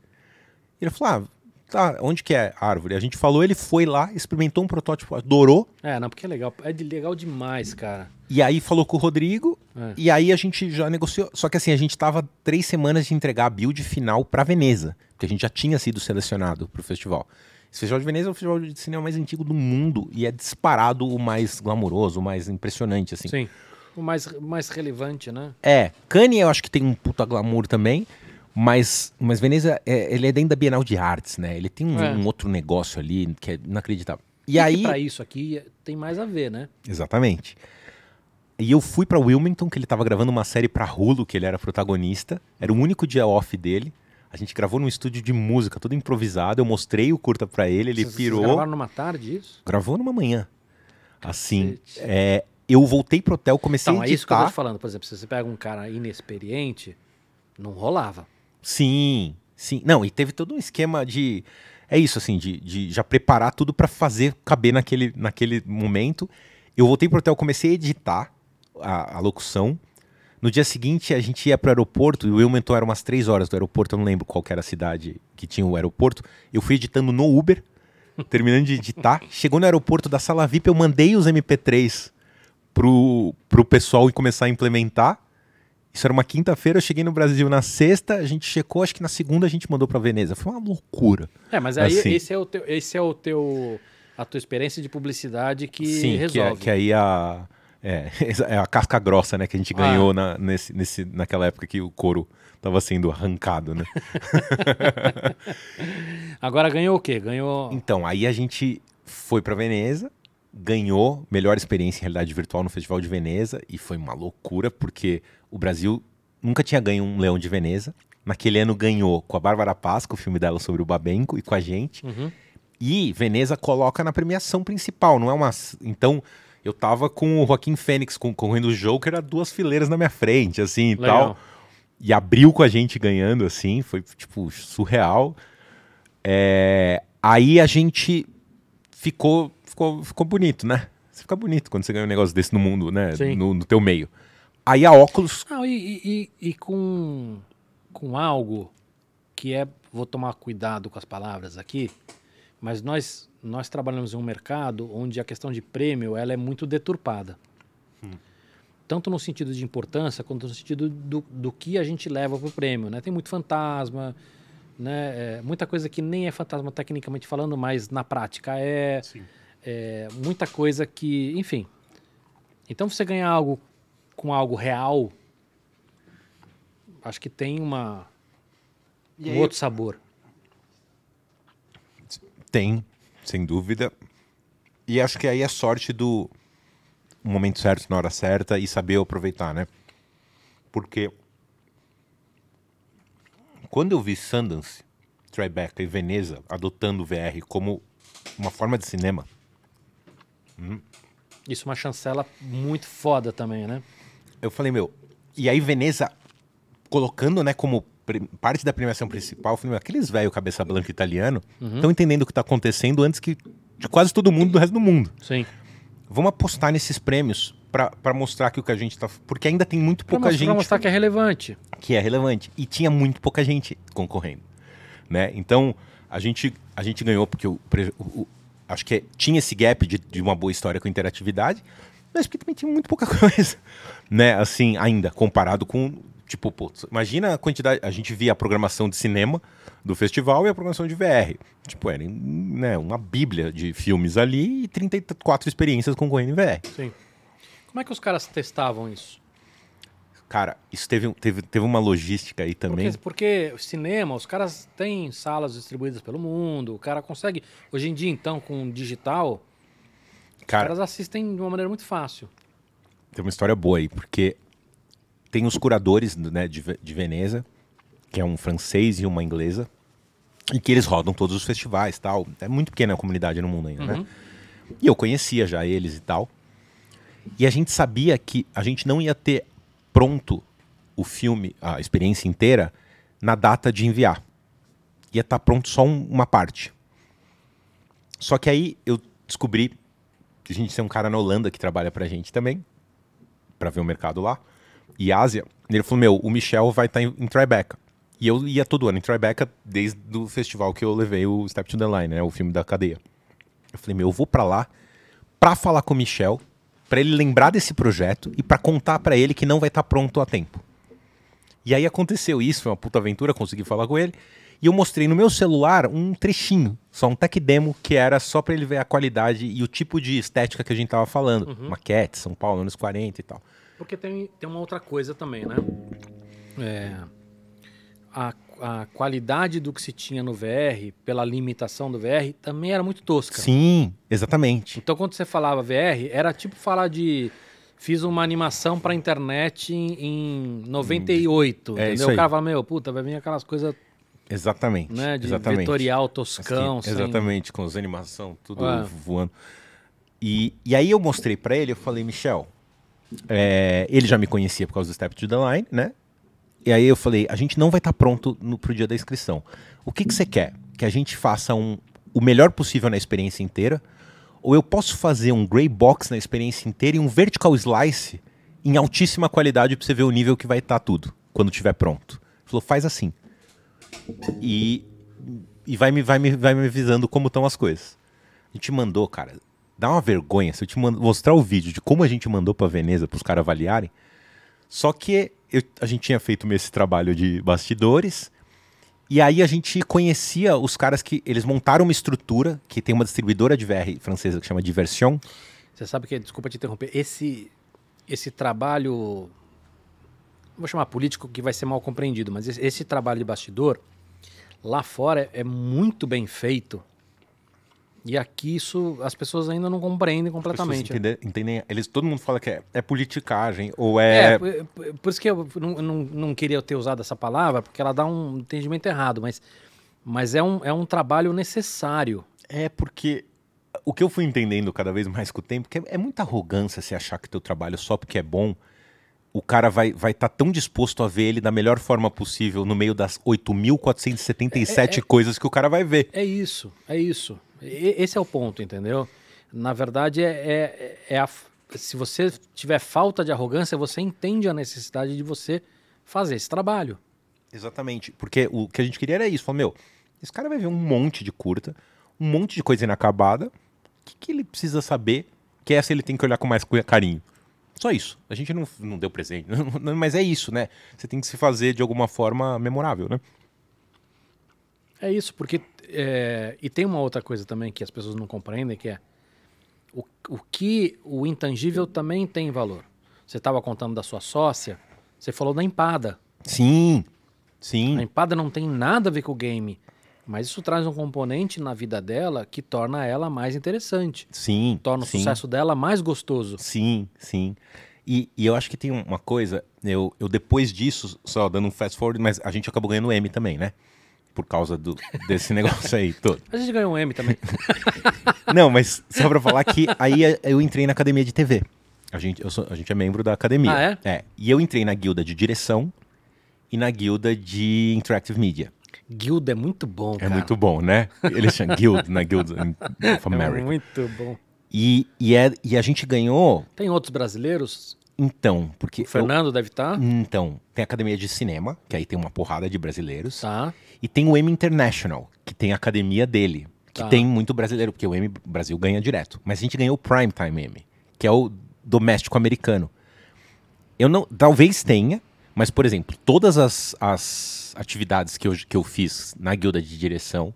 Ele falou: ah, tá, onde que é a árvore? A gente falou, ele foi lá, experimentou um protótipo, adorou. É, não, porque é legal. É legal demais, cara. E aí falou com o Rodrigo, É. e aí a gente já negociou. Só que assim, a gente tava três semanas de entregar a build final pra Veneza, porque a gente já tinha sido selecionado pro festival. Esse Festival de Veneza é o festival de cinema mais antigo do mundo e é disparado o mais glamouroso, o mais impressionante, assim. Sim. O mais, mais relevante, né? É, Cannes eu acho que tem um puta glamour também, mas, mas Veneza, é, ele é dentro da Bienal de Artes, né? Ele tem um, É. um outro negócio ali que é inacreditável. E, que aí... pra isso aqui tem mais a ver, né? Exatamente. E eu fui pra Wilmington, que ele tava gravando uma série pra Hulu, que ele era protagonista. Era o único dia off dele. A gente gravou num estúdio de música, todo improvisado. Eu mostrei o curta pra ele, ele Vocês- vocês pirou. gravaram numa tarde isso? Gravou numa manhã. Assim, é, eu voltei pro hotel, comecei Então, a é isso que eu tô editar. te falando. Por exemplo, se você pega um cara inexperiente, não rolava. Sim, sim. Não, e teve todo um esquema de. É isso, assim, de, de já preparar tudo pra fazer caber naquele, naquele momento. Eu voltei pro hotel, comecei a editar a, a locução. No dia seguinte, a gente ia pro aeroporto, e o Wilmington era umas três horas do aeroporto, eu não lembro qual era a cidade que tinha o aeroporto. Eu fui editando no Uber, terminando de editar. *laughs* Chegou no aeroporto da sala VIP, eu mandei os MP3 pro, pro pessoal e começar a implementar. Isso era uma quinta-feira, eu cheguei no Brasil na sexta, a gente checou, acho que na segunda a gente mandou pra Veneza. Foi uma loucura. É, mas aí Assim. esse é o teu, esse é o teu a tua experiência de publicidade que Sim, que, é- resolve. que aí a. É, *laughs* é a casca grossa, né, que a gente Ah. ganhou na, nesse, nesse, naquela época que o couro tava sendo arrancado, né? *laughs* Agora ganhou o quê? Ganhou Então, aí a gente foi pra Veneza, ganhou melhor experiência em realidade virtual no Festival de Veneza e foi uma loucura porque o Brasil nunca tinha ganho um Leão de Veneza. Naquele ano ganhou com a Bárbara Paz, com o filme dela sobre o Babenco e com a gente. Uhum. E Veneza coloca na premiação principal, não é uma. Então, eu tava com o Joaquim Fênix com- correndo o Joker a duas fileiras na minha frente, assim e tal. E abriu com a gente ganhando, assim, foi, tipo, surreal. É, Aí a gente ficou, ficou, ficou bonito, né? Você fica bonito quando você ganha um negócio desse no mundo, né? No, no teu meio. Aí a óculos. Não, e, e- e- e com, com algo que é. Vou tomar cuidado com as palavras aqui, mas nós, nós trabalhamos em um mercado onde a questão de prêmio ela é muito deturpada. Tanto no sentido de importância, quanto no sentido do, do que a gente leva para o prêmio. Né? Tem muito fantasma, né? É, muita coisa que nem é fantasma tecnicamente falando, mas na prática é. é, muita coisa que, enfim. Então você ganhar algo com algo real, acho que tem uma E um aí- outro sabor. Tem, sem dúvida. E acho que aí é sorte do momento certo, na hora certa e saber aproveitar, né? Porque quando eu vi Sundance, Tribeca e Veneza adotando o VR como uma forma de cinema, Isso é uma chancela muito foda também, né? Eu falei, meu, e aí Veneza colocando, né, como parte da premiação principal, eu falei, meu, aqueles velho cabeça branca italiano estão entendendo o que está acontecendo antes que de quase todo mundo do resto do mundo. Sim. Vamos apostar nesses prêmios para mostrar que o que a gente tá. Porque ainda tem muito Pra pouca pra gente mostrar que é relevante. que é relevante. E tinha muito pouca gente concorrendo. Né? Então, a gente, a gente ganhou porque o, o- o- acho que tinha esse gap de, de uma boa história com interatividade, mas porque também tinha muito pouca *laughs* coisa. Né? Assim, ainda, comparado com. Tipo, pô, imagina a quantidade. A gente via a programação de cinema do festival e a programação de VR. Tipo, era né, uma bíblia de filmes ali e 34 experiências concorrendo em VR. Sim. Como é que os caras testavam isso? Cara, isso teve, teve, teve uma logística aí também. Porque, porque o cinema, os caras têm salas distribuídas pelo mundo, o cara consegue. Hoje em dia, então, com digital, os Cara, caras assistem de uma maneira muito fácil. Tem uma história boa aí, porque tem os curadores né, de, de Veneza, que é um francês e uma inglesa, e que eles rodam todos os festivais tal. É muito pequena a comunidade no mundo ainda, né? E eu conhecia já eles e tal. E a gente sabia que a gente não ia ter pronto o filme, a experiência inteira, na data de enviar. Ia estar pronto só um- uma parte. Só que aí eu descobri a gente tem um cara na Holanda que trabalha pra gente também, pra ver o mercado lá, e Ásia. Ele falou: Meu, o Michel vai estar em, em Tribeca. E eu ia todo ano em Tribeca, desde o festival que eu levei o Step to the Line, né, o filme da cadeia. Eu falei: Meu, eu vou pra lá pra falar com o Michel, pra ele lembrar desse projeto e pra contar pra ele que não vai estar pronto a tempo. E aí aconteceu isso, foi uma puta aventura, consegui falar com ele. E eu mostrei no meu celular um trechinho, só um tech demo, que era só pra ele ver a qualidade e o tipo de estética que a gente tava falando. Maquete, São Paulo, anos 40 e tal. Porque tem, tem uma outra coisa também, né? É, a, a qualidade do que se tinha no VR, pela limitação do VR, também era muito tosca. Sim, exatamente. Então, quando você falava VR, era tipo falar de. Fiz uma animação pra internet em, em 98. É isso entendeu? aí. O cara fala, meu, puta, vai vir aquelas coisas Exatamente. né, de exatamente. vetorial toscão. Assim, sem- exatamente, com as animação, tudo É. voando. E, e aí eu mostrei pra ele, eu falei, Michel, é, ele já me conhecia por causa do Step to the Line, né? E aí eu falei, a gente não vai estar pronto no, pro dia da inscrição. O que, que você quer? Que a gente faça um, o melhor possível na experiência inteira? Ou eu posso fazer um gray box na experiência inteira e um vertical slice em altíssima qualidade pra você ver o nível que vai estar tudo, quando estiver pronto. Ele falou, faz assim. E, e vai, me, vai, me, vai me avisando como estão as coisas. A gente mandou, cara, dá uma vergonha se eu te mando- mostrar o vídeo de como a gente mandou pra Veneza pros caras avaliarem. Só que eu- a gente tinha feito esse trabalho de bastidores. E aí a gente conhecia os caras que. Eles montaram uma estrutura que tem uma distribuidora de VR francesa que chama Diversion. Você sabe que, desculpa te interromper, esse, esse trabalho, vou chamar político que vai ser mal compreendido, mas esse, esse trabalho de bastidor, lá fora é, é muito bem feito. E aqui isso as pessoas ainda não compreendem completamente. entender- entendem, eles, todo mundo fala que é, é politicagem ou é. É, por- por isso que eu não, não, não queria ter usado essa palavra, porque ela dá um entendimento errado, mas, mas é, um, é um trabalho necessário. É porque o que eu fui entendendo cada vez mais com o tempo, que é, é muita arrogância se achar que teu trabalho só porque é bom, o cara vai estar vai tá tão disposto a ver ele da melhor forma possível no meio das 8.477 coisas que o cara vai ver. É isso, é isso. E- esse é o ponto, entendeu? Na verdade, é, é, é a, se você tiver falta de arrogância, você entende a necessidade de você fazer esse trabalho. Exatamente. Porque o que a gente queria era isso. Falou, meu, esse cara vai ver um monte de curta, um monte de coisa inacabada. O que, que ele precisa saber que essa ele tem que olhar com mais carinho? Só isso. A gente não, não deu presente. *laughs* Mas é isso, né? Você tem que se fazer de alguma forma memorável, né? É isso, porque. é, e tem uma outra coisa também que as pessoas não compreendem, que é. o, o que o intangível também tem valor. Você estava contando da sua sócia, você falou da empada. Sim, A sim, empada não tem nada a ver com o game, mas isso traz um componente na vida dela que torna ela mais interessante, sim. torna o sim. sucesso dela mais gostoso. Sim, sim. E, e eu acho que tem uma coisa, eu, eu depois disso, só dando um fast forward, mas a gente acabou ganhando M também, né? Por causa do, desse *laughs* negócio aí todo. A gente ganhou um M também. *laughs* Não, mas só pra falar que aí eu entrei na academia de TV. A gente, sou- a gente é membro da academia. Ah, é? É. E eu entrei na guilda de direção e na guilda de Interactive Media. Guilda é muito bom, É cara. muito bom, né? Eles chamam Guild na Guild of É America. muito bom. E, e, é, e a gente ganhou, Tem outros brasileiros? então, porque. O Fernando deve estar. eu- então, tem a academia de cinema, que aí tem uma porrada de brasileiros. Tá. E tem o M International, que tem a academia dele, que Tá. tem muito brasileiro, porque o M Brasil ganha direto. Mas a gente ganhou o Primetime M, que é o doméstico americano. Eu não, talvez tenha, mas por exemplo, todas as, as atividades que eu, que eu fiz na guilda de direção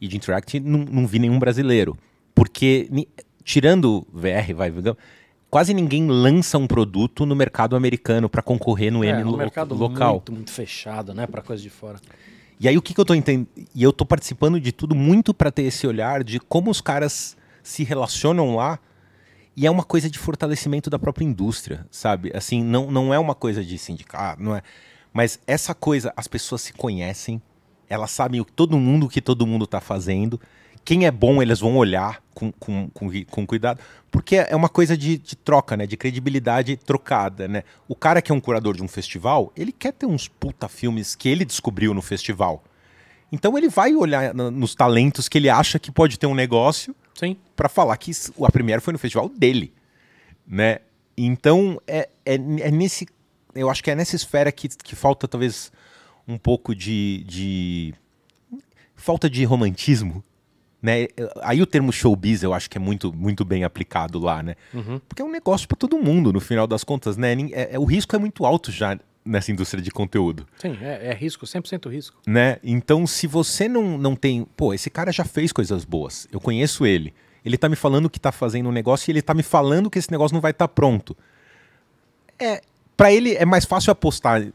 e de Interact, não, não vi nenhum brasileiro. Porque, tirando VR, vai, digamos, quase ninguém lança um produto no mercado americano para concorrer no M é, lo- um mercado local. muito, muito fechado, né? Pra coisa de fora. E aí o que, que eu tô entendendo? E eu tô participando de tudo muito para ter esse olhar de como os caras se relacionam lá. E é uma coisa de fortalecimento da própria indústria, sabe? Assim, não, não é uma coisa de sindicato, não é. Mas essa coisa, as pessoas se conhecem, elas sabem o que todo mundo o que todo mundo tá fazendo. Quem é bom, eles vão olhar com, com, com, com cuidado. Porque é uma coisa de, de troca, né? De credibilidade trocada, né? O cara que é um curador de um festival, ele quer ter uns puta filmes que ele descobriu no festival. Então ele vai olhar nos talentos que ele acha que pode ter um negócio Sim. para falar que a Premiere foi no festival dele, né? Então é, é, é nesse, eu acho que é nessa esfera que, que falta talvez um pouco de, de falta de romantismo, né? Aí o termo showbiz eu acho que é muito muito bem aplicado lá, né? Uhum. Porque é um negócio para todo mundo no final das contas, né? É- é- o risco é muito alto já nessa indústria de conteúdo Sim, é, é risco, 100% risco. né? Então, se você não, não tem. Pô, esse cara já fez coisas boas. Eu conheço ele. Ele tá me falando que tá fazendo um negócio e ele tá me falando que esse negócio não vai estar pronto. É. Pra ele é mais fácil apostar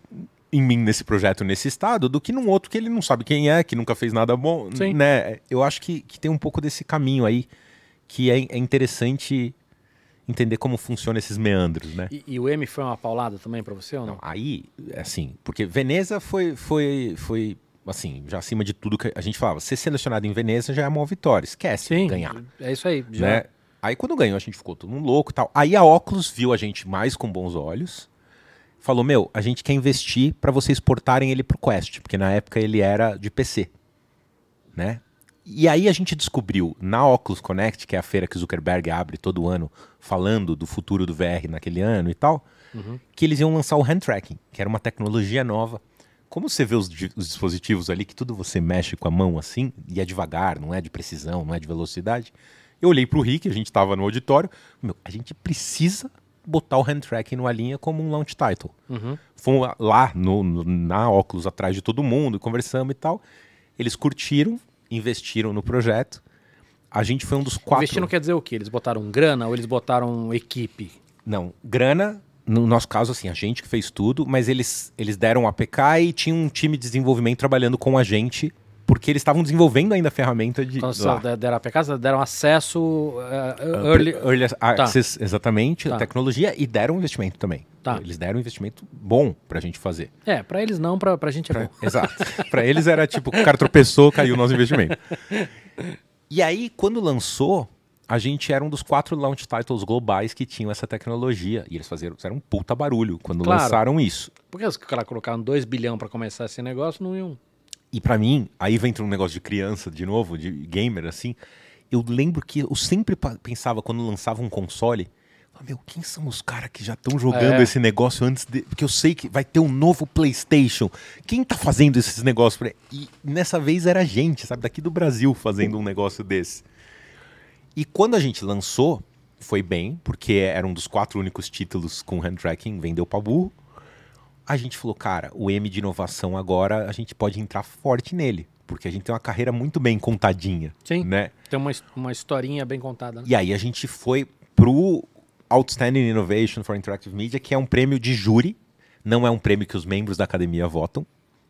em mim nesse projeto, nesse estado, do que num outro que ele não sabe quem é, que nunca fez nada bom, Sim. né? Eu acho que, que tem um pouco desse caminho aí que é, é interessante entender como funcionam esses meandros, né? E, e o M foi uma paulada também pra você ou não? Não, aí, assim, porque Veneza foi, foi, foi, assim, já acima de tudo que a gente falava, ser selecionado em Veneza já é uma vitória, esquece Sim, ganhar, é isso aí. Já. né? Aí quando ganhou a gente ficou todo mundo louco e tal. Aí a Oculus viu a gente mais com bons olhos, falou, meu, a gente quer investir para vocês exportarem ele pro Quest, porque na época ele era de PC, né? E aí a gente descobriu na Oculus Connect, que é a feira que o Zuckerberg abre todo ano, falando do futuro do VR naquele ano e tal, que eles iam lançar o hand tracking, que era uma tecnologia nova. Como você vê os, di- os dispositivos ali, que tudo você mexe com a mão assim, e é devagar, não é de precisão, não é de velocidade. Eu olhei pro Rick, a gente estava no auditório, meu, a gente precisa botar o hand tracking numa linha como um launch title. Uhum. Fomos lá no, no- na óculos atrás de todo mundo, conversamos e tal. Eles curtiram, investiram no projeto. A gente foi um dos quatro. Investir não quer dizer o quê? Eles botaram grana ou eles botaram equipe? Não, grana, no nosso caso, assim, a gente que fez tudo, mas eles, eles deram a APK e tinha um time de desenvolvimento trabalhando com a gente, porque eles estavam desenvolvendo ainda a ferramenta de. Vocês deram a PK, deram acesso uh, early... Early access, exatamente, a Tá. tecnologia, e deram investimento também. Tá. Eles deram um investimento bom pra gente fazer. É, pra eles não, pra, pra gente é bom. Exato. *laughs* Pra eles era tipo, o cara tropeçou, caiu o nosso investimento. E aí, quando lançou, a gente era um dos quatro launch titles globais que tinham essa tecnologia. E eles faziam, fizeram um puta barulho quando Claro. lançaram isso. Porque os caras colocaram 2 bilhão pra começar esse negócio, não iam... E pra mim, aí vem um negócio de criança de novo, de gamer assim. Eu lembro que eu sempre pensava quando lançava um console, ah, meu, quem são os caras que já estão jogando É. esse negócio antes de, porque eu sei que vai ter um novo PlayStation. Quem tá fazendo esses negócios? E nessa vez era a gente, sabe, daqui do Brasil fazendo um negócio desse. E quando a gente lançou, foi bem, porque era um dos quatro únicos títulos com hand tracking, vendeu pra burro. A gente falou, cara, o M de inovação agora, a gente pode entrar forte nele. porque a gente tem uma carreira muito bem contadinha, Sim. né? Tem uma, uma historinha bem contada. Né? E aí a gente foi pro Outstanding Innovation for Interactive Media, que é um prêmio de júri, não é um prêmio que os membros da academia votam,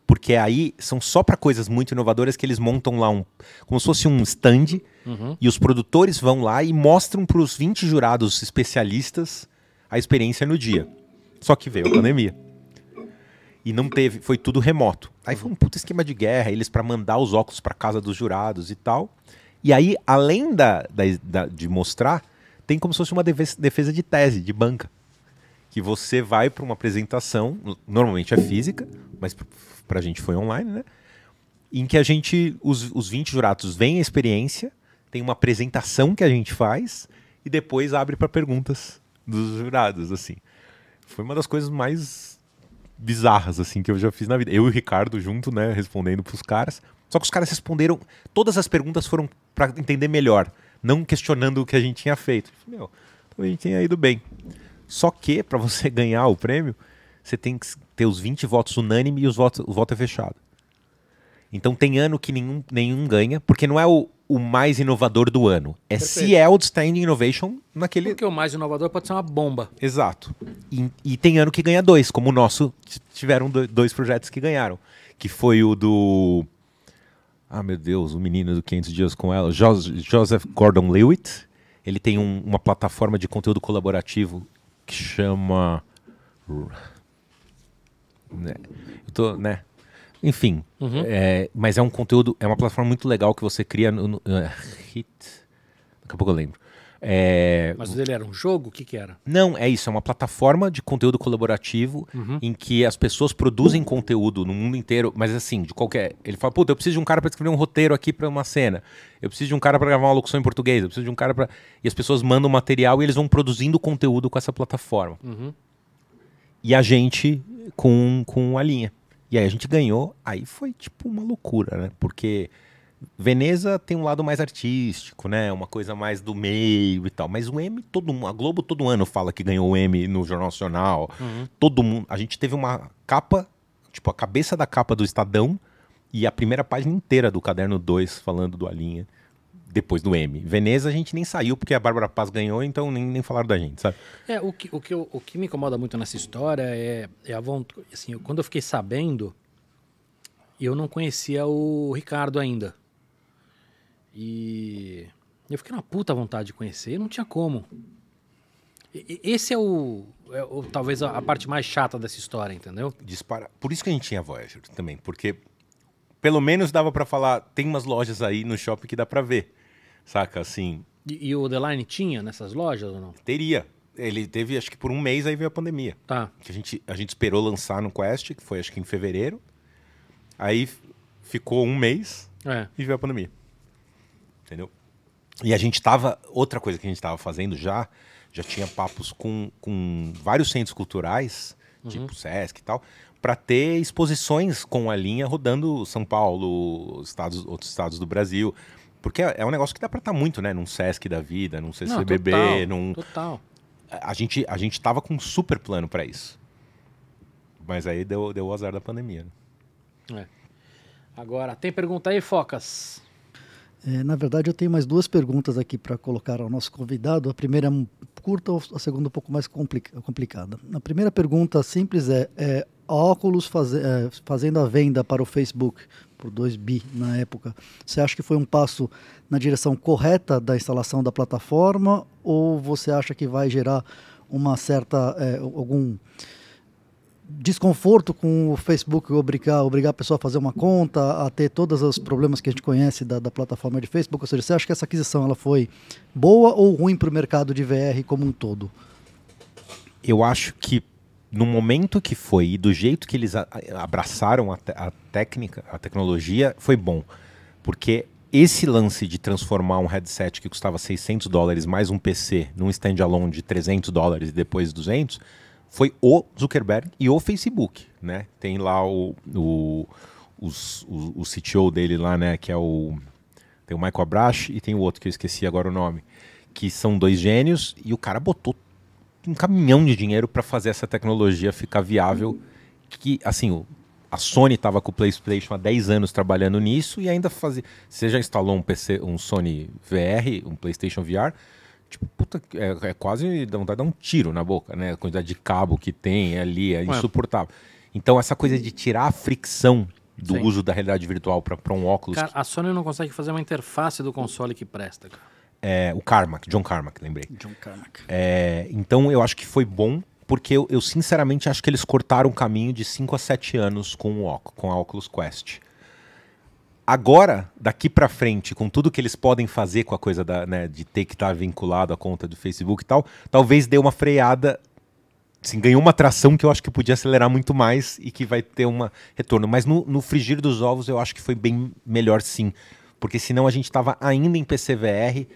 porque aí são só para coisas muito inovadoras que eles montam lá um, como se fosse um stand, Uhum. e os produtores vão lá e mostram para os 20 jurados especialistas a experiência no dia. Só que veio a pandemia. E não teve, foi tudo remoto. Aí foi um puta esquema de guerra, eles para mandar os óculos para casa dos jurados e tal. E aí, além da, da- da- de mostrar, tem como se fosse uma defe- defesa de tese, de banca. Que você vai para uma apresentação, normalmente é física, mas p- pra gente foi online, né? Em que a gente, os, os 20 jurados veem a experiência, tem uma apresentação que a gente faz e depois abre para perguntas dos jurados, assim. Foi uma das coisas mais bizarras assim que eu já fiz na vida. Eu e o Ricardo junto, né, respondendo pros caras. Só que os caras responderam, todas as perguntas foram para entender melhor, não questionando o que a gente tinha feito. Meu, então a gente tinha ido bem. Só que para você *laughs* ganhar o prêmio, você tem que ter os 20 votos unânime e os votos, o voto é fechado. Então tem ano que nenhum, nenhum ganha, porque não é o, o mais inovador do ano. É se Perfeito. é Outstanding Innovation naquele, Porque o mais inovador pode ser uma bomba. Exato. E, e tem ano que ganha dois, como o nosso, tiveram do- dois projetos que ganharam. Que foi o do. Ah, meu Deus, o menino do 500 Dias com ela, Jos- Joseph Gordon Lewitt. Ele tem um- uma plataforma de conteúdo colaborativo que chama. Né? Eu tô, né? Enfim, é, mas é um conteúdo, é uma plataforma muito legal que você cria no. no é, hit. Daqui a pouco eu lembro. É, Mas o dele era um jogo? O que que era? não, é isso, é uma plataforma de conteúdo colaborativo em que as pessoas produzem conteúdo no mundo inteiro, mas assim, de qualquer. Ele fala, puta, eu preciso de um cara para escrever um roteiro aqui para uma cena. Eu preciso de um cara para gravar uma locução em português, eu preciso de um cara para E as pessoas mandam material e eles vão produzindo conteúdo com essa plataforma. E a gente com, com a linha. E aí a gente ganhou, aí foi tipo uma loucura, né? Porque Veneza tem um lado mais artístico, né? Uma coisa mais do meio e tal. Mas o M, todo mundo, a Globo todo ano fala que ganhou o M no Jornal Nacional. Todo mundo. A gente teve uma capa, tipo, a cabeça da capa do Estadão e a primeira página inteira do caderno 2 falando do Alinha. Depois do M. Veneza a gente nem saiu porque a Bárbara Paz ganhou, então nem, nem falaram da gente, sabe? É, o que, o que, eu- o que me incomoda muito nessa história é, é a vontade. Assim, eu- quando eu fiquei sabendo, eu não conhecia o Ricardo ainda. E eu fiquei na puta vontade de conhecer, não tinha como. E- Esse é o, é o- talvez a, a parte mais chata dessa história, entendeu? dispara. Por isso que a gente tinha Voyager também, porque pelo menos dava pra falar, tem umas lojas aí no shopping que dá pra ver. Saca assim, E, e o The Line tinha nessas lojas ou não? teria. Ele teve acho que por um mês aí veio a pandemia. Tá. Que a gente a gente esperou lançar no Quest, que foi acho que em fevereiro. Aí ficou um mês É. e veio a pandemia. Entendeu? E a gente tava. Outra coisa que a gente tava fazendo já, já tinha papos com, com vários centros culturais, tipo Sesc e tal, para ter exposições com a linha rodando São Paulo, estados, outros estados do Brasil. Porque é é um negócio que dá pra estar muito, né? Num Sesc da vida, num Não, CCBB, total, num. Total. A gente, a gente tava com um super plano pra isso. Mas aí deu, deu o azar da pandemia. né? É. Agora, tem pergunta aí, Focas? É, na verdade, eu tenho mais duas perguntas aqui para colocar ao nosso convidado. A primeira é um curta, a segunda um pouco mais complica- complicada. A primeira pergunta simples é, é a Oculus faze- é, fazendo a venda para o Facebook por 2 bi na época. Você acha que foi um passo na direção correta da instalação da plataforma ou você acha que vai gerar uma certa é, algum desconforto com o Facebook obrigar, obrigar a pessoa a fazer uma conta, a ter todos os problemas que a gente conhece da, da plataforma de Facebook? Ou seja, você acha que essa aquisição ela foi boa ou ruim para o mercado de VR como um todo? eu acho que no momento que foi e do jeito que eles a- abraçaram a, te- a técnica, a tecnologia, foi bom. Porque esse lance de transformar um headset que custava 600 dólares mais um PC num standalone de 300 dólares e depois 200, foi o Zuckerberg e o Facebook, né? Tem lá o, o, o, o CTO dele lá, né? Que é o... Tem o Michael Abrash e tem o outro que eu esqueci agora o nome. Que são dois gênios e o cara botou um caminhão de dinheiro para fazer essa tecnologia ficar viável. Que, assim, o, a Sony estava com o PlayStation há 10 anos trabalhando nisso e ainda fazia. Você já instalou um PC, um Sony VR, um PlayStation VR? Tipo, puta, é, é quase dá vontade de dar um tiro na boca, né? A quantidade de cabo que tem ali é insuportável. Então, essa coisa de tirar a fricção do Sim. uso da realidade virtual para um óculos, Cara, a Sony não consegue fazer uma interface do console que presta, cara. É, o Carmack, John Carmack, lembrei. John Carmack. É, então eu acho que foi bom, porque eu, eu sinceramente acho que eles cortaram o caminho de 5 a 7 anos com, o, com a Oculus Quest. Agora, daqui pra frente, com tudo que eles podem fazer com a coisa da, né, de ter que estar vinculado à conta do Facebook e tal, talvez dê uma freada. Assim, ganhou uma tração que eu acho que podia acelerar muito mais e que vai ter um retorno. Mas no, no frigir dos ovos eu acho que foi bem melhor sim. Porque senão a gente estava ainda em PCVR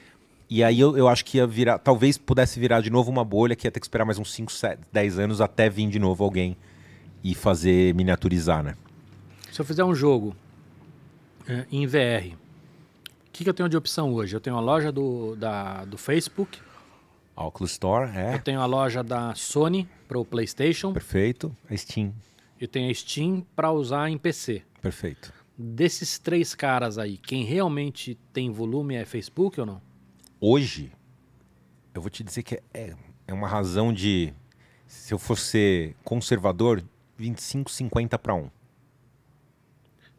e aí eu, eu acho que ia virar, talvez pudesse virar de novo uma bolha que ia ter que esperar mais uns 5, 10 anos até vir de novo alguém e fazer miniaturizar, né? Se eu fizer um jogo é, em VR, o que, que eu tenho de opção hoje? Eu tenho a loja do, da, do Facebook, Oculus Store, é, eu tenho a loja da Sony para o PlayStation perfeito. A Steam, e tenho a Steam para usar em PC. perfeito. Desses três caras aí, quem realmente tem volume é Facebook ou não? Hoje, eu vou te dizer que é, é uma razão de, se eu fosse ser conservador, 25, 50 para 1.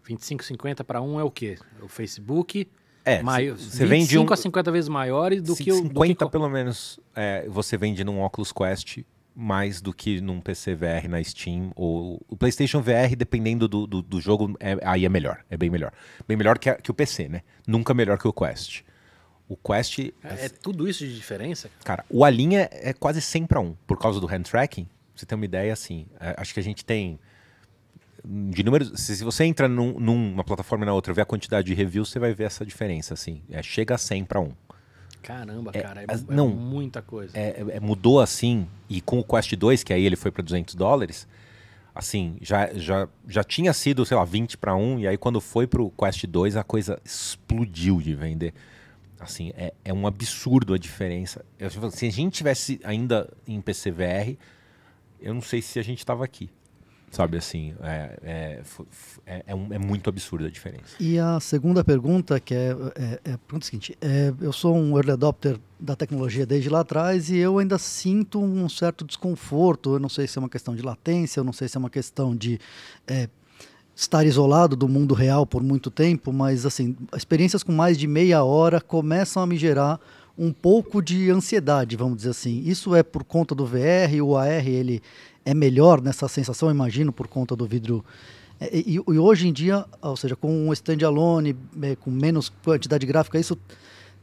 25, 50 para um é o quê? O Facebook. É, você vende 25 um... a 50 vezes maiores do que o. do 50 que- pelo menos é, você vende num Oculus Quest mais do que num PC VR na Steam ou o PlayStation VR dependendo do, do, do jogo é- aí é melhor é bem melhor bem melhor que, a- que o PC né nunca melhor que o Quest o Quest É, é tudo isso de diferença? cara? o Alien é, é quase 100 para 1 por causa do hand tracking pra você ter uma ideia assim é, acho que a gente tem de números se, se você entra num- numa plataforma e na outra vê a quantidade de reviews você vai ver essa diferença assim é, chega a 100 para 1 Caramba, É, cara, é, as- é não. muita coisa. é, é, mudou assim, e com o Quest 2, que aí ele foi para 200 dólares, assim, já, já, já tinha sido, sei lá, 20 para 1, e aí quando foi pro Quest 2, a coisa explodiu de vender. Assim, é, é um absurdo a diferença. Eu, tipo, se a gente tivesse ainda em PCVR, eu não sei se a gente estava aqui. Sabe assim, é, é, é, é um- é muito absurda a diferença. E a segunda pergunta, que é, é, é a pergunta seguinte: é, eu sou um early adopter da tecnologia desde lá atrás e eu ainda sinto um certo desconforto. Eu não sei se é uma questão de latência, eu não sei se é uma questão de estar isolado do mundo real por muito tempo, mas assim, experiências com mais de meia hora começam a me gerar um pouco de ansiedade, vamos dizer assim. Isso é por conta do VR, o AR ele é melhor nessa sensação, imagino, por conta do vidro. É, E, e hoje em dia, ou seja, com um standalone, é, com menos quantidade gráfica, isso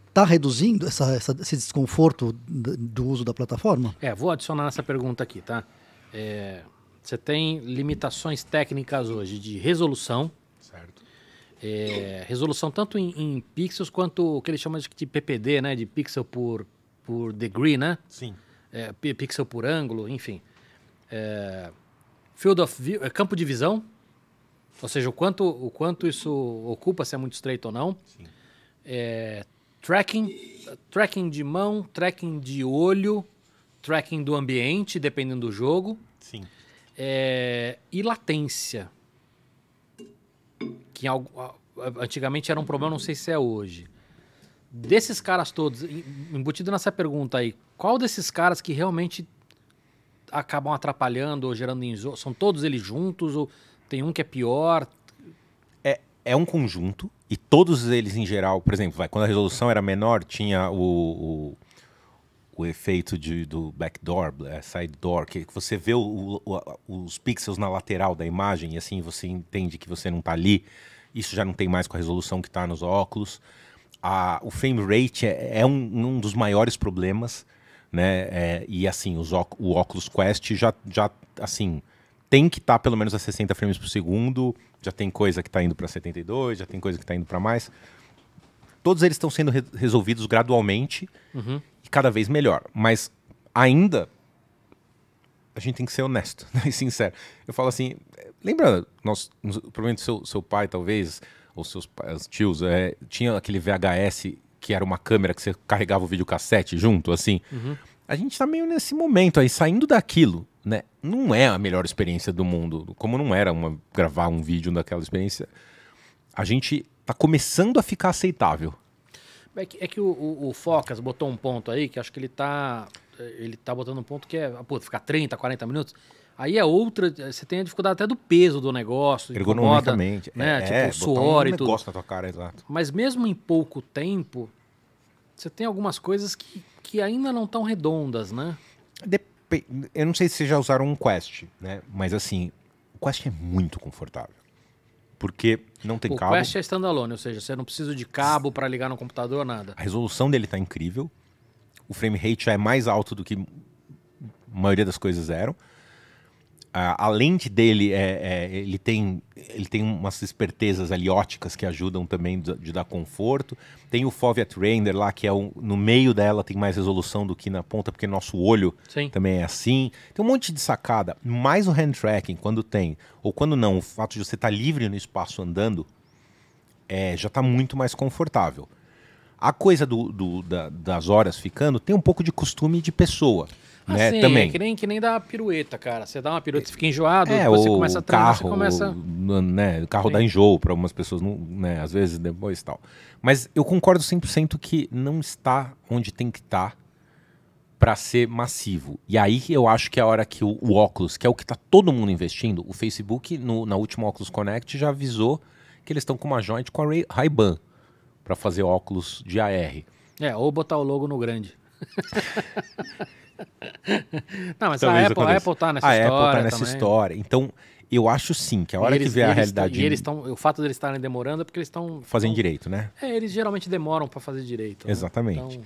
está reduzindo essa, essa- esse desconforto do uso da plataforma? É, vou adicionar essa pergunta aqui, tá? É, você tem limitações técnicas hoje de resolução, Certo. é, resolução tanto em, em pixels quanto o que eles chamam de, PPD, né? De pixel por, por degree, né? Sim. É, pi- pixel por ângulo, enfim. É, field of view, é, campo de visão, ou seja, o quanto, o quanto isso ocupa, se é muito estreito ou não. Sim. É, tracking, tracking de mão, tracking de olho, tracking do ambiente, dependendo do jogo. Sim. É, e latência. Que antigamente era um problema, não sei se é hoje. Desses caras todos, em- embutido nessa pergunta aí, qual desses caras que realmente acabam atrapalhando ou gerando enzo... São todos eles juntos ou tem um que é pior? É, é um conjunto e todos eles em geral, por exemplo, vai, quando a resolução era menor, tinha o, o, o efeito de, do backdoor, é, side door, que você vê o- o- os pixels na lateral da imagem e assim você entende que você não está ali. Isso já não tem mais com a resolução que está nos óculos. A- o frame rate é, é um, um dos maiores problemas, né? É, e assim, os, o Oculus Quest já, já assim, tem que estar pelo menos a 60 frames por segundo, já tem coisa que está indo para 72, já tem coisa que está indo para mais. Todos eles estão sendo re- resolvidos gradualmente e cada vez melhor. Mas ainda a gente tem que ser honesto *laughs* né, e sincero. Eu falo assim, lembra, nós, nos- provavelmente seu, seu pai talvez, ou seus pais, tios, é, tinha aquele VHS que era uma câmera que você carregava o videocassete junto, assim. A gente tá meio nesse momento aí, saindo daquilo, né? não é a melhor experiência do mundo. Como não era uma, gravar um vídeo daquela experiência, a gente tá começando a ficar aceitável. É que, é que o, o, o Focas botou um ponto aí, que acho que ele tá. Ele tá botando um ponto que é, pô, ficar 30, 40 minutos. Aí é outra. Você tem a dificuldade até do peso do negócio. incomoda, Ergonomicamente. Né? É, tipo, é, suor um e tudo. negócio na tua cara, exato. Mas mesmo em pouco tempo, você tem algumas coisas que, que ainda não estão redondas, né? Depe- Eu não sei se vocês já usaram um Quest, né? Mas assim, o Quest é muito confortável. Porque não tem o cabo. Quest é standalone, ou seja, você não precisa de cabo para ligar no computador, nada. A resolução dele tá incrível. O frame rate já é mais alto do que a maioria das coisas eram. A, a lente dele é, é- ele tem ele tem umas espertezas ali óticas que ajudam também de, de dar conforto. Tem o Foveat Render lá que é o, no meio dela tem mais resolução do que na ponta porque nosso olho Sim. também é assim. Tem um monte de sacada. Mais o hand tracking quando tem ou quando não, o fato de você estar livre no espaço andando é, já está muito mais confortável. A coisa do, do- da- das horas ficando tem um pouco de costume de pessoa, Ah, né? sim, também. É que nem, que nem dar pirueta, cara. Você dá uma pirueta, você fica enjoado, É, você começa a treinar, carro, você começa. o- né, o carro Sim. dá enjoo para algumas pessoas, não, né, às vezes depois e tal. Mas eu concordo 100% que não está onde tem que estar para ser massivo. E aí eu acho que é a hora que o, o óculos, que é o que está todo mundo investindo, o Facebook no- na última Oculus Connect já avisou que eles estão com uma joint com a Ray- Ray-Ban para fazer óculos de AR. É, ou botar o logo no grande. *laughs* *laughs* Não, mas Talvez a Apple, a aconteça. Apple tá nessa a história. Apple tá nessa também. história. Então, eu acho sim que a hora eles- que vier a realidade E eles estão. O fato deles estarem demorando é porque eles estão. fazendo direito, né? É, eles geralmente demoram para fazer direito. né? Exatamente. Então,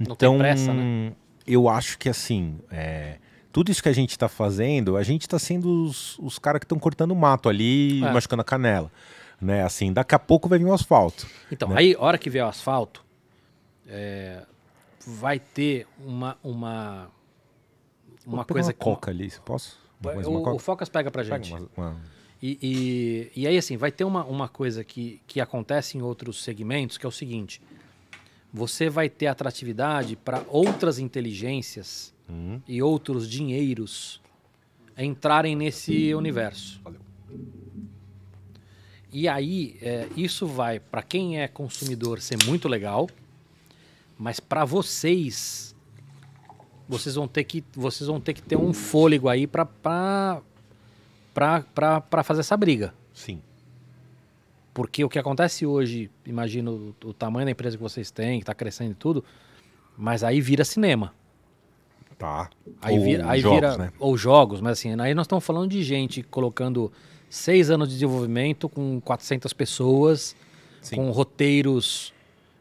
Não Então, tem pressa, né? eu acho que assim, é, tudo isso que a gente está fazendo, a gente está sendo os, os caras que estão cortando o mato ali, É. machucando a canela. Né? Assim, daqui a pouco vai vir o asfalto. Então, né? aí, a hora que vier o asfalto, é, vai ter uma. Uma, uma coisa uma coca ali, se posso? O, o? Focas pega pra Pega gente. uma- uma- E, e, e aí, assim, vai ter uma, uma coisa que, que acontece em outros segmentos, que é o seguinte: você vai ter atratividade para outras inteligências Hum, e outros dinheiros entrarem nesse universo. valeu. E aí, é, isso vai, para quem é consumidor, ser muito legal, mas para vocês, vocês vão ter que, vocês vão ter que ter um fôlego aí para para fazer essa briga. Sim. Porque o que acontece hoje, imagino o, tamanho da empresa que vocês têm, que está crescendo e tudo, mas aí vira cinema. Tá. Aí Ou vira, aí jogos, vira né? ou jogos, mas assim, aí nós estamos falando de gente colocando seis anos de desenvolvimento com 400 pessoas, Sim. com roteiros,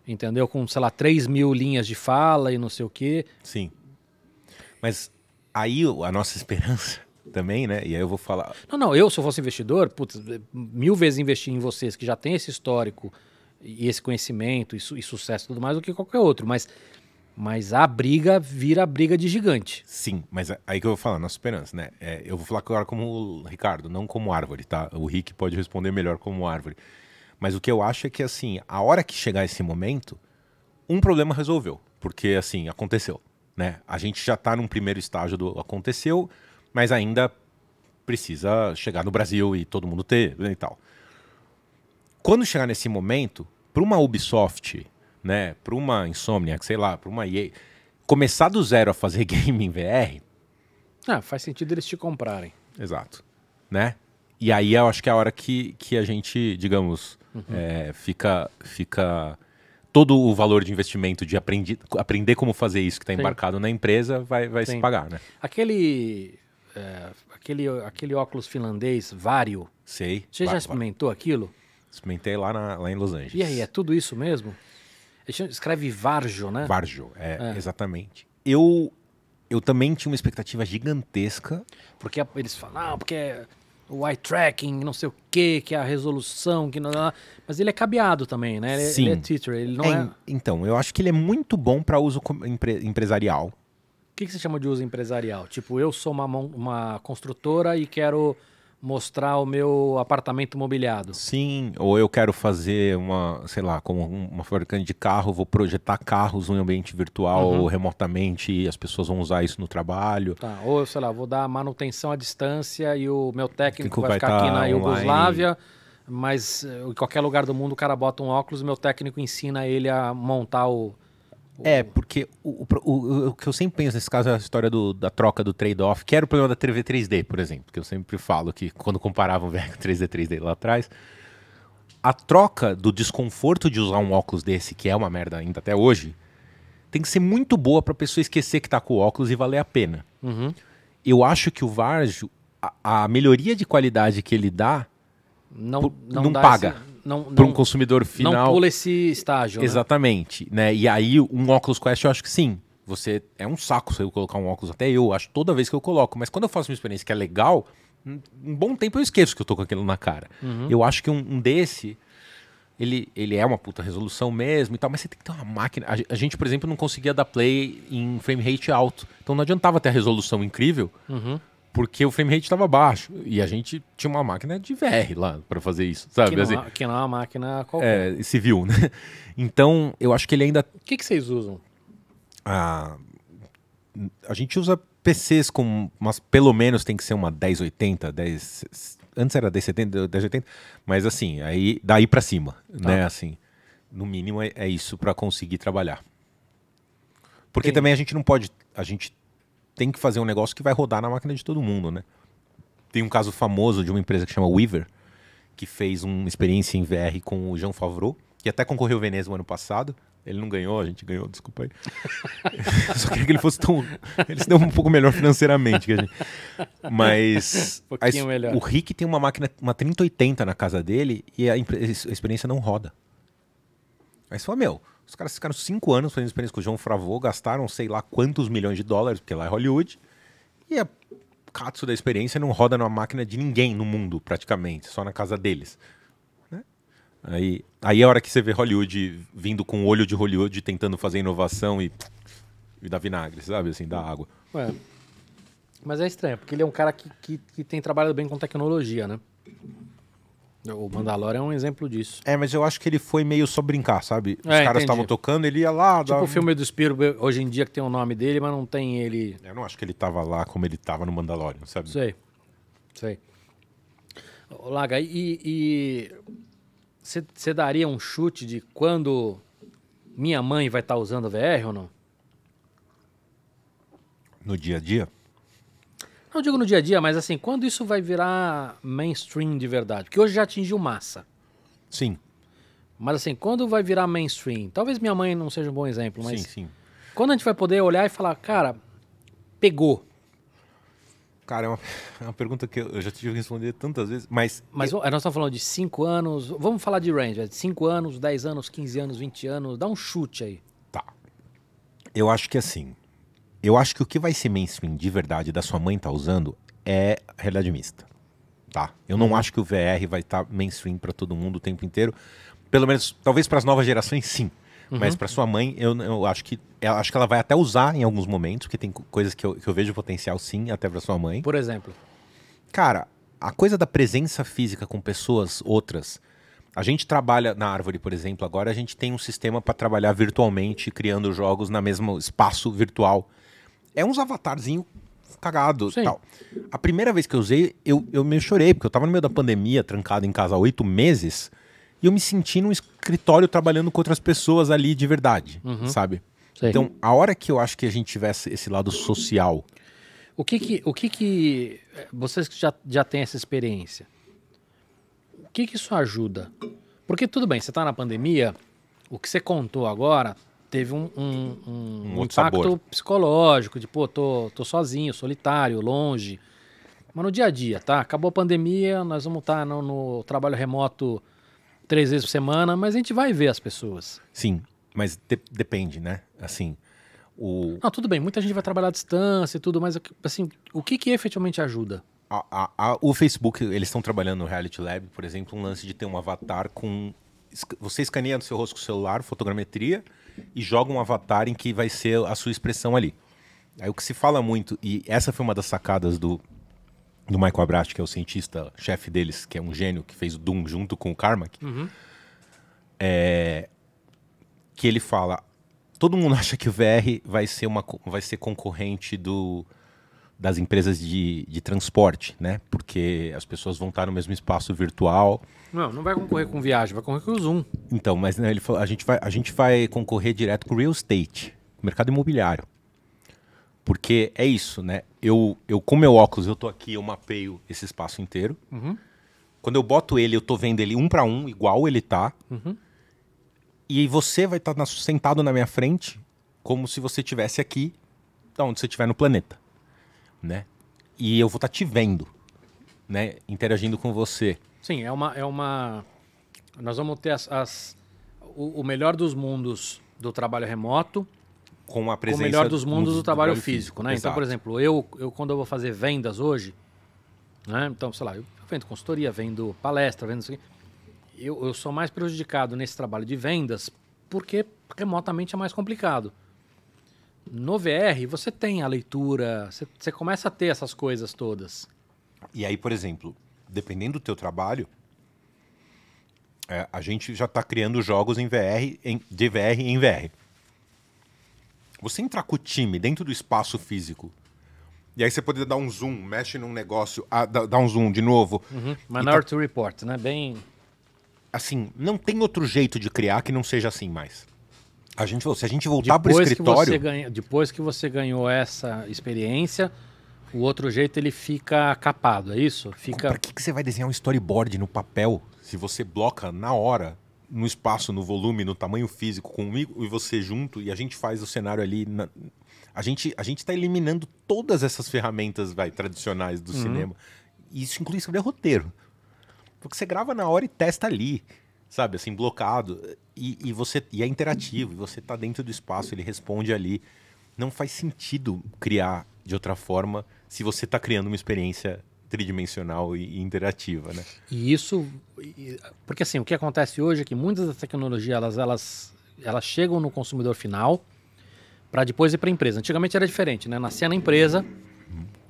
entendeu? Com, sei lá, 3 mil linhas de fala e não sei o quê. Sim. Mas aí a nossa esperança *laughs* também, né? E aí eu vou falar. Não, não, eu se eu fosse investidor, putz, mil vezes investir em vocês que já tem esse histórico e esse conhecimento e, su- e sucesso e tudo mais do que qualquer outro, mas, mas a briga vira briga de gigante. Sim, mas é- aí que eu vou falar, nossa esperança, né? É, eu vou falar agora como o Ricardo, não como árvore, tá? O Rick pode responder melhor como árvore. Mas o que eu acho é que, assim, a hora que chegar esse momento, um problema resolveu. Porque, assim, aconteceu, né? A gente já tá num primeiro estágio do aconteceu, mas ainda precisa chegar no Brasil e todo mundo ter né, e tal. Quando chegar nesse momento, para uma Ubisoft, né, para uma Insomniac, sei lá, para uma EA, começar do zero a fazer *laughs* game em VR, Ah, faz sentido eles te comprarem. exato, né? E aí eu acho que é a hora que, que a gente, digamos, Uhum. é, fica, fica todo o valor de investimento de aprendi, aprender como fazer isso que está Sim. embarcado na empresa vai, vai se Sim. pagar, né? Aquele, é, aquele, aquele óculos finlandês, Vario, Sei. você já experimentou aquilo? Experimentei lá, na- lá em Los Angeles. E aí, é tudo isso mesmo? Escreve Varjo, né? Varjo, é, É. exatamente. Eu, eu também tinha uma expectativa gigantesca. Porque eles falam, não, porque o eye tracking, não sei o que, que é a resolução, que não. Mas ele é cabeado também, né? Ele, Sim. ele é teacher, ele não É, é... O Então, eu acho que ele é muito bom para uso empre- empresarial. que, que você chama de uso empresarial? Tipo, eu sou uma, uma construtora e quero mostrar o meu apartamento mobiliado. Sim, ou eu quero fazer uma, sei lá, como um- uma fabricante de carro, vou projetar carros em ambiente virtual Uhum. remotamente e as pessoas vão usar isso no trabalho. Tá, ou, sei lá, vou dar manutenção à distância e o meu técnico vai, vai ficar aqui tá na online. Iugoslávia, mas eh, em qualquer lugar do mundo o cara bota um óculos, o meu técnico ensina ele a montar o... É, porque o, o, o- que eu sempre penso nesse caso é a história do- da troca do trade-off, que era o problema da TV 3D, por exemplo, que eu sempre falo que quando comparavam o velho 3D 3D lá atrás, a troca do desconforto de usar um óculos desse, que é uma merda ainda até hoje, tem que ser muito boa pra pessoa esquecer que tá com o óculos e valer a pena. Uhum. Eu acho que o Varjo, a, a melhoria de qualidade que ele dá Não, não, não dá paga esse- não, para um não, consumidor não final. pula esse estágio, né? Exatamente, né? E aí um óculos Quest eu acho que sim. Você é um saco se eu colocar um óculos até eu, acho toda vez que eu coloco, mas quando eu faço uma experiência que é legal, um, bom tempo eu esqueço que eu tô com aquilo na cara. Uhum. Eu acho que um, um desse ele, ele é uma puta resolução mesmo e tal, mas você tem que ter uma máquina. A, a gente, por exemplo, não conseguia dar play em frame rate alto. Então não adiantava ter a resolução incrível, Uhum. Porque o frame rate estava baixo. E a gente tinha uma máquina de VR lá para fazer isso, sabe? Que não, Assim, é- que não é uma máquina qualquer. é, civil, né? Então, eu acho que ele ainda O que, que vocês usam? a, a gente usa PCs com, mas pelo menos tem que ser uma 1080, 10, antes era 1070, 1080, mas assim, aí daí pra cima, né, assim, no mínimo é, é isso pra conseguir trabalhar. Porque Entendi. também a gente não pode, a gente tem que fazer um negócio que vai rodar na máquina de todo mundo, né? Tem um caso famoso de uma empresa que chama Weaver, que fez uma experiência em VR com o Jean Favreau, que até concorreu ao Veneza no ano passado. Ele não ganhou, a gente ganhou, desculpa aí. *laughs* Só queria que ele fosse tão. Ele se deu um pouco melhor financeiramente que a gente. Mas. *laughs* Um pouquinho a melhor. O Rick tem uma máquina, uma 3080 na casa dele e a, a experiência não roda. Aí você fala, meu, os caras ficaram cinco anos fazendo experiência com o João Favreau, gastaram sei lá quantos milhões de dólares, porque lá é Hollywood, e a Katsu da experiência não roda numa máquina de ninguém no mundo, praticamente, só na casa deles. né? Aí, aí é a hora que você vê Hollywood vindo com o olho de Hollywood tentando fazer inovação e, e dar vinagre, sabe? Assim, dar água. Ué. Mas é estranho, porque ele é um cara que, que, que tem trabalhado bem com tecnologia, né? O Mandalorian é um exemplo disso. É, mas eu acho que ele foi meio só brincar, sabe? Os É, caras estavam tocando, ele ia lá. Tipo dava- o filme do Spielberg, hoje em dia, que tem o nome dele, mas não tem ele... Eu não acho que ele tava lá como ele tava no Mandalorian, sabe? Sei, sei. Ô, Laga, e você daria um chute de quando minha mãe vai estar usando VR ou não? No dia a dia. Não digo no dia a dia, mas assim, quando isso vai virar mainstream de verdade? Porque hoje já atingiu massa. Sim, Mas assim, quando vai virar mainstream? Talvez minha mãe não seja um bom exemplo, mas sim, sim. quando a gente vai poder olhar e falar, cara, pegou. Cara, é uma, *laughs* é uma pergunta que eu eu já tive que responder tantas vezes, mas, Mas nós estamos falando de 5 anos, vamos falar de range, 5 anos, 10 anos, 15 anos, 20 anos, dá um chute aí. Tá. Eu acho que assim. Eu acho que o que vai ser mainstream de verdade da sua mãe tá usando é realidade mista. Tá? Eu não acho que o VR vai estar mainstream pra todo mundo o tempo inteiro. Pelo menos, talvez para as novas gerações, *laughs* sim. Mas pra sua mãe, eu, eu acho que eu acho que ela vai até usar em alguns momentos, porque tem co- coisas que eu, que eu vejo potencial sim, até pra sua mãe. Por exemplo. Cara, a coisa da presença física com pessoas outras. A gente trabalha na Árvore, por exemplo, agora a gente tem um sistema para trabalhar virtualmente, criando jogos na mesmo espaço virtual. É uns avatarzinho cagado Sim. tal. A primeira vez que eu usei, eu, eu meio chorei, porque eu tava no meio da pandemia, trancado em casa há oito meses, e eu me senti num escritório trabalhando com outras pessoas ali de verdade, sabe? Sei. Então, a hora que eu acho que a gente tivesse esse lado social, O que que, o que, que eh, vocês que já, já têm essa experiência, o que que isso ajuda? Porque tudo bem, você está na pandemia, o que você contou agora teve um, um, um Um impacto sabor. psicológico, de pô, tô, tô sozinho, solitário, longe. Mas no dia a dia, tá? Acabou a pandemia, nós vamos estar no, no trabalho remoto três vezes por semana, mas a gente vai ver as pessoas. sim, mas de- depende, né? Assim, o, Não, tudo bem, muita gente vai trabalhar à distância e tudo, mas assim, o que que efetivamente ajuda? a- a- a- o Facebook, eles estão trabalhando no Reality Lab, por exemplo, um lance de ter um avatar com. Você escaneia no seu rosto com o celular, fotogrametria, e joga um avatar em que vai ser a sua expressão ali. Aí o que se fala muito, e essa foi uma das sacadas do, do Michael Abrash, que é o cientista chefe deles, que é um gênio que fez o Doom junto com o Carmack, é, que ele fala, todo mundo *laughs* acha que o VR vai ser uma vai ser concorrente do das empresas de, de transporte, né? Porque as pessoas vão estar no mesmo espaço virtual. Não, não vai concorrer com viagem, vai concorrer com o Zoom. Então, mas né, ele falou, a gente vai a gente vai concorrer direto com o real estate, mercado imobiliário. Porque é isso, né? Eu, eu com meu óculos, eu tô aqui, eu mapeio esse espaço inteiro. Quando eu boto ele, eu tô vendo ele um para um, igual ele tá. E você vai estar sentado na minha frente, como se você estivesse aqui, da onde você estiver no planeta, né? E eu vou estar te vendo, né? Interagindo com você. Sim, é uma. É uma... Nós vamos ter as, as- o, o melhor dos mundos do trabalho remoto Com a com presença o melhor dos mundos do, trabalho, trabalho físico, né? Então, Exato. por exemplo, eu, eu quando eu vou fazer vendas hoje, né? Então, sei lá, eu vendo consultoria, vendo palestra, vendo isso aqui. Eu, eu sou mais prejudicado nesse trabalho de vendas porque remotamente é mais complicado. No VR, você tem a leitura, você, você começa a ter essas coisas todas. E aí, por exemplo, dependendo do teu trabalho, é, a gente já está criando jogos em VR, em, de VR em VR. Você entrar com o time dentro do espaço físico, e aí você poder dar um zoom, mexe num negócio, ah, dá, dá um zoom de novo. Minority Report, né? Bem. Assim, não tem outro jeito de criar que não seja assim mais. A gente, se a gente voltar para o Depois que, escritório, ganha, depois que você ganhou essa experiência, o outro jeito ele fica capado, é isso? Fica. Pra que, que você vai desenhar um storyboard no papel se você bloca na hora, no espaço, no volume, no tamanho físico, comigo e você junto, e a gente faz o cenário ali. na- A gente a está eliminando todas essas ferramentas vai, tradicionais do cinema. E isso inclui escrever roteiro. Porque você grava na hora e testa ali, sabe? Assim, blocado. E, e você, e é interativo, e você tá dentro do espaço, ele responde ali. Não faz sentido criar de outra forma se você está criando uma experiência tridimensional e, interativa, né? E isso. Porque assim, o que acontece hoje é que muitas das tecnologias elas, elas, elas chegam no consumidor final para depois ir para a empresa. Antigamente era diferente, né? Nascia na empresa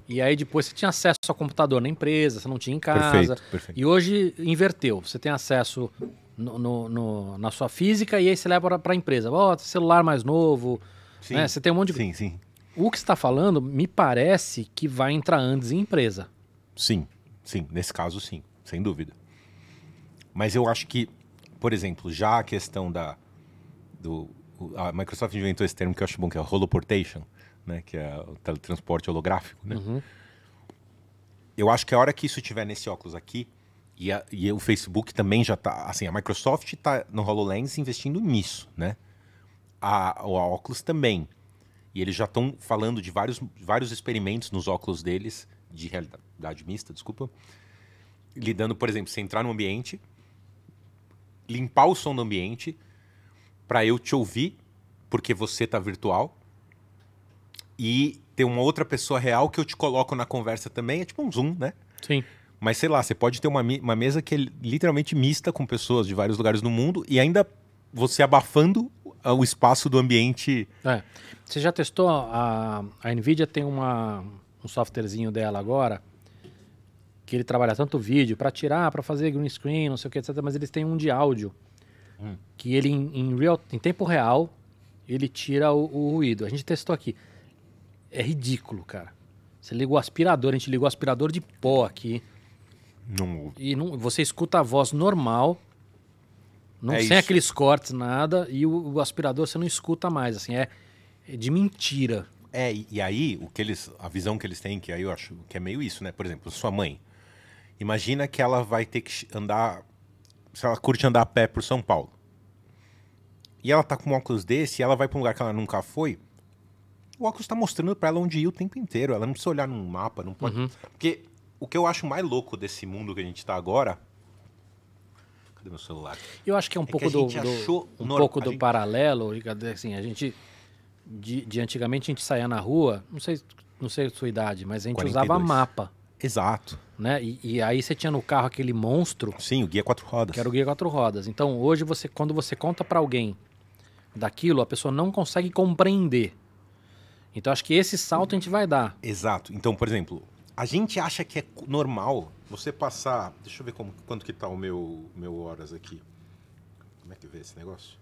e aí depois você tinha acesso ao computador na empresa, você não tinha em casa. Perfeito, perfeito. E hoje inverteu. Você tem acesso no- no- no- na sua física e aí você leva para a empresa. Ó, celular mais novo. Sim. né? Você tem um monte de. Sim, sim. O que você está falando me parece que vai entrar antes em empresa. Sim, sim. Nesse caso, sim. Sem dúvida. Mas eu acho que, por exemplo, já a questão da... Do, a Microsoft inventou esse termo que eu acho bom, que é holoportation, né? Que é o teletransporte holográfico, né? Eu acho que a hora que isso estiver nesse óculos aqui, e, a- e o Facebook também já está... Assim, a Microsoft está no HoloLens investindo nisso, né? A, o óculos também. E eles já estão falando de vários, vários experimentos nos óculos deles, de realidade mista, desculpa. Lidando, por exemplo, você entrar no ambiente, limpar o som do ambiente, para eu te ouvir, porque você tá virtual, e ter uma outra pessoa real que eu te coloco na conversa também, é tipo um Zoom, né? Sim. Mas sei lá, você pode ter uma, uma mesa que é literalmente mista com pessoas de vários lugares do mundo e ainda você abafando o espaço do ambiente. É. Você já testou? A, a NVIDIA tem uma, um softwarezinho dela agora que ele trabalha tanto vídeo para tirar, para fazer green screen, não sei o que, etc. Mas eles têm um de áudio que ele em, em real, em tempo real ele tira o, o ruído. A gente testou aqui. É ridículo, cara. Você liga o aspirador, a gente ligou o aspirador de pó aqui Não, e não, você escuta a voz normal, não, É sem isso. aqueles cortes, nada, e o, o aspirador você não escuta mais, assim, é, é de mentira. É, e, e aí, o que eles, a visão que eles têm, que aí eu acho que é meio isso, né? Por exemplo, sua mãe. Imagina que ela vai ter que andar, se ela curte andar a pé por São Paulo. E ela tá com um óculos desse e ela vai pra um lugar que ela nunca foi. O óculos tá mostrando pra ela onde ir o tempo inteiro. Ela não precisa olhar num mapa, não pode. Uhum. Porque o que eu acho mais louco desse mundo que a gente tá agora. Cadê meu celular? Eu acho que é um que pouco a do, gente do- achou um pouco do gente- paralelo, assim, a gente de, de antigamente a gente saía na rua, não sei, não sei a sua idade, mas a gente 42. usava mapa, Exato. né? E, e aí você tinha no carro aquele monstro Sim, o guia quatro rodas. que era o guia quatro rodas. Então hoje você, quando você conta para alguém daquilo, a pessoa não consegue compreender. Então acho que esse salto a gente vai dar. Exato. Então, por exemplo, A gente acha que é normal você passar. Deixa eu ver como, quanto que tá o meu, meu horas aqui. Como é que vê esse negócio?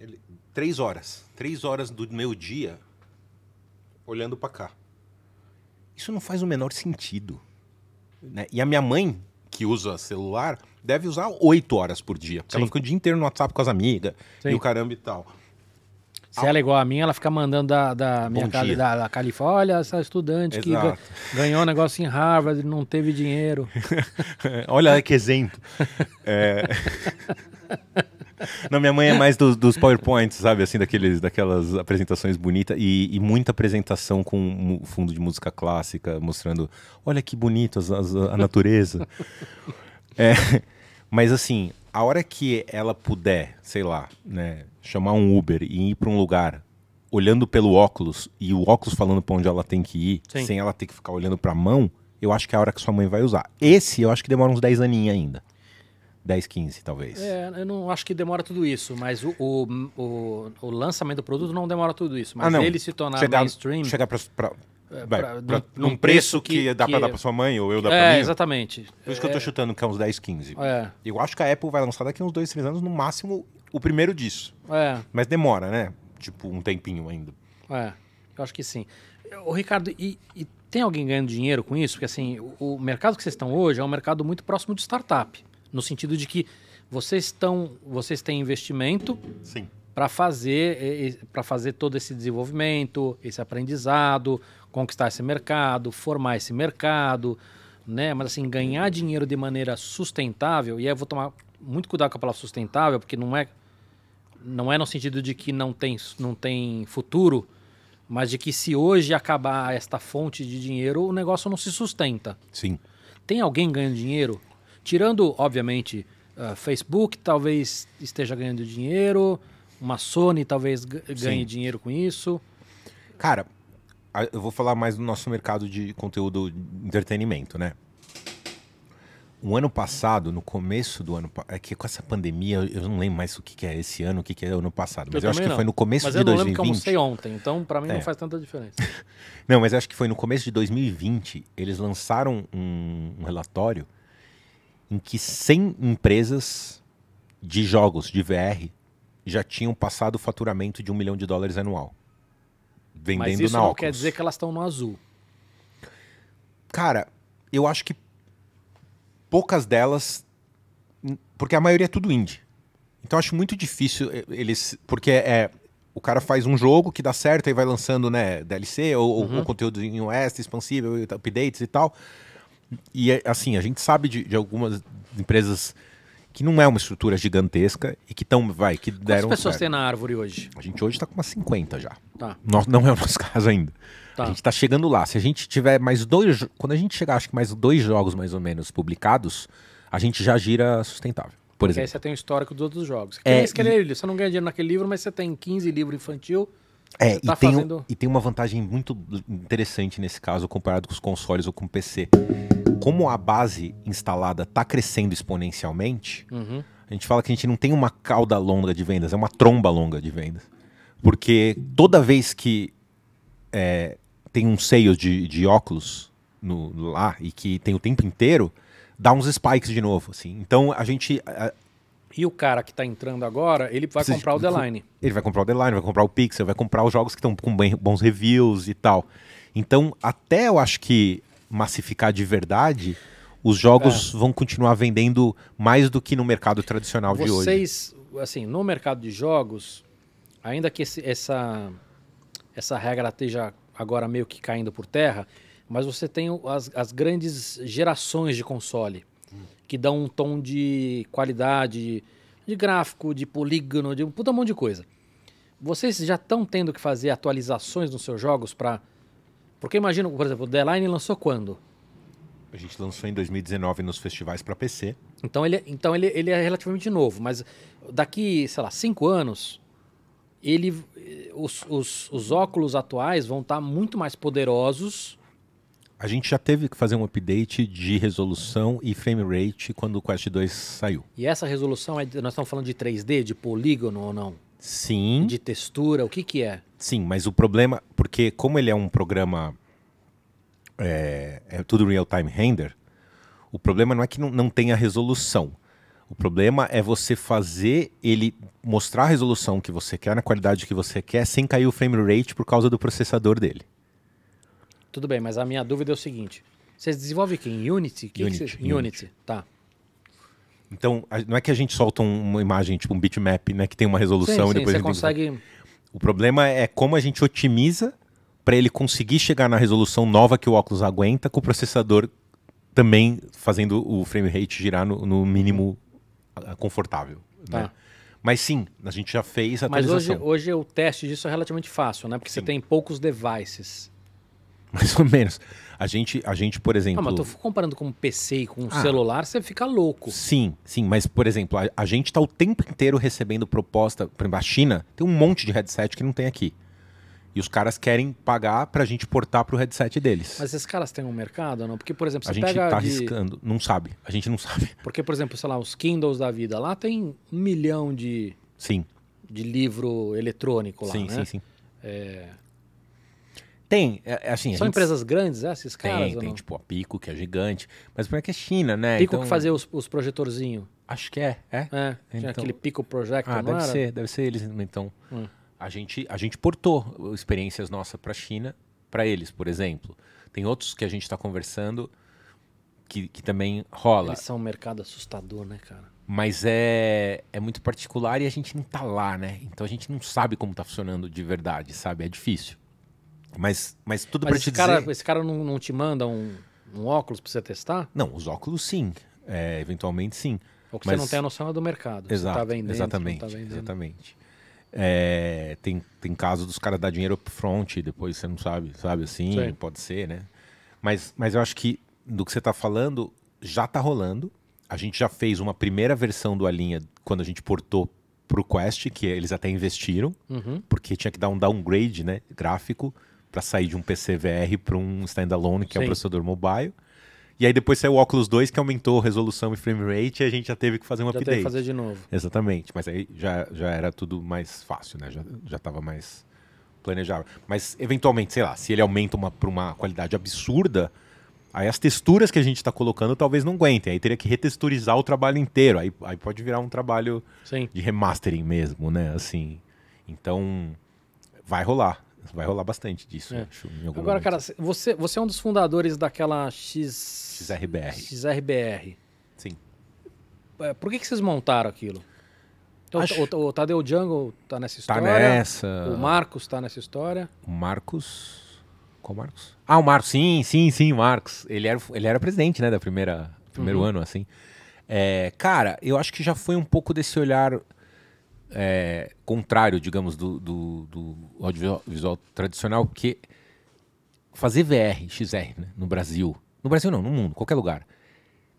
Ele- três horas. Três horas do meu dia olhando pra cá. Isso não faz o menor sentido. né? E a minha mãe, que usa celular, deve usar oito horas por dia. Porque Sim. ela fica o dia inteiro no WhatsApp com as amigas Sim. e o caramba e tal. Se ela é igual a minha, ela fica mandando da, da minha cali, dia. da, da Califórnia, olha essa estudante que Exato. ga- ganhou um negócio em Harvard e não teve dinheiro. *laughs* Olha que exemplo. É... Não, minha mãe é mais dos, dos PowerPoints, sabe? Assim, daqueles, daquelas apresentações bonitas e, e muita apresentação com fundo de música clássica, mostrando, olha que bonito as- as- a natureza. É, mas assim, a hora que ela puder, sei lá, né, chamar um Uber e ir para um lugar olhando pelo óculos e o óculos falando para onde ela tem que ir, Sim. sem ela ter que ficar olhando para a mão, eu acho que é a hora que sua mãe vai usar. Esse eu acho que demora uns 10 aninhos ainda. 10, 15, talvez. É, eu não acho que demora tudo isso, mas o, o, o, o lançamento do produto não demora tudo isso. Mas Ah, ele se tornar chegar, mainstream. Chegar pra, pra- vai, pra- pra- num- num, preço que, que- dá que- dar pra sua mãe ou eu dar pra é, mim. exatamente. Por isso que eu tô chutando que é uns 10, 15. É, Eu acho que a Apple vai lançar daqui uns 2, 3 anos, no máximo, o primeiro disso. é, Mas demora, né? Tipo, um tempinho ainda. é. Eu acho que sim. O Ricardo, e, e tem alguém ganhando dinheiro com isso? Porque assim, o, o mercado que vocês estão hoje é um mercado muito próximo de startup. No sentido de que vocês estão, vocês têm investimento Sim. para fazer para fazer todo esse desenvolvimento, esse aprendizado, conquistar esse mercado, formar esse mercado, né? Mas assim, ganhar dinheiro de maneira sustentável, e aí eu vou tomar muito cuidado com a palavra sustentável, porque não é não é no sentido de que não tem não tem futuro, mas de que se hoje acabar esta fonte de dinheiro, o negócio não se sustenta. Sim. Tem alguém ganhando dinheiro? Tirando, obviamente, ah, Facebook talvez esteja ganhando dinheiro, uma Sony talvez ga- ganhe Sim. dinheiro com isso. Cara, eu vou falar mais do nosso mercado de conteúdo de entretenimento, né? O ano passado, no começo do ano... É que com essa pandemia, eu- eu não lembro mais o que, que é esse ano, o que, que é ano passado. Mas eu, acho também que não. foi no começo Mas de eu não lembro que eu 2020. almocei ontem, então pra mim É. não faz tanta diferença. *laughs* Não, mas acho que foi no começo de 2020, eles lançaram um, um relatório em que 100 empresas de jogos de VR já tinham passado o faturamento de um milhão de dólares anual. Vendendo Mas isso na não Oculus. quer dizer que elas estão no azul. Cara, eu acho que poucas delas. Porque a maioria é tudo indie. Então eu acho muito difícil eh, eles. Porque é. O cara faz um jogo que dá certo e vai lançando, né, DLC ou, ou- ou conteúdo em OS expansível, updates e tal. E é, assim, a gente sabe de, de algumas empresas que não é uma estrutura gigantesca e que estão, vai, que Quantas deram pessoas certo. tem na árvore hoje? A gente hoje tá com umas 50 já. Tá, Nó- Não é o nosso *laughs* caso ainda. Tá. A gente tá chegando lá. Se a gente tiver mais dois. Quando a gente chegar, acho que mais dois jogos mais ou menos publicados, a gente já gira sustentável. Por Porque aí exemplo. você tem o histórico dos outros jogos. É, É, escrever, Você não ganha dinheiro naquele livro, mas você tem 15 livros infantil. É, tá e, tem, um- fazendo- e tem uma vantagem muito interessante nesse caso, comparado com os consoles ou com o PC. Como a base instalada tá crescendo exponencialmente, Uhum. a gente fala que a gente não tem uma cauda longa de vendas, é uma tromba longa de vendas. Porque toda vez que é, tem um sale de, de óculos no, lá e que tem o tempo inteiro, dá uns spikes de novo. Assim. Então a gente. a- E o cara que tá entrando agora, ele vai Precisa comprar o de- The Line. ele vai comprar o The Line, vai comprar o Pixel, vai comprar os jogos que estão com bem- bons reviews e tal. Então, até eu acho que massificar de verdade, os jogos vão continuar vendendo mais do que no mercado tradicional de hoje. Vocês, assim, no mercado de jogos, ainda que esse- essa, essa regra esteja agora meio que caindo por terra, mas você tem as, as grandes gerações de console, que dão um tom de qualidade, de gráfico, de polígono, de um puta monte de coisa. Vocês já estão tendo que fazer atualizações nos seus jogos para... Porque imagina, por exemplo, o The Line lançou quando? A gente lançou em 2019 nos festivais para PC. Então ele, então ele, ele é relativamente novo, mas daqui, sei lá, cinco anos, ele, os, os, os óculos atuais vão estar muito mais poderosos. A gente já teve que fazer um update de resolução e frame rate quando o Quest 2 saiu. E essa resolução, é, nós estamos falando de 3D, de polígono ou não? Sim, De textura? O que que é? sim, mas o problema, porque como ele é um programa, é, é tudo real-time render, o problema não é que não, não tenha resolução. O problema é você fazer ele mostrar a resolução que você quer, na qualidade que você quer, sem cair o frame rate por causa do processador dele. Tudo bem, mas a minha dúvida é o seguinte. Vocês desenvolvem aqui em Unity? Que que Unity, vocês- Unity. Unity. Tá. Então, não é que a gente solta um- uma imagem, tipo um bitmap, né, que tem uma Sim, resolução sim, e depois você a gente tem que- consegue... O problema é como a gente otimiza para ele conseguir chegar na resolução nova que o óculos aguenta, com o processador também fazendo o frame rate girar no, no mínimo confortável. Tá. né? Mas sim, a gente já fez a Mas hoje, atualização. hoje o teste disso é relativamente fácil, né? Porque você Sim. tem poucos devices. *laughs* Mais ou menos. A gente, a gente por exemplo. Não, mas tô comparando com um PC e com um Ah. celular, você fica louco. Sim, sim, mas por exemplo, a, a gente está o tempo inteiro recebendo proposta. Por exemplo, a China tem um monte de headset que não tem aqui. E os caras querem pagar pra gente portar pro headset deles. Mas esses caras têm um mercado ou não? Porque, por exemplo, a você gente pega tá de... arriscando. Não sabe. A gente não sabe. *laughs* Porque, por exemplo, sei lá, os Kindles da vida, lá tem um milhão de, Sim, de livro eletrônico lá, sim, né? sim, sim. É, Tem, é, é assim. a São gente empresas grandes, é, esses caras? Tem, tem, tipo a Pico, que é gigante. Mas o problema é que é China, né? Pico então, que fazia os, os projetorzinhos. Acho que é, é. É, tinha Então- aquele Pico Projector, Ah, deve era? ser, deve ser eles, então. Hum. A gente, a gente portou experiências nossas para China, para eles, por exemplo. Tem outros que a gente está conversando que, que também rola, Eles são um mercado assustador, né, cara? mas é, é muito particular e a gente não tá lá, né? Então a gente não sabe como tá funcionando de verdade, sabe? É difícil. Mas, mas tudo para te cara, dizer... esse cara não, não te manda um, um óculos pra você testar? Não, os óculos sim, É, eventualmente sim. Ou que Mas- você não tem a noção é do mercado. Exato, você tá vendendo, exatamente, tá vendendo. exatamente. É, tem, tem casos dos caras dar dinheiro upfront e depois você não sabe, sabe assim, Sei. pode ser, né? Mas, mas eu acho que do que você tá falando já tá rolando. A gente já fez uma primeira versão do Alinha quando a gente portou pro Quest, que eles até investiram, Uhum. porque tinha que dar um downgrade, né, gráfico, para sair de um PC VR para um standalone, que é um Sim. processador mobile. E aí depois saiu o Oculus 2, que aumentou resolução e frame rate, e a gente já teve que fazer um Já update. teve que fazer de novo. Exatamente, mas aí já, já era tudo mais fácil, né? Já, já tava mais planejável. Mas, eventualmente, sei lá, se ele aumenta uma, para uma qualidade absurda, aí as texturas que a gente está colocando talvez não aguentem. Aí teria que retexturizar o trabalho inteiro. Aí, aí pode virar um trabalho Sim. de remastering mesmo, né? Assim, então, vai rolar. Vai rolar bastante disso, É. acho, em algum Agora, momento. cara, você, você é um dos fundadores daquela X... XRBR. XRBR. Sim. É, Por que, que vocês montaram aquilo? Então, Acho- o, o Tadeu Django tá nessa Tá história. nessa. O Marcos tá nessa história. O Marcos. Qual Marcos? Ah, o Marcos, sim, sim, sim, o Marcos. Ele era, ele era presidente, né, da primeira primeiro Uhum. ano, assim. É, cara, eu acho que já foi um pouco desse olhar é, contrário, digamos, do, do, do audiovisual tradicional, porque fazer VR, XR, né, no Brasil, no Brasil não, no mundo, qualquer lugar,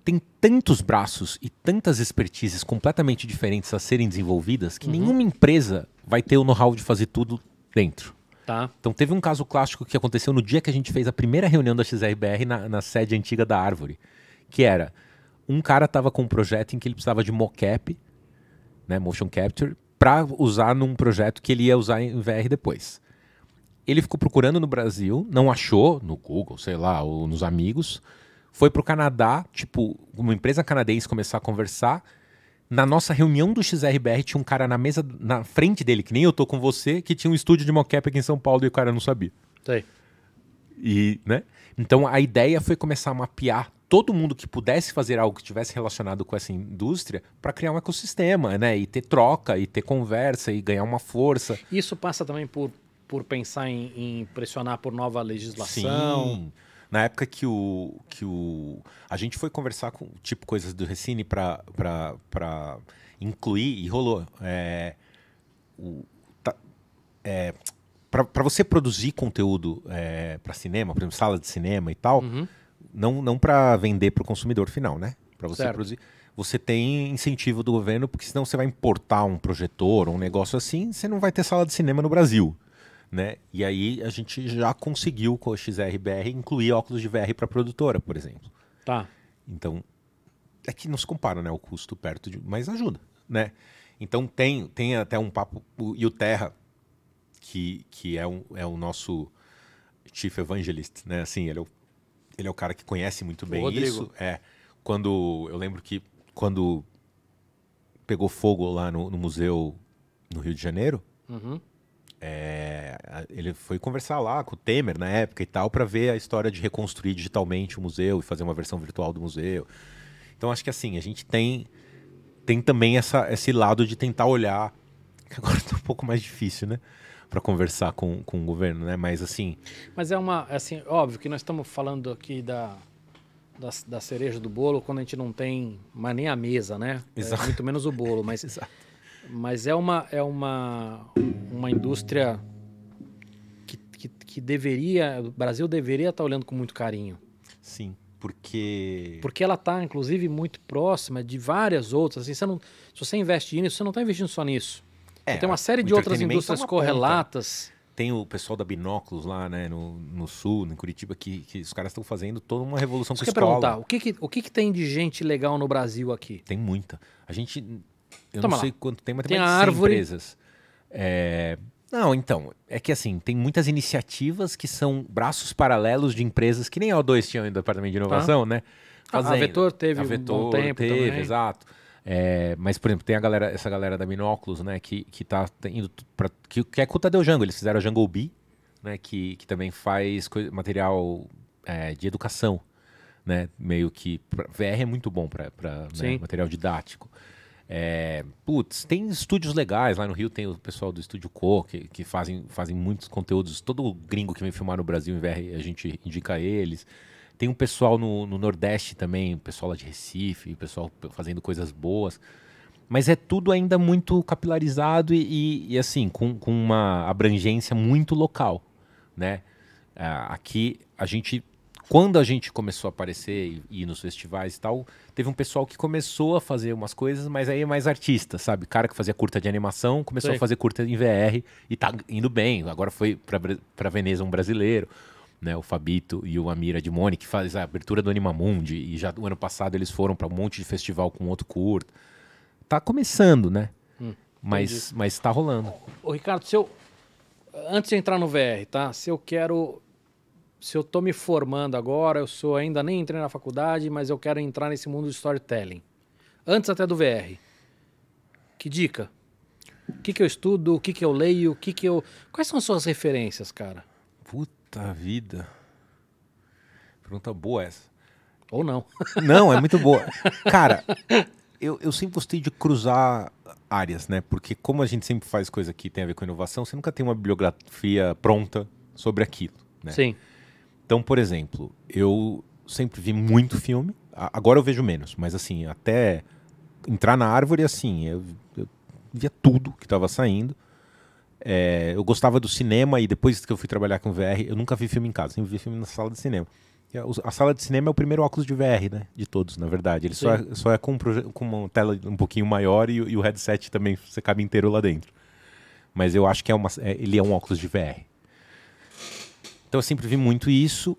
tem tantos braços e tantas expertises completamente diferentes a serem desenvolvidas Uhum. que nenhuma empresa vai ter o know-how de fazer tudo dentro. Tá. Então teve um caso clássico que aconteceu no dia que a gente fez a primeira reunião da XRBR na, na sede antiga da Árvore, que era um cara estava com um projeto em que ele precisava de mocap, né, motion capture, para usar num projeto que ele ia usar em VR depois. Ele ficou procurando no Brasil, não achou no Google, sei lá, ou nos amigos, foi pro Canadá, tipo, uma empresa canadense começar a conversar. Na nossa reunião do XRBR tinha um cara na mesa, na frente dele, que nem eu tô com você, que tinha um estúdio de mocap aqui em São Paulo e o cara não sabia. Sei. E, né? Então a ideia foi começar a mapear todo mundo que pudesse fazer algo que estivesse relacionado com essa indústria para criar um ecossistema, né? E ter troca, e ter conversa, e ganhar uma força. Isso passa também por, por pensar em, em pressionar por nova legislação. Sim. Na época que o, que o. A gente foi conversar com tipo coisas do Recine para incluir, e rolou. É, o, tá, é, para você produzir conteúdo é, para cinema, por exemplo, sala de cinema e tal, Uhum. Não, não para vender para o consumidor final, né? Para você Certo. produzir. Você tem incentivo do governo, porque senão você vai importar um projetor, um negócio assim, você não vai ter sala de cinema no Brasil. Né? E aí a gente já conseguiu com o XRBR incluir óculos de VR para produtora, por exemplo. Tá. Então, é que não se compara, né, o custo perto de, mas ajuda, né? Então tem, tem até um papo. E o Terra, que, que é, um, é o nosso chief evangelist, né? Assim, ele é o, ele é o cara que conhece muito bem isso. É. Quando. Eu lembro que quando pegou fogo lá no, no museu no Rio de Janeiro. Uhum. É, ele foi conversar lá com o Temer na época e tal para ver a história de reconstruir digitalmente o museu e fazer uma versão virtual do museu. Então acho que assim, a gente tem tem também essa, esse lado de tentar olhar, que agora tá um pouco mais difícil, né? Para conversar com, com o governo, né? Mas assim, Mas é uma, assim, óbvio que nós estamos falando aqui da, da, da cereja do bolo quando a gente não tem mais nem a mesa, né? É, Exato. muito menos o bolo, mas, *laughs* mas é uma, é uma, uma indústria que, que, que deveria, o Brasil deveria estar olhando com muito carinho. sim, porque Porque ela está, inclusive, muito próxima de várias outras. Assim, você não, se você investe nisso, você não está investindo só nisso. É, tem uma série de outras é indústrias ponta. correlatas. tem o pessoal da Binóculos lá, né, no, no sul, em Curitiba, que, que os caras estão fazendo toda uma revolução Você com quer escola. perguntar, o que, que, o que, que tem de gente legal no Brasil aqui? Tem muita. A gente. Eu Toma não lá. sei quanto tem, mas Tem tem mais de 100 árvore. empresas. É, Não, então. É que assim, tem muitas iniciativas que são braços paralelos de empresas que nem a O2 tinha no departamento de inovação, né? Ah, a Vetor teve a um Vetor bom tempo teve, também. exato. É, mas, por exemplo, tem a galera, essa galera da Binóculos, né, que, que tá indo pra, que, que é com o Tadeu Jango. Eles fizeram a Jungle Bee, né, que, que também faz material é, de educação, né, meio que pra- VR é muito bom para Sim. material didático. É, putz, tem estúdios legais lá no Rio, tem o pessoal do Estúdio Co, que, que fazem, fazem muitos conteúdos. Todo gringo que vem filmar no Brasil em VR, a gente indica eles. Tem um pessoal no, no Nordeste também, o pessoal lá de Recife, o pessoal fazendo coisas boas. Mas é tudo ainda muito capilarizado e, e- e, assim, com, com uma abrangência muito local, né? Ah, aqui, a gente... Quando a gente começou a aparecer e ir nos festivais e tal, teve um pessoal que começou a fazer umas coisas, mas aí é mais artista, sabe? Cara que fazia curta de animação, começou Sei. a fazer curta em VR e tá indo bem. Agora foi pra Veneza um brasileiro, né? O Fabito e o Amira de Mone, que faz a abertura do Animamundi. E já o ano passado eles foram pra um monte de festival com outro curta. Tá começando, né? mas, mas tá rolando. Ô, Ricardo, se eu. Antes de entrar no VR, tá? Se eu quero. Se eu tô me formando agora, eu sou ainda nem entrei na faculdade, mas eu quero entrar nesse mundo de storytelling. Antes até do VR. Que dica? O que, que eu estudo? O que, que eu leio? O que, que eu. Quais são as suas referências, cara? Puta vida. Pergunta boa essa. Ou não? *laughs* Não, é muito boa. Cara, eu, eu sempre gostei de cruzar áreas, né? Porque como a gente sempre faz coisa que tem a ver com inovação, você nunca tem uma bibliografia pronta sobre aquilo, né? Sim. Então, por exemplo, eu sempre vi muito filme. Agora eu vejo menos, mas assim, até entrar na árvore, assim, eu, eu via tudo que estava saindo. É, eu gostava do cinema e depois que eu fui trabalhar com VR, eu nunca vi filme em casa, sempre vi filme na sala de cinema. E a, sala de cinema é o primeiro óculos de VR, né? De todos, na verdade. Ele só é, só é com, com uma tela um pouquinho maior e, o- e o headset também você cabe inteiro lá dentro. Mas eu acho que é uma, é- ele é um óculos de VR. Então eu sempre vi muito isso.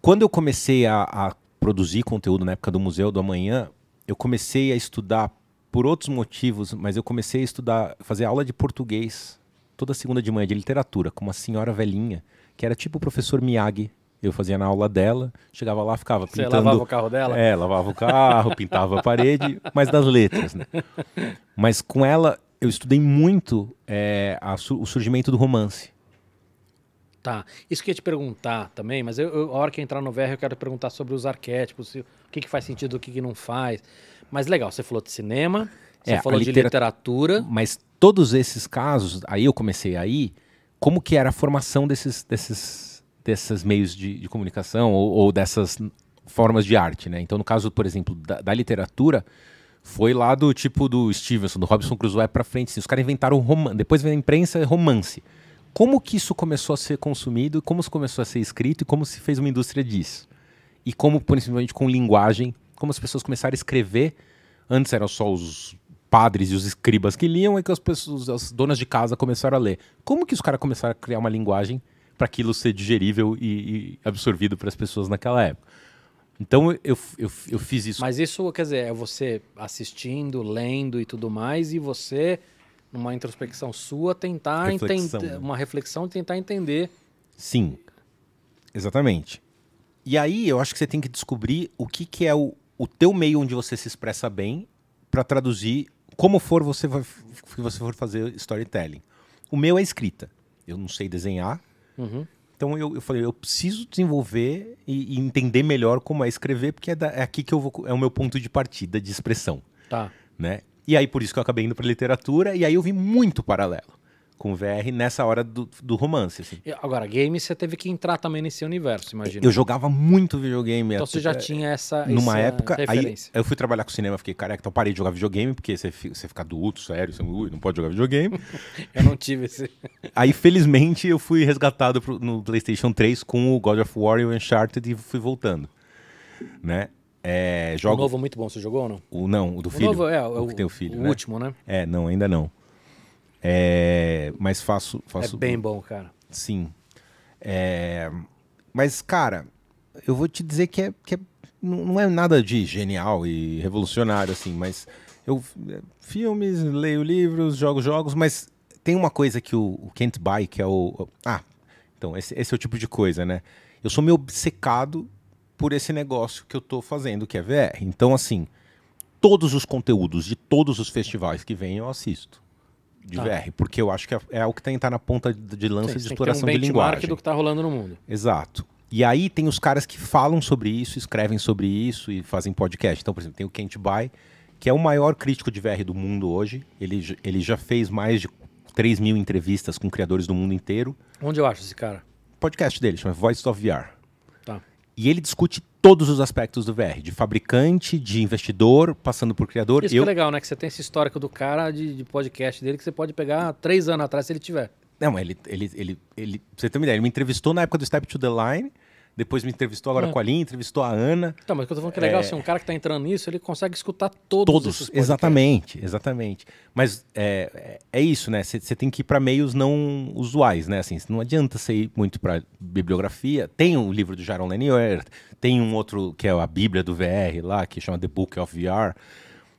Quando eu comecei a, a produzir conteúdo na época do Museu do Amanhã, eu comecei a estudar por outros motivos, mas eu comecei a estudar, fazer aula de português toda segunda de manhã de literatura com uma senhora velhinha que era tipo o professor Miyagi. Eu fazia na aula dela, chegava lá, ficava Você pintando. lavava o carro dela? É, lavava o carro, *laughs* pintava a parede, mas das letras, né? Mas com ela eu estudei muito é, a o surgimento do romance. Tá. Isso que eu ia te perguntar também, mas eu, eu- a hora que eu entrar no VR eu quero perguntar sobre os arquétipos, se- o que, que faz sentido, o que, que não faz. Mas legal, você falou de cinema, você É, falou de litera- literatura. Mas todos esses casos, aí eu comecei aí, como que era a formação desses, desses, desses meios de, de comunicação ou, ou dessas formas de arte, né? Então, no caso, por exemplo, da, da literatura, foi lá do tipo do Stevenson, do Robinson Crusoe para frente. assim, os caras inventaram romance. Depois veio a imprensa, é romance. Como que isso começou a ser consumido, como isso começou a ser escrito e como se fez uma indústria disso? E como, principalmente com linguagem, como as pessoas começaram a escrever. Antes eram só os padres e os escribas que liam e que as pessoas, as donas de casa começaram a ler. Como que os caras começaram a criar uma linguagem para aquilo ser digerível e, e absorvido para as pessoas naquela época? Então eu, eu, eu fiz isso. Mas isso, quer dizer, é você assistindo, lendo e tudo mais, e você, numa introspecção sua, tentar entender. né? Uma reflexão tentar entender. Sim, exatamente. E aí eu acho que você tem que descobrir o que, que é o, o teu meio onde você se expressa bem para traduzir como for você vai, que você for fazer storytelling. O meu é escrita. Eu não sei desenhar, Uhum. então eu, eu falei, eu preciso desenvolver e, e entender melhor como é escrever, porque é, da- é aqui que eu vou, é o meu ponto de partida de expressão, Tá. né? E aí por isso que eu acabei indo para literatura e aí eu vi muito paralelo com o VR nessa hora do, do romance, assim. Agora, game você teve que entrar também nesse universo, imagina. Eu jogava muito videogame. Então você já tinha essa, numa essa época, aí eu fui trabalhar com cinema, fiquei careca, então parei de jogar videogame, porque você, você fica adulto, sério, você não pode jogar videogame. *laughs* Eu não tive esse. aí, felizmente, eu fui resgatado pro- no PlayStation 3 com o God of War e o Uncharted e fui voltando. Né? É, O jogo. novo muito bom, você jogou ou não? O, não, o do O filho. novo é, é o o, que tem o filho. o né? último, né? É, não, ainda não. É, mas faço, faço. É bem bom, cara. Sim. É, Mas, cara, eu vou te dizer que, é, que é- não é nada de genial e revolucionário, assim, mas eu é, filmes, leio livros, jogo jogos, mas tem uma coisa que o, o Can't Buy, que é o. Ah, então, esse, esse é o tipo de coisa, né? Eu sou meio obcecado por esse negócio que eu tô fazendo, que é VR. Então, assim, todos os conteúdos de todos os festivais que vêm eu assisto. De Tá. VR, porque eu acho que é, é o que tem que estar na ponta de lança Sim, de você tem um exploração de linguagem. do que tá rolando no mundo. Exato. E aí tem os caras que falam sobre isso, escrevem sobre isso e fazem podcast. Então, por exemplo, tem o Kent Bai, que é o maior crítico de VR do mundo hoje. Ele, ele já fez mais de 3 mil entrevistas com criadores do mundo inteiro. Onde eu acho esse cara? Podcast dele chama Voice of VR. Tá. E ele discute todos os aspectos do VR, de fabricante, de investidor, passando por criador. Isso Eu, é legal, né? Que você tem esse histórico do cara de, de podcast dele que você pode pegar três anos atrás se ele tiver. Não, ele, ele, ele, ele, você ter uma ideia, ele me entrevistou na época do Step to the Line, depois me entrevistou agora É. com a Linha, entrevistou a Ana. Então, mas o que eu tô falando que é legal, assim, um cara que tá entrando nisso, ele consegue escutar todos, Todos, exatamente, exatamente. Mas é, é, é isso, né? Você tem que ir para meios não usuais, né? Assim, não adianta você ir muito para bibliografia. Tem o livro do Jaron Lanier, tem um outro que é a Bíblia do VR lá, que chama The Book of VR.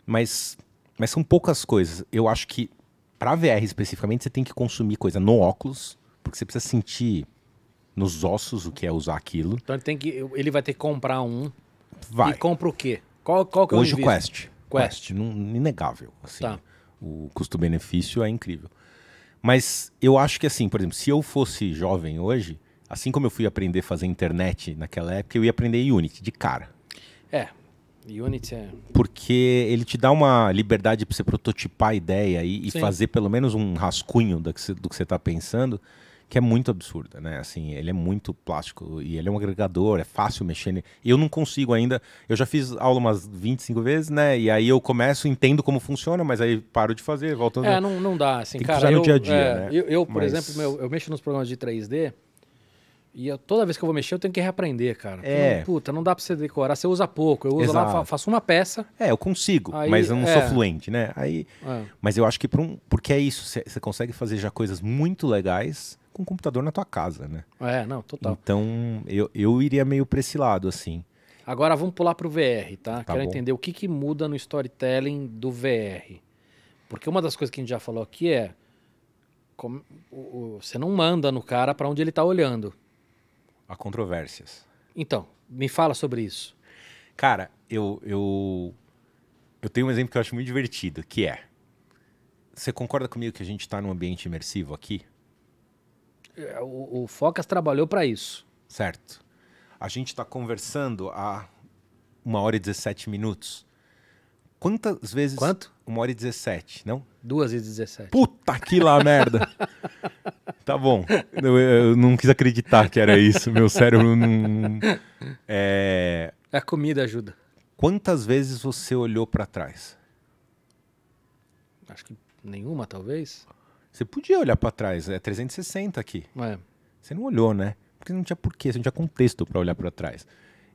Mas, mas são poucas coisas. Eu acho que para VR especificamente, você tem que consumir coisa no óculos, porque você precisa sentir nos ossos o que é usar aquilo. Então ele tem que. Ele vai ter que comprar um. Vai. E compra o quê? Qual, qual que é Hoje o invisto? Quest. Quest. não- inegável. Assim, Tá. O custo-benefício é incrível. Mas eu acho que assim, por exemplo, se eu fosse jovem hoje, assim como eu fui aprender a fazer internet naquela época, eu ia aprender Unity de cara. É. Unity é. Porque ele te dá uma liberdade para você prototipar a ideia e, e fazer pelo menos um rascunho do que você, do que você tá pensando, que é muito absurda, né? Assim, ele é muito plástico e ele é um agregador, é fácil mexer. Eu não consigo ainda. Eu já fiz aula umas 25 vezes, né? E aí eu começo, entendo como funciona, mas aí paro de fazer, volto É, não, não dá, assim, Tem que cara. usar no eu, dia a dia, é, né? Eu, eu, por Mas- exemplo, meu, eu mexo nos programas de 3D e eu- toda vez que eu vou mexer eu tenho que reaprender, cara. É. não- puta, não dá pra você decorar, você usa pouco. Eu uso lá, Exato. fa- faço uma peça. É, eu consigo, Aí, mas eu não é. sou fluente, né? Aí, é, mas eu acho que pra um, porque é isso, você consegue fazer já coisas muito legais com o computador na tua casa, né? É, não, total. Então, eu, eu iria meio pra esse lado, assim. Agora vamos pular pro VR, tá? Tá Quero bom. entender o que, que muda no storytelling do VR. Porque uma das coisas que a gente já falou aqui é. como- o- o- você não manda no cara pra onde ele tá olhando. Há controvérsias. Então, me fala sobre isso. Cara, eu, eu, eu tenho um exemplo que eu acho muito divertido, que é... Você concorda comigo que a gente tá num ambiente imersivo aqui? É, O, o Focas trabalhou pra isso. Certo. A gente está conversando há uma hora e 17 minutos. Quantas vezes... Quanto? Uma hora e 17, não? 2 e 17. Puta que lá merda. *laughs* tá bom. Eu, eu não quis acreditar que era isso. Meu cérebro não. É... A comida ajuda. Quantas vezes você olhou pra trás? Acho que nenhuma, talvez. Você podia olhar pra trás. É 360 aqui. É. Você não olhou, né? Porque não tinha porquê, você não tinha contexto pra olhar pra trás.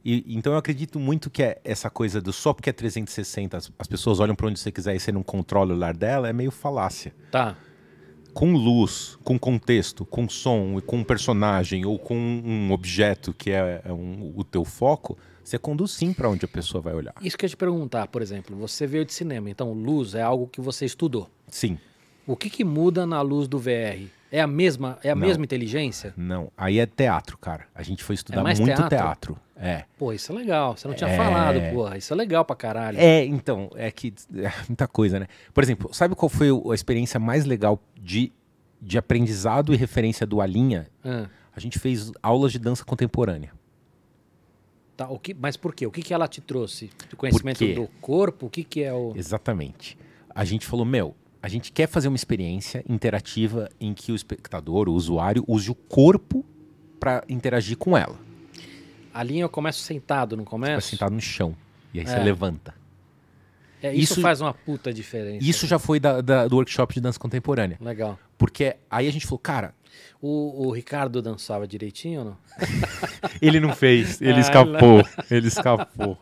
E, então eu acredito muito que é essa coisa do só porque é 360, as, as pessoas olham pra onde você quiser e você não controla o olhar dela, é meio falácia. Tá. com luz, com contexto, com som, com um personagem ou com um objeto que é, é um, o teu foco, você conduz sim para onde a pessoa vai olhar. Isso que eu ia te perguntar, por exemplo, você veio de cinema, então luz é algo que você estudou. Sim. O que, que muda na luz do VR? É a mesma, é a Não. mesma inteligência? Não, aí é teatro, cara. A gente foi estudar mais muito teatro? teatro. É. Pô, isso é legal. Você não tinha É. falado, porra. Isso é legal pra caralho. É, então, é que *laughs* é muita coisa, né? Por exemplo, sabe qual foi o- a experiência mais legal de, de aprendizado e referência do Alinha? Ah, A gente fez aulas de dança contemporânea. tá, o que, mas por quê? O que, que ela te trouxe? Do conhecimento do corpo? O que, que é o. Exatamente. A gente falou, meu, a gente quer fazer uma experiência interativa em que o espectador, o usuário, use o corpo para interagir com ela. A linha eu começo sentado, não Vai começo? sentado no chão. E aí É. você levanta. É, isso, Isso- faz uma puta diferença. Isso já foi da- da- do workshop de dança contemporânea. Legal. Porque aí a gente falou, cara, O, o Ricardo dançava direitinho ou não? *laughs* Ele não fez, ele Ah, escapou, ele escapou.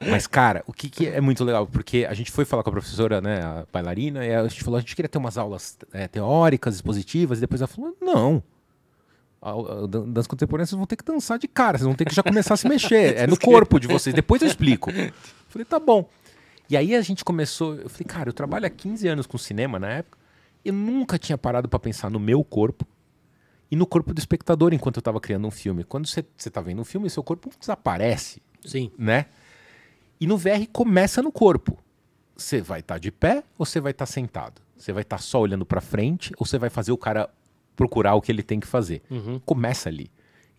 Mas, cara, o que, que é muito legal? Porque a gente foi falar com a professora, né, a bailarina, e a gente falou, a gente queria ter umas aulas é, teóricas, expositivas, e depois ela falou, não. A, a dan- dança contemporânea, vocês vão ter que dançar de cara, vocês vão ter que já começar a se mexer. É no corpo de vocês, depois eu explico. Falei, tá bom. E aí a gente começou, eu falei, cara, eu trabalho há 15 anos com cinema na época, eu nunca tinha parado pra pensar no meu corpo e no corpo do espectador enquanto eu estava criando um filme. Quando você está vendo um filme, seu corpo desaparece, Sim. né? E no VR começa no corpo. Você vai estar de pé ou você vai estar sentado? Você vai estar só olhando para frente ou você vai fazer o cara procurar o que ele tem que fazer? Uhum. Começa ali.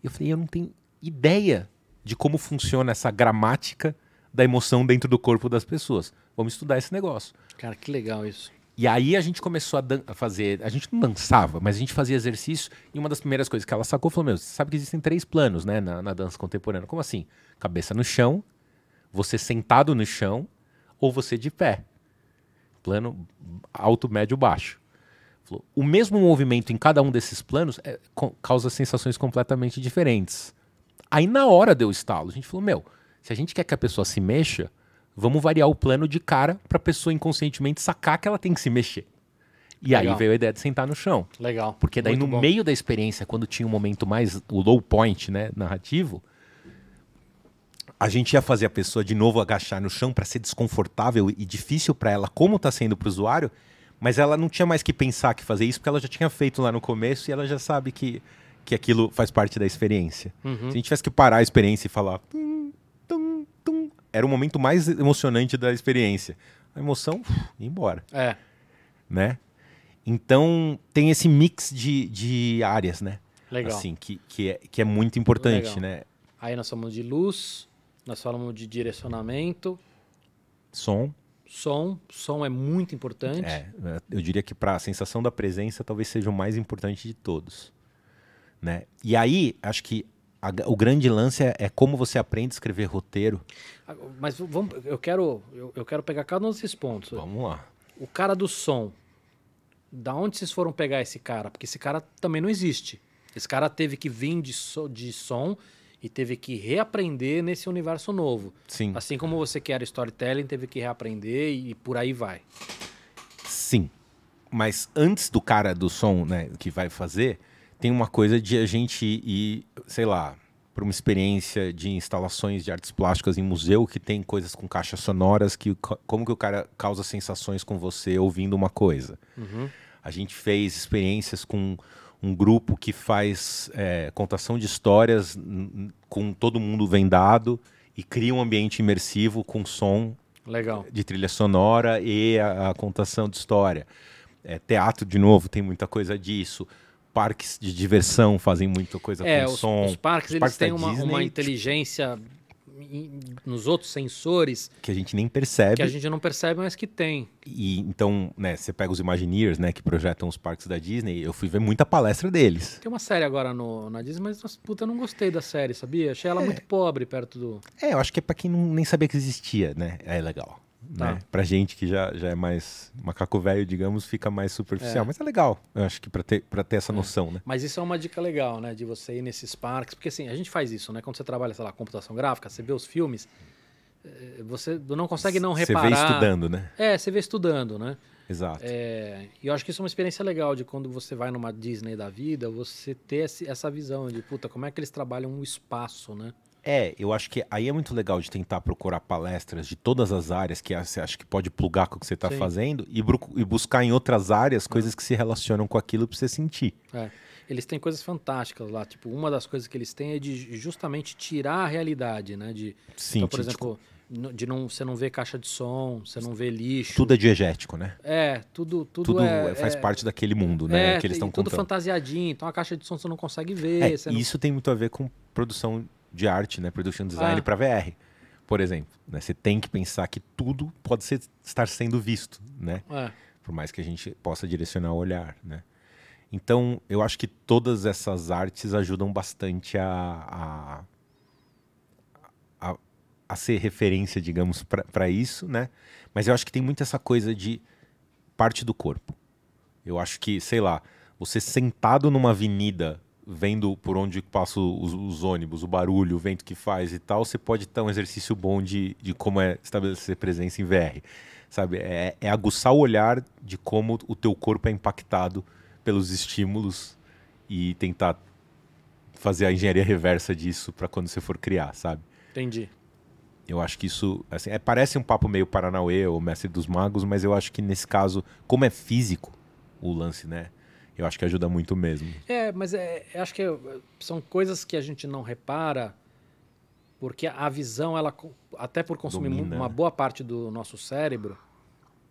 Eu falei, eu não tenho ideia de como funciona essa gramática da emoção dentro do corpo das pessoas. Vamos estudar esse negócio. Cara, que legal isso. E aí a gente começou a, a fazer. A gente não dançava, mas a gente fazia exercício. E uma das primeiras coisas que ela sacou falou: Meu, você sabe que existem três planos, né, na, na dança contemporânea. Como assim? Cabeça no chão, você sentado no chão ou você de pé. Plano alto, médio, baixo. Falou, o mesmo movimento em cada um desses planos é, causa sensações completamente diferentes. Aí na hora deu estalo. A gente falou: Meu, se a gente quer que a pessoa se mexa, vamos variar o plano de cara para a pessoa inconscientemente sacar que ela tem que se mexer. E aí Legal. veio a ideia de sentar no chão. Legal. Porque daí Muito no bom. meio da experiência, quando tinha um momento mais, o low point, né, narrativo, a gente ia fazer a pessoa de novo agachar no chão para ser desconfortável e difícil para ela, como tá sendo para o usuário, mas ela não tinha mais que pensar que fazer isso, porque ela já tinha feito lá no começo e ela já sabe que, que aquilo faz parte da experiência. Uhum. Se a gente tivesse que parar a experiência e falar. "Tum, tum, tum", era o momento mais emocionante da experiência. A emoção, uf, ia embora, É. né? Então tem esse mix de, de áreas, né? Legal. Assim, que, que, é, que é muito importante, Legal. né? Aí nós falamos de luz, nós falamos de direcionamento, Som. som. Som é muito importante. É, eu diria que para a sensação da presença talvez seja o mais importante de todos. Né? E aí, acho que a- o grande lance é, é como você aprende a escrever roteiro. Ah, Mas vamos, eu quero, eu, eu quero pegar cada um desses pontos. Vamos lá. O cara do som. Da onde vocês foram pegar esse cara? Porque esse cara também não existe. Esse cara teve que vir de, so- de som e teve que reaprender nesse universo novo. Sim. Assim como você que era storytelling, teve que reaprender e por aí vai. Sim. Mas antes do cara do som, né, que vai fazer, tem uma coisa de a gente ir, sei lá, para uma experiência de instalações de artes plásticas em museu que tem coisas com caixas sonoras que co- como que o cara causa sensações com você ouvindo uma coisa. Uhum. A gente fez experiências com um grupo que faz é, contação de histórias com todo mundo vendado e cria um ambiente imersivo com som Legal. de trilha sonora e a, a contação de história. É, teatro, de novo, tem muita coisa disso. Parques de diversão fazem muita coisa É, com os, som. os parques, Os eles parques têm uma, Disney, uma tipo- inteligência nos outros sensores Que a gente nem percebe. que a gente não percebe, mas que tem. E então, né, você pega os Imagineers, né, que projetam os parques da Disney, eu fui ver muita palestra deles. Tem uma série agora no, na Disney, mas puta, eu não gostei da série, sabia? Achei ela muito pobre perto do. É, eu acho que é pra quem não, nem sabia que existia, né? É legal. Tá. Né? Pra gente que já, já é mais macaco velho, digamos, fica mais superficial. É. Mas é legal, eu acho que pra ter, pra ter essa noção, né? Mas isso é uma dica legal, né? De você ir nesses parques. Porque assim, a gente faz isso, né? Quando você trabalha, sei lá, computação gráfica, você vê os filmes, eh, você não consegue não Você reparar. vê estudando, né? É, você vê estudando, né? Exato. É, e eu acho que isso é uma experiência legal de quando você vai numa Disney da vida, você ter essa visão de, puta, como é que eles trabalham o espaço, né? É, eu acho que aí é muito legal de tentar procurar palestras de todas as áreas que você acha que pode plugar com o que você está fazendo e, e buscar em outras áreas coisas que se relacionam com aquilo para você sentir. É. Eles têm coisas fantásticas lá. Tipo, uma das coisas que eles têm é de justamente tirar a realidade, né? De, Sim, então, por exemplo, de não, você não vê caixa de som, você não vê lixo. tudo é diegético, né? É, tudo, tudo, Tudo é, faz é- parte daquele mundo, né? É, que eles estão e tudo contando. fantasiadinho. Então a caixa de som você não consegue ver. É, e não- isso tem muito a ver com produção de arte, né? Production design Ah. para VR. Por exemplo, né? você tem que pensar que tudo pode ser, estar sendo visto, né? É. Por mais que a gente possa direcionar o olhar, né? Então, eu acho que todas essas artes ajudam bastante a, a, a, a ser referência, digamos, para isso, né? Mas eu acho que tem muito essa coisa de parte do corpo. Eu acho que, sei lá, você sentado numa avenida, vendo por onde passam os, os ônibus, o barulho, o vento que faz e tal, você pode ter um exercício bom de, de como é estabelecer presença em VR. Sabe? É, é aguçar o olhar de como o teu corpo é impactado pelos estímulos e tentar fazer a engenharia reversa disso para quando você for criar, sabe? Entendi. Eu acho que isso assim, é, parece um papo meio Paranauê ou Mestre dos Magos, mas eu acho que nesse caso, como é físico o lance, né? Eu acho que ajuda muito mesmo. É, mas é, eu acho que é, são coisas que a gente não repara, porque a visão, ela, até por consumir Domina, uma né? boa parte do nosso cérebro,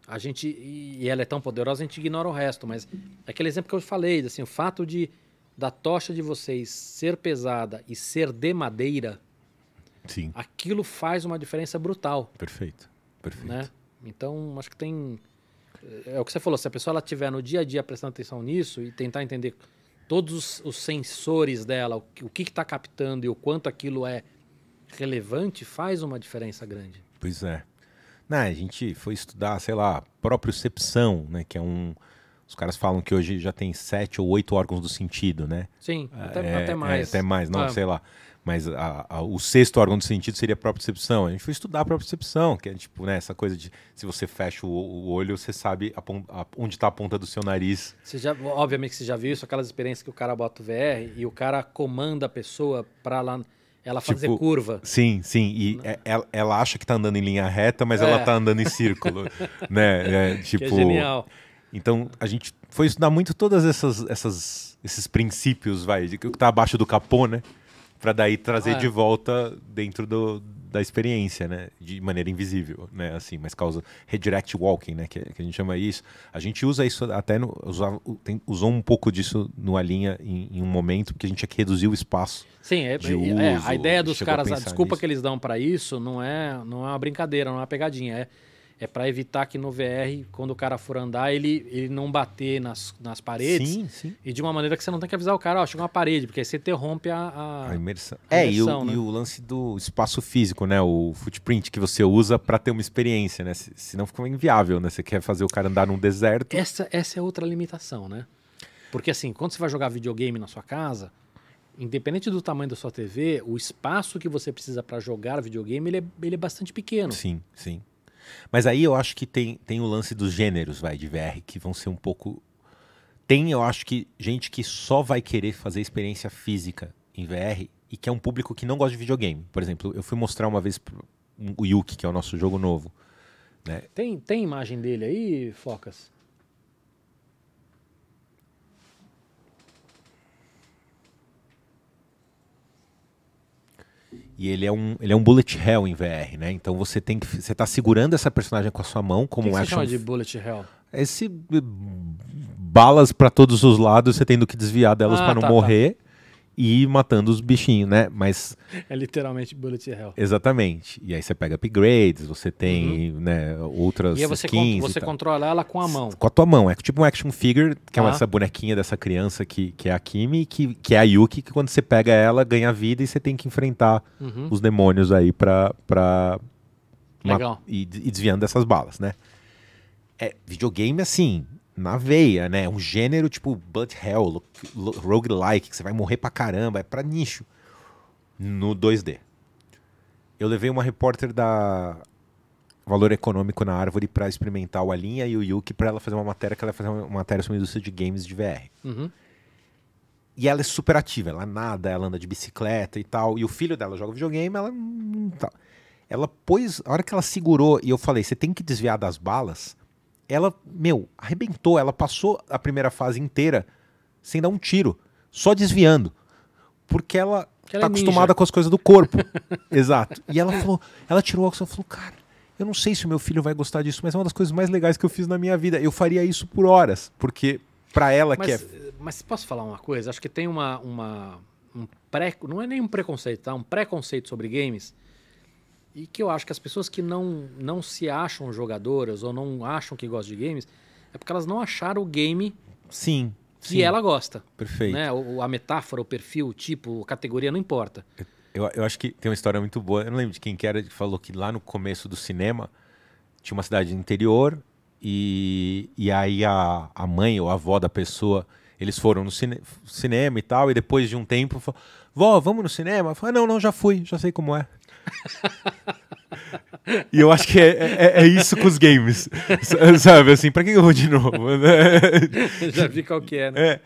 a gente, e ela é tão poderosa, a gente ignora o resto. Mas é aquele exemplo que eu falei, assim, o fato de da tocha de vocês ser pesada e ser de madeira, Sim, aquilo faz uma diferença brutal. perfeito. Perfeito. né? Então, acho que tem. É o que você falou, se a pessoa ela tiver no dia a dia prestando atenção nisso e tentar entender todos os, os sensores dela, o que o que está captando e o quanto aquilo é relevante, faz uma diferença grande. Pois é. Não, a gente foi estudar, sei lá, propriocepção, né? Que é um. Os caras falam que hoje já tem sete ou oito órgãos do sentido, né? Sim, até, É, até é, mais. até mais, não, Ah, sei lá. Mas a- a- o sexto órgão do sentido seria a propriocepção. A gente foi estudar a propriocepção, que é tipo, né, essa coisa de se você fecha o, o olho, você sabe a onde está a ponta do seu nariz. Você já, obviamente que você já viu isso, aquelas experiências que o cara bota o VR e o cara comanda a pessoa para lá, ela fazer Tipo, curva. Sim, sim. E é- ela, ela acha que tá andando em linha reta, mas ela É. tá andando em círculo. *laughs* né? É, tipo, é genial. Então, a gente foi estudar muito todas essas, essas esses princípios, vai, que tá abaixo do capô, né? Pra daí trazer É. de volta dentro do, da experiência, né? De maneira invisível, né? Assim, mas causa redirect walking, né? Que, que a gente chama isso. A gente usa isso até no, usava, tem- usou um pouco disso no Alinha em, em um momento, porque a gente tinha que reduzir o espaço. Sim, é, de é, uso, a ideia dos a caras, a, pensar desculpa nisso. que eles dão para isso não é, não é uma brincadeira, não é uma pegadinha, é, é para evitar que no VR, quando o cara for andar, ele, ele não bater nas, nas paredes Sim, sim. e de uma maneira que você não tem que avisar o cara, ó, chegou uma parede, porque aí você interrompe a, a- A imersão. a É, e, imersão, o, né? e o lance do espaço físico, né? O footprint que você usa pra ter uma experiência, né? Se- Senão fica inviável, né? Você quer fazer o cara andar num deserto. essa, essa é outra limitação, né? Porque assim, quando você vai jogar videogame na sua casa, independente do tamanho da sua TV, o espaço que você precisa para jogar videogame, ele é, ele é bastante pequeno. Sim, sim. Mas aí eu acho que tem, tem o lance dos gêneros, vai, de VR, que vão ser um pouco. Tem, eu acho que, gente que só vai querer fazer experiência física em VR e que é um público que não gosta de videogame. Por exemplo, eu fui mostrar uma vez o Yuki, que é o nosso jogo novo. Né? Tem, tem imagem dele aí, Focas? E ele é um, ele é um bullet hell em VR, né? Então você tem que. Você tá segurando essa personagem com a sua mão como que, um que você action. chama de bullet hell? Esse eh, balas pra todos os lados, você tendo que desviar delas Ah, pra não tá, tá. E ir matando os bichinhos, né? Mas É literalmente bullet hell. exatamente. E aí você pega upgrades, você tem, né, outras Uhum. E aí você, skins con- você controla ela com a mão. Com a tua mão, é tipo um action figure, que é Ah. essa bonequinha dessa criança que, que é a Kimi, que, que é a Yuki, que quando você pega ela, ganha vida e você tem que enfrentar Uhum. os demônios aí pra, pra Legal. e, e desviando dessas balas, né? É, videogame, assim, na veia, né? Um gênero tipo Blood Hell, roguelike, que você vai morrer pra caramba, é pra nicho. No 2D. Eu levei uma repórter da valor econômico na árvore para experimentar o Alinha e o Yuki para ela fazer uma matéria que ela vai fazer uma matéria sobre a indústria de games de VR. Uhum. E ela é super ativa, ela nada, ela anda de bicicleta e tal. E o filho dela joga videogame, ela tá. Ela pôs, a hora que ela segurou e eu falei, você tem que desviar das balas, ela, meu, arrebentou. Ela passou a primeira fase inteira sem dar um tiro, só desviando. Porque ela Que ela tá é ninja. acostumada com as coisas do corpo. *laughs* Exato. E ela falou, ela tirou o óculos e falou, cara, eu não sei se o meu filho vai gostar disso, mas é uma das coisas mais legais que eu fiz na minha vida. Eu faria isso por horas, porque pra ela que Mas, é mas posso falar uma coisa? Acho que tem uma, uma um pré, não é nem um preconceito, tá? Um preconceito sobre games e que eu acho que as pessoas que não não se acham jogadoras ou não acham que gostam de games é porque elas não acharam o game sim, que sim, ela gosta, perfeito. né? O, a metáfora, o perfil, o tipo, a categoria não importa. Eu, eu acho que tem uma história muito boa. Eu não lembro de quem que era que falou que lá no começo do cinema tinha uma cidade interior e, e aí a, a mãe ou a avó da pessoa, eles foram no cine- cinema e tal, e depois de um tempo falou, vó, vamos no cinema? Eu falei, não, não, já fui, já sei como é. *laughs* e eu acho que é, é, é isso com os games. Sabe, assim, pra que eu vou de novo? *laughs* Já vi qual que é, né? É.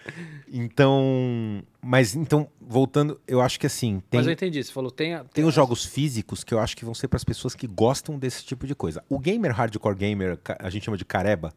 Então, mas então, voltando, eu acho que assim, tem, Mas eu entendi, você falou, tem, a- tem os jogos físicos que eu acho que vão ser para as pessoas que gostam desse tipo de coisa. O gamer hardcore gamer, a gente chama de careba,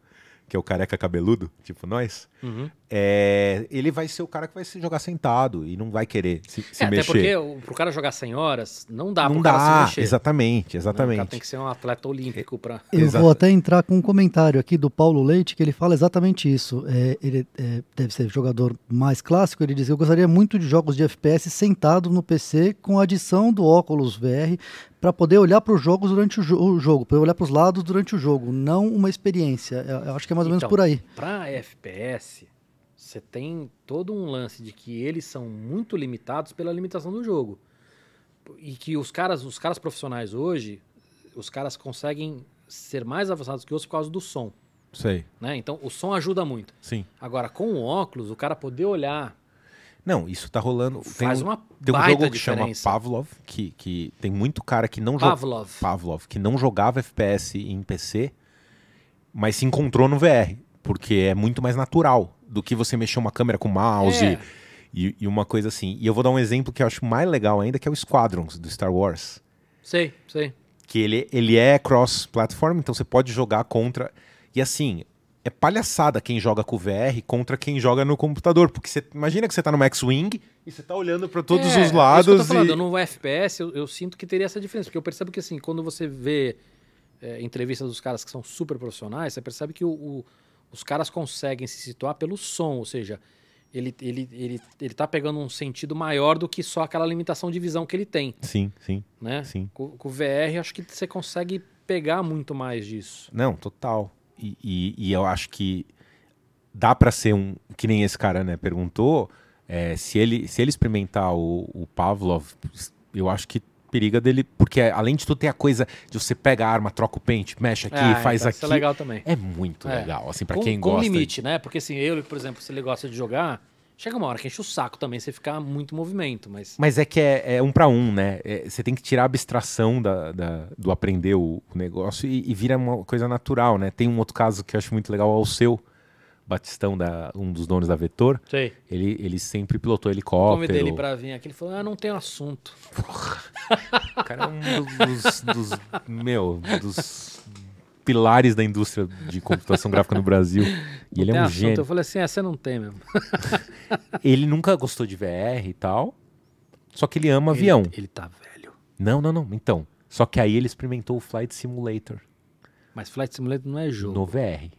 que é o careca cabeludo, tipo nós, Uhum. é, ele vai ser o cara que vai se jogar sentado e não vai querer se, se É, até mexer. porque o, pro cara jogar 100 horas, não dá não pro cara dá, se mexer. exatamente, né? O cara exatamente. tem que ser um atleta olímpico pra... Eu Exato. vou até entrar com um comentário aqui do Paulo Leite, que ele fala exatamente isso. É, ele é, deve ser jogador mais clássico. Ele diz: Eu gostaria muito de jogos de FPS sentado no PC com a adição do óculos VR para poder olhar para os jogos durante o, jo- o jogo, para olhar para os lados durante o jogo, não uma experiência. Eu, eu acho que é mais ou menos Então, por aí. Pra FPS, você tem todo um lance de que eles são muito limitados pela limitação do jogo. E que os caras, os caras profissionais hoje, os caras conseguem ser mais avançados que outros por causa do som, Sei, né? Então, o som ajuda muito. sim. Agora, com o óculos, o cara poder olhar Não, isso tá rolando. Tem faz um, uma tem um jogo que diferença. chama Pavlov, que, que tem muito cara que não. Pavlov. Pavlov, que não jogava FPS em PC, mas se encontrou no VR, porque é muito mais natural do que você mexer uma câmera com mouse É. e, e uma coisa assim. E eu vou dar um exemplo que eu acho mais legal ainda, que é o Squadrons do Star Wars. Sei, sei. Que ele, ele é cross-platform, então você pode jogar contra. E assim, é palhaçada quem joga com VR contra quem joga no computador. Porque você imagina que você tá no X-Wing e você tá olhando para todos É, os é isso que eu lados. tô falando. e... No FPS, eu, eu sinto que teria essa diferença. Porque eu percebo que, assim, quando você vê é, entrevistas dos caras que são super profissionais, você percebe que o- o- os caras conseguem se situar pelo som. Ou seja, ele, ele, ele, ele tá pegando um sentido maior do que só aquela limitação de visão que ele tem, Sim, sim, né? sim. Com, com o VR, acho que você consegue pegar muito mais disso. Não, total. E, e- e eu acho que dá pra ser um. Que nem esse cara, né, perguntou. é, se, ele, se ele experimentar o, o Pavlov, eu acho que periga dele. Porque além de tudo, tem a coisa de você pega a arma, troca o pente, mexe aqui, Ah, faz então aqui. Isso é legal também. É muito É. legal, assim, com, quem com gosta. limite, né? Porque assim, eu, por exemplo, se ele gosta de jogar, chega uma hora que enche o saco também você ficar muito movimento, mas... Mas é que é, é um pra um, né? É, você tem que tirar a abstração da, da- do aprender o, o negócio e, e vira uma coisa natural, né? Tem um outro caso que eu acho muito legal, é o seu Batistão, da, um dos donos da Vetor. Sei. Ele, ele sempre pilotou Convidei helicóptero. ele pra vir aqui, ele falou, ah, não tem assunto. O cara é um dos, dos- *laughs* meu, dos pilares da indústria de computação gráfica no Brasil. *laughs* E ele é um assunto. gênio. Eu falei assim, é, você não tem mesmo. *laughs* Ele nunca gostou de VR e tal. Só que ele ama avião. Ele, ele tá velho. Não, não, não. Então. Só que aí ele experimentou o Flight Simulator Mas Flight Simulator não é jogo. no VR.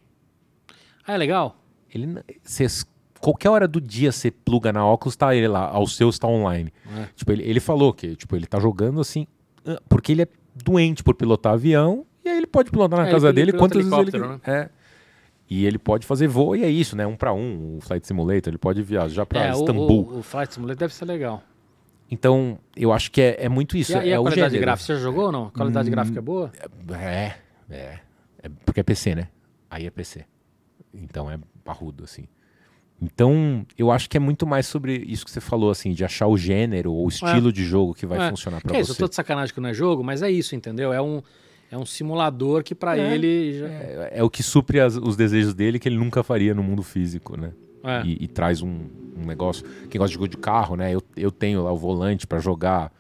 Ah, é legal? Ele, cês- qualquer hora do dia você pluga na óculos, tá ele lá, ao seu está online. É. Tipo, ele, ele falou que tipo, ele tá jogando assim, ah, porque ele é doente por pilotar avião, e aí ele pode pilotar na É, casa ele dele quantas vezes ele helicóptero, É. E ele pode fazer voo, e é isso, né? Um pra um, o Flight Simulator, ele pode viajar pra é, o- Istambul. O, o Flight Simulator deve ser legal. Então, eu acho que é, é muito isso. e a, e é a o qualidade gênero. gráfica, você jogou ou não? A qualidade Hum, gráfica é boa? É, é, é. Porque é PC, né? Aí é PC. Então é parrudo, assim. Então, eu acho que é muito mais sobre isso que você falou, assim, de achar o gênero ou o estilo de jogo que vai É. funcionar Que pra é isso, eu você. tô de sacanagem que não é jogo, mas é isso, entendeu? É um, É um simulador que pra É. ele já... É, é o que supre as- os desejos dele que ele nunca faria no mundo físico, né? É. E, e traz um, um negócio. Quem gosta de jogo de carro, né? Eu, eu tenho lá o volante pra jogar.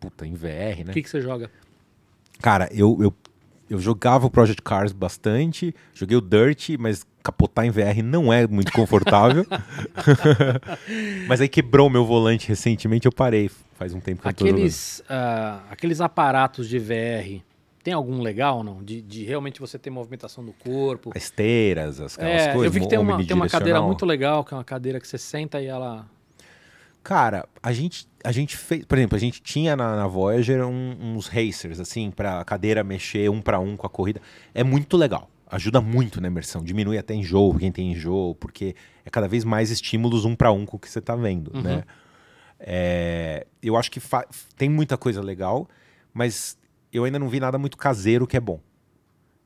Puta, em VR, O né? que, que você joga? Cara, eu, eu, eu jogava o Project Cars bastante, joguei o Dirt, mas capotar em VR não é muito confortável. *laughs* *laughs* mas aí quebrou o meu volante recentemente, eu parei. Faz um tempo que eu tô jogando. Aqueles, ah, aqueles aparatos de VR, tem algum legal ou não? De, de realmente você ter movimentação do corpo? As esteiras, as, aquelas É, coisas. eu vi que tem uma, tem uma cadeira muito legal, que é uma cadeira que você senta e ela... Cara, a gente, a gente fez, por exemplo, a gente tinha na, na Voyager um- uns racers, assim, pra cadeira mexer um pra um com a corrida. É muito legal. Ajuda muito na imersão. Diminui até enjoo, quem tem enjoo, porque é cada vez mais estímulos um pra um com o que você tá vendo, Uhum. né? É, eu acho que tem muita coisa legal, mas eu ainda não vi nada muito caseiro que é bom.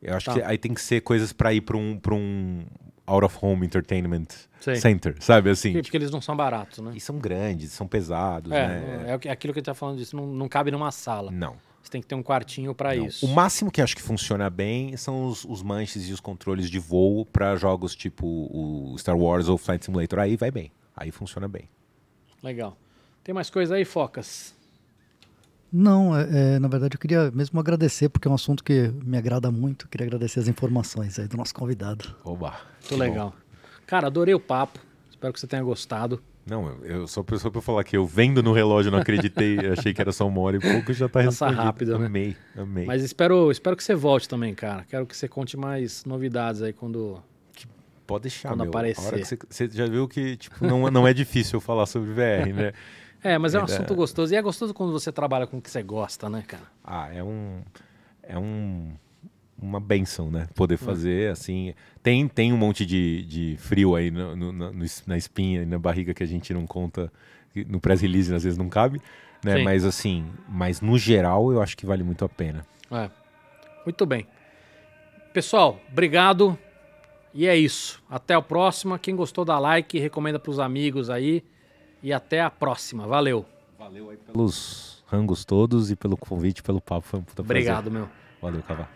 Eu acho Tá. que aí tem que ser coisas pra ir pra um, pra um out of home entertainment Sei. center, sabe? Assim, Porque, porque eles não são baratos, né? e são grandes, são pesados, É, né? é que- aquilo que a gente tá falando disso, não, não cabe numa sala. Não. Você tem que ter um quartinho pra não. isso. O máximo que acho que funciona bem são os, os manches e os controles de voo para jogos tipo o Star Wars ou Flight Simulator. Aí vai bem. Aí funciona bem. Legal. Tem mais coisa aí, Focas? Não, é, é, na verdade eu queria mesmo agradecer, porque é um assunto que me agrada muito. Queria agradecer as informações aí do nosso convidado. Oba. Muito legal. Cara, adorei o papo. Espero que você tenha gostado. Não, eu, pra, só pra falar que eu vendo no relógio, não acreditei, achei que era só uma hora e pouco, já tá Passa respondido. rápido, né? Amei, amei. Mas espero, espero que você volte também, cara. Quero que você conte mais novidades aí quando. Pode deixar, quando meu. A aparecer. hora que você, você já viu que tipo, não, não é difícil falar sobre VR, né? *laughs* É, mas é um Ainda- assunto gostoso. E é gostoso quando você trabalha com o que você gosta, né, cara? Ah, é um. É um. Uma benção, né? Poder Hum. fazer assim. Tem, tem um monte de, de frio aí no, no- na- no na espinha e na barriga que a gente não conta. No press release às vezes não cabe. Né? Sim. Mas assim, mas no geral eu acho que vale muito a pena. É. Muito bem. Pessoal, obrigado. E é isso. Até a próxima. Quem gostou, dá like, recomenda pros amigos aí. E até a próxima. Valeu. Valeu aí pelos rangos todos e pelo convite, pelo papo. Foi um puta prazer. Obrigado, meu. Valeu, Cavá.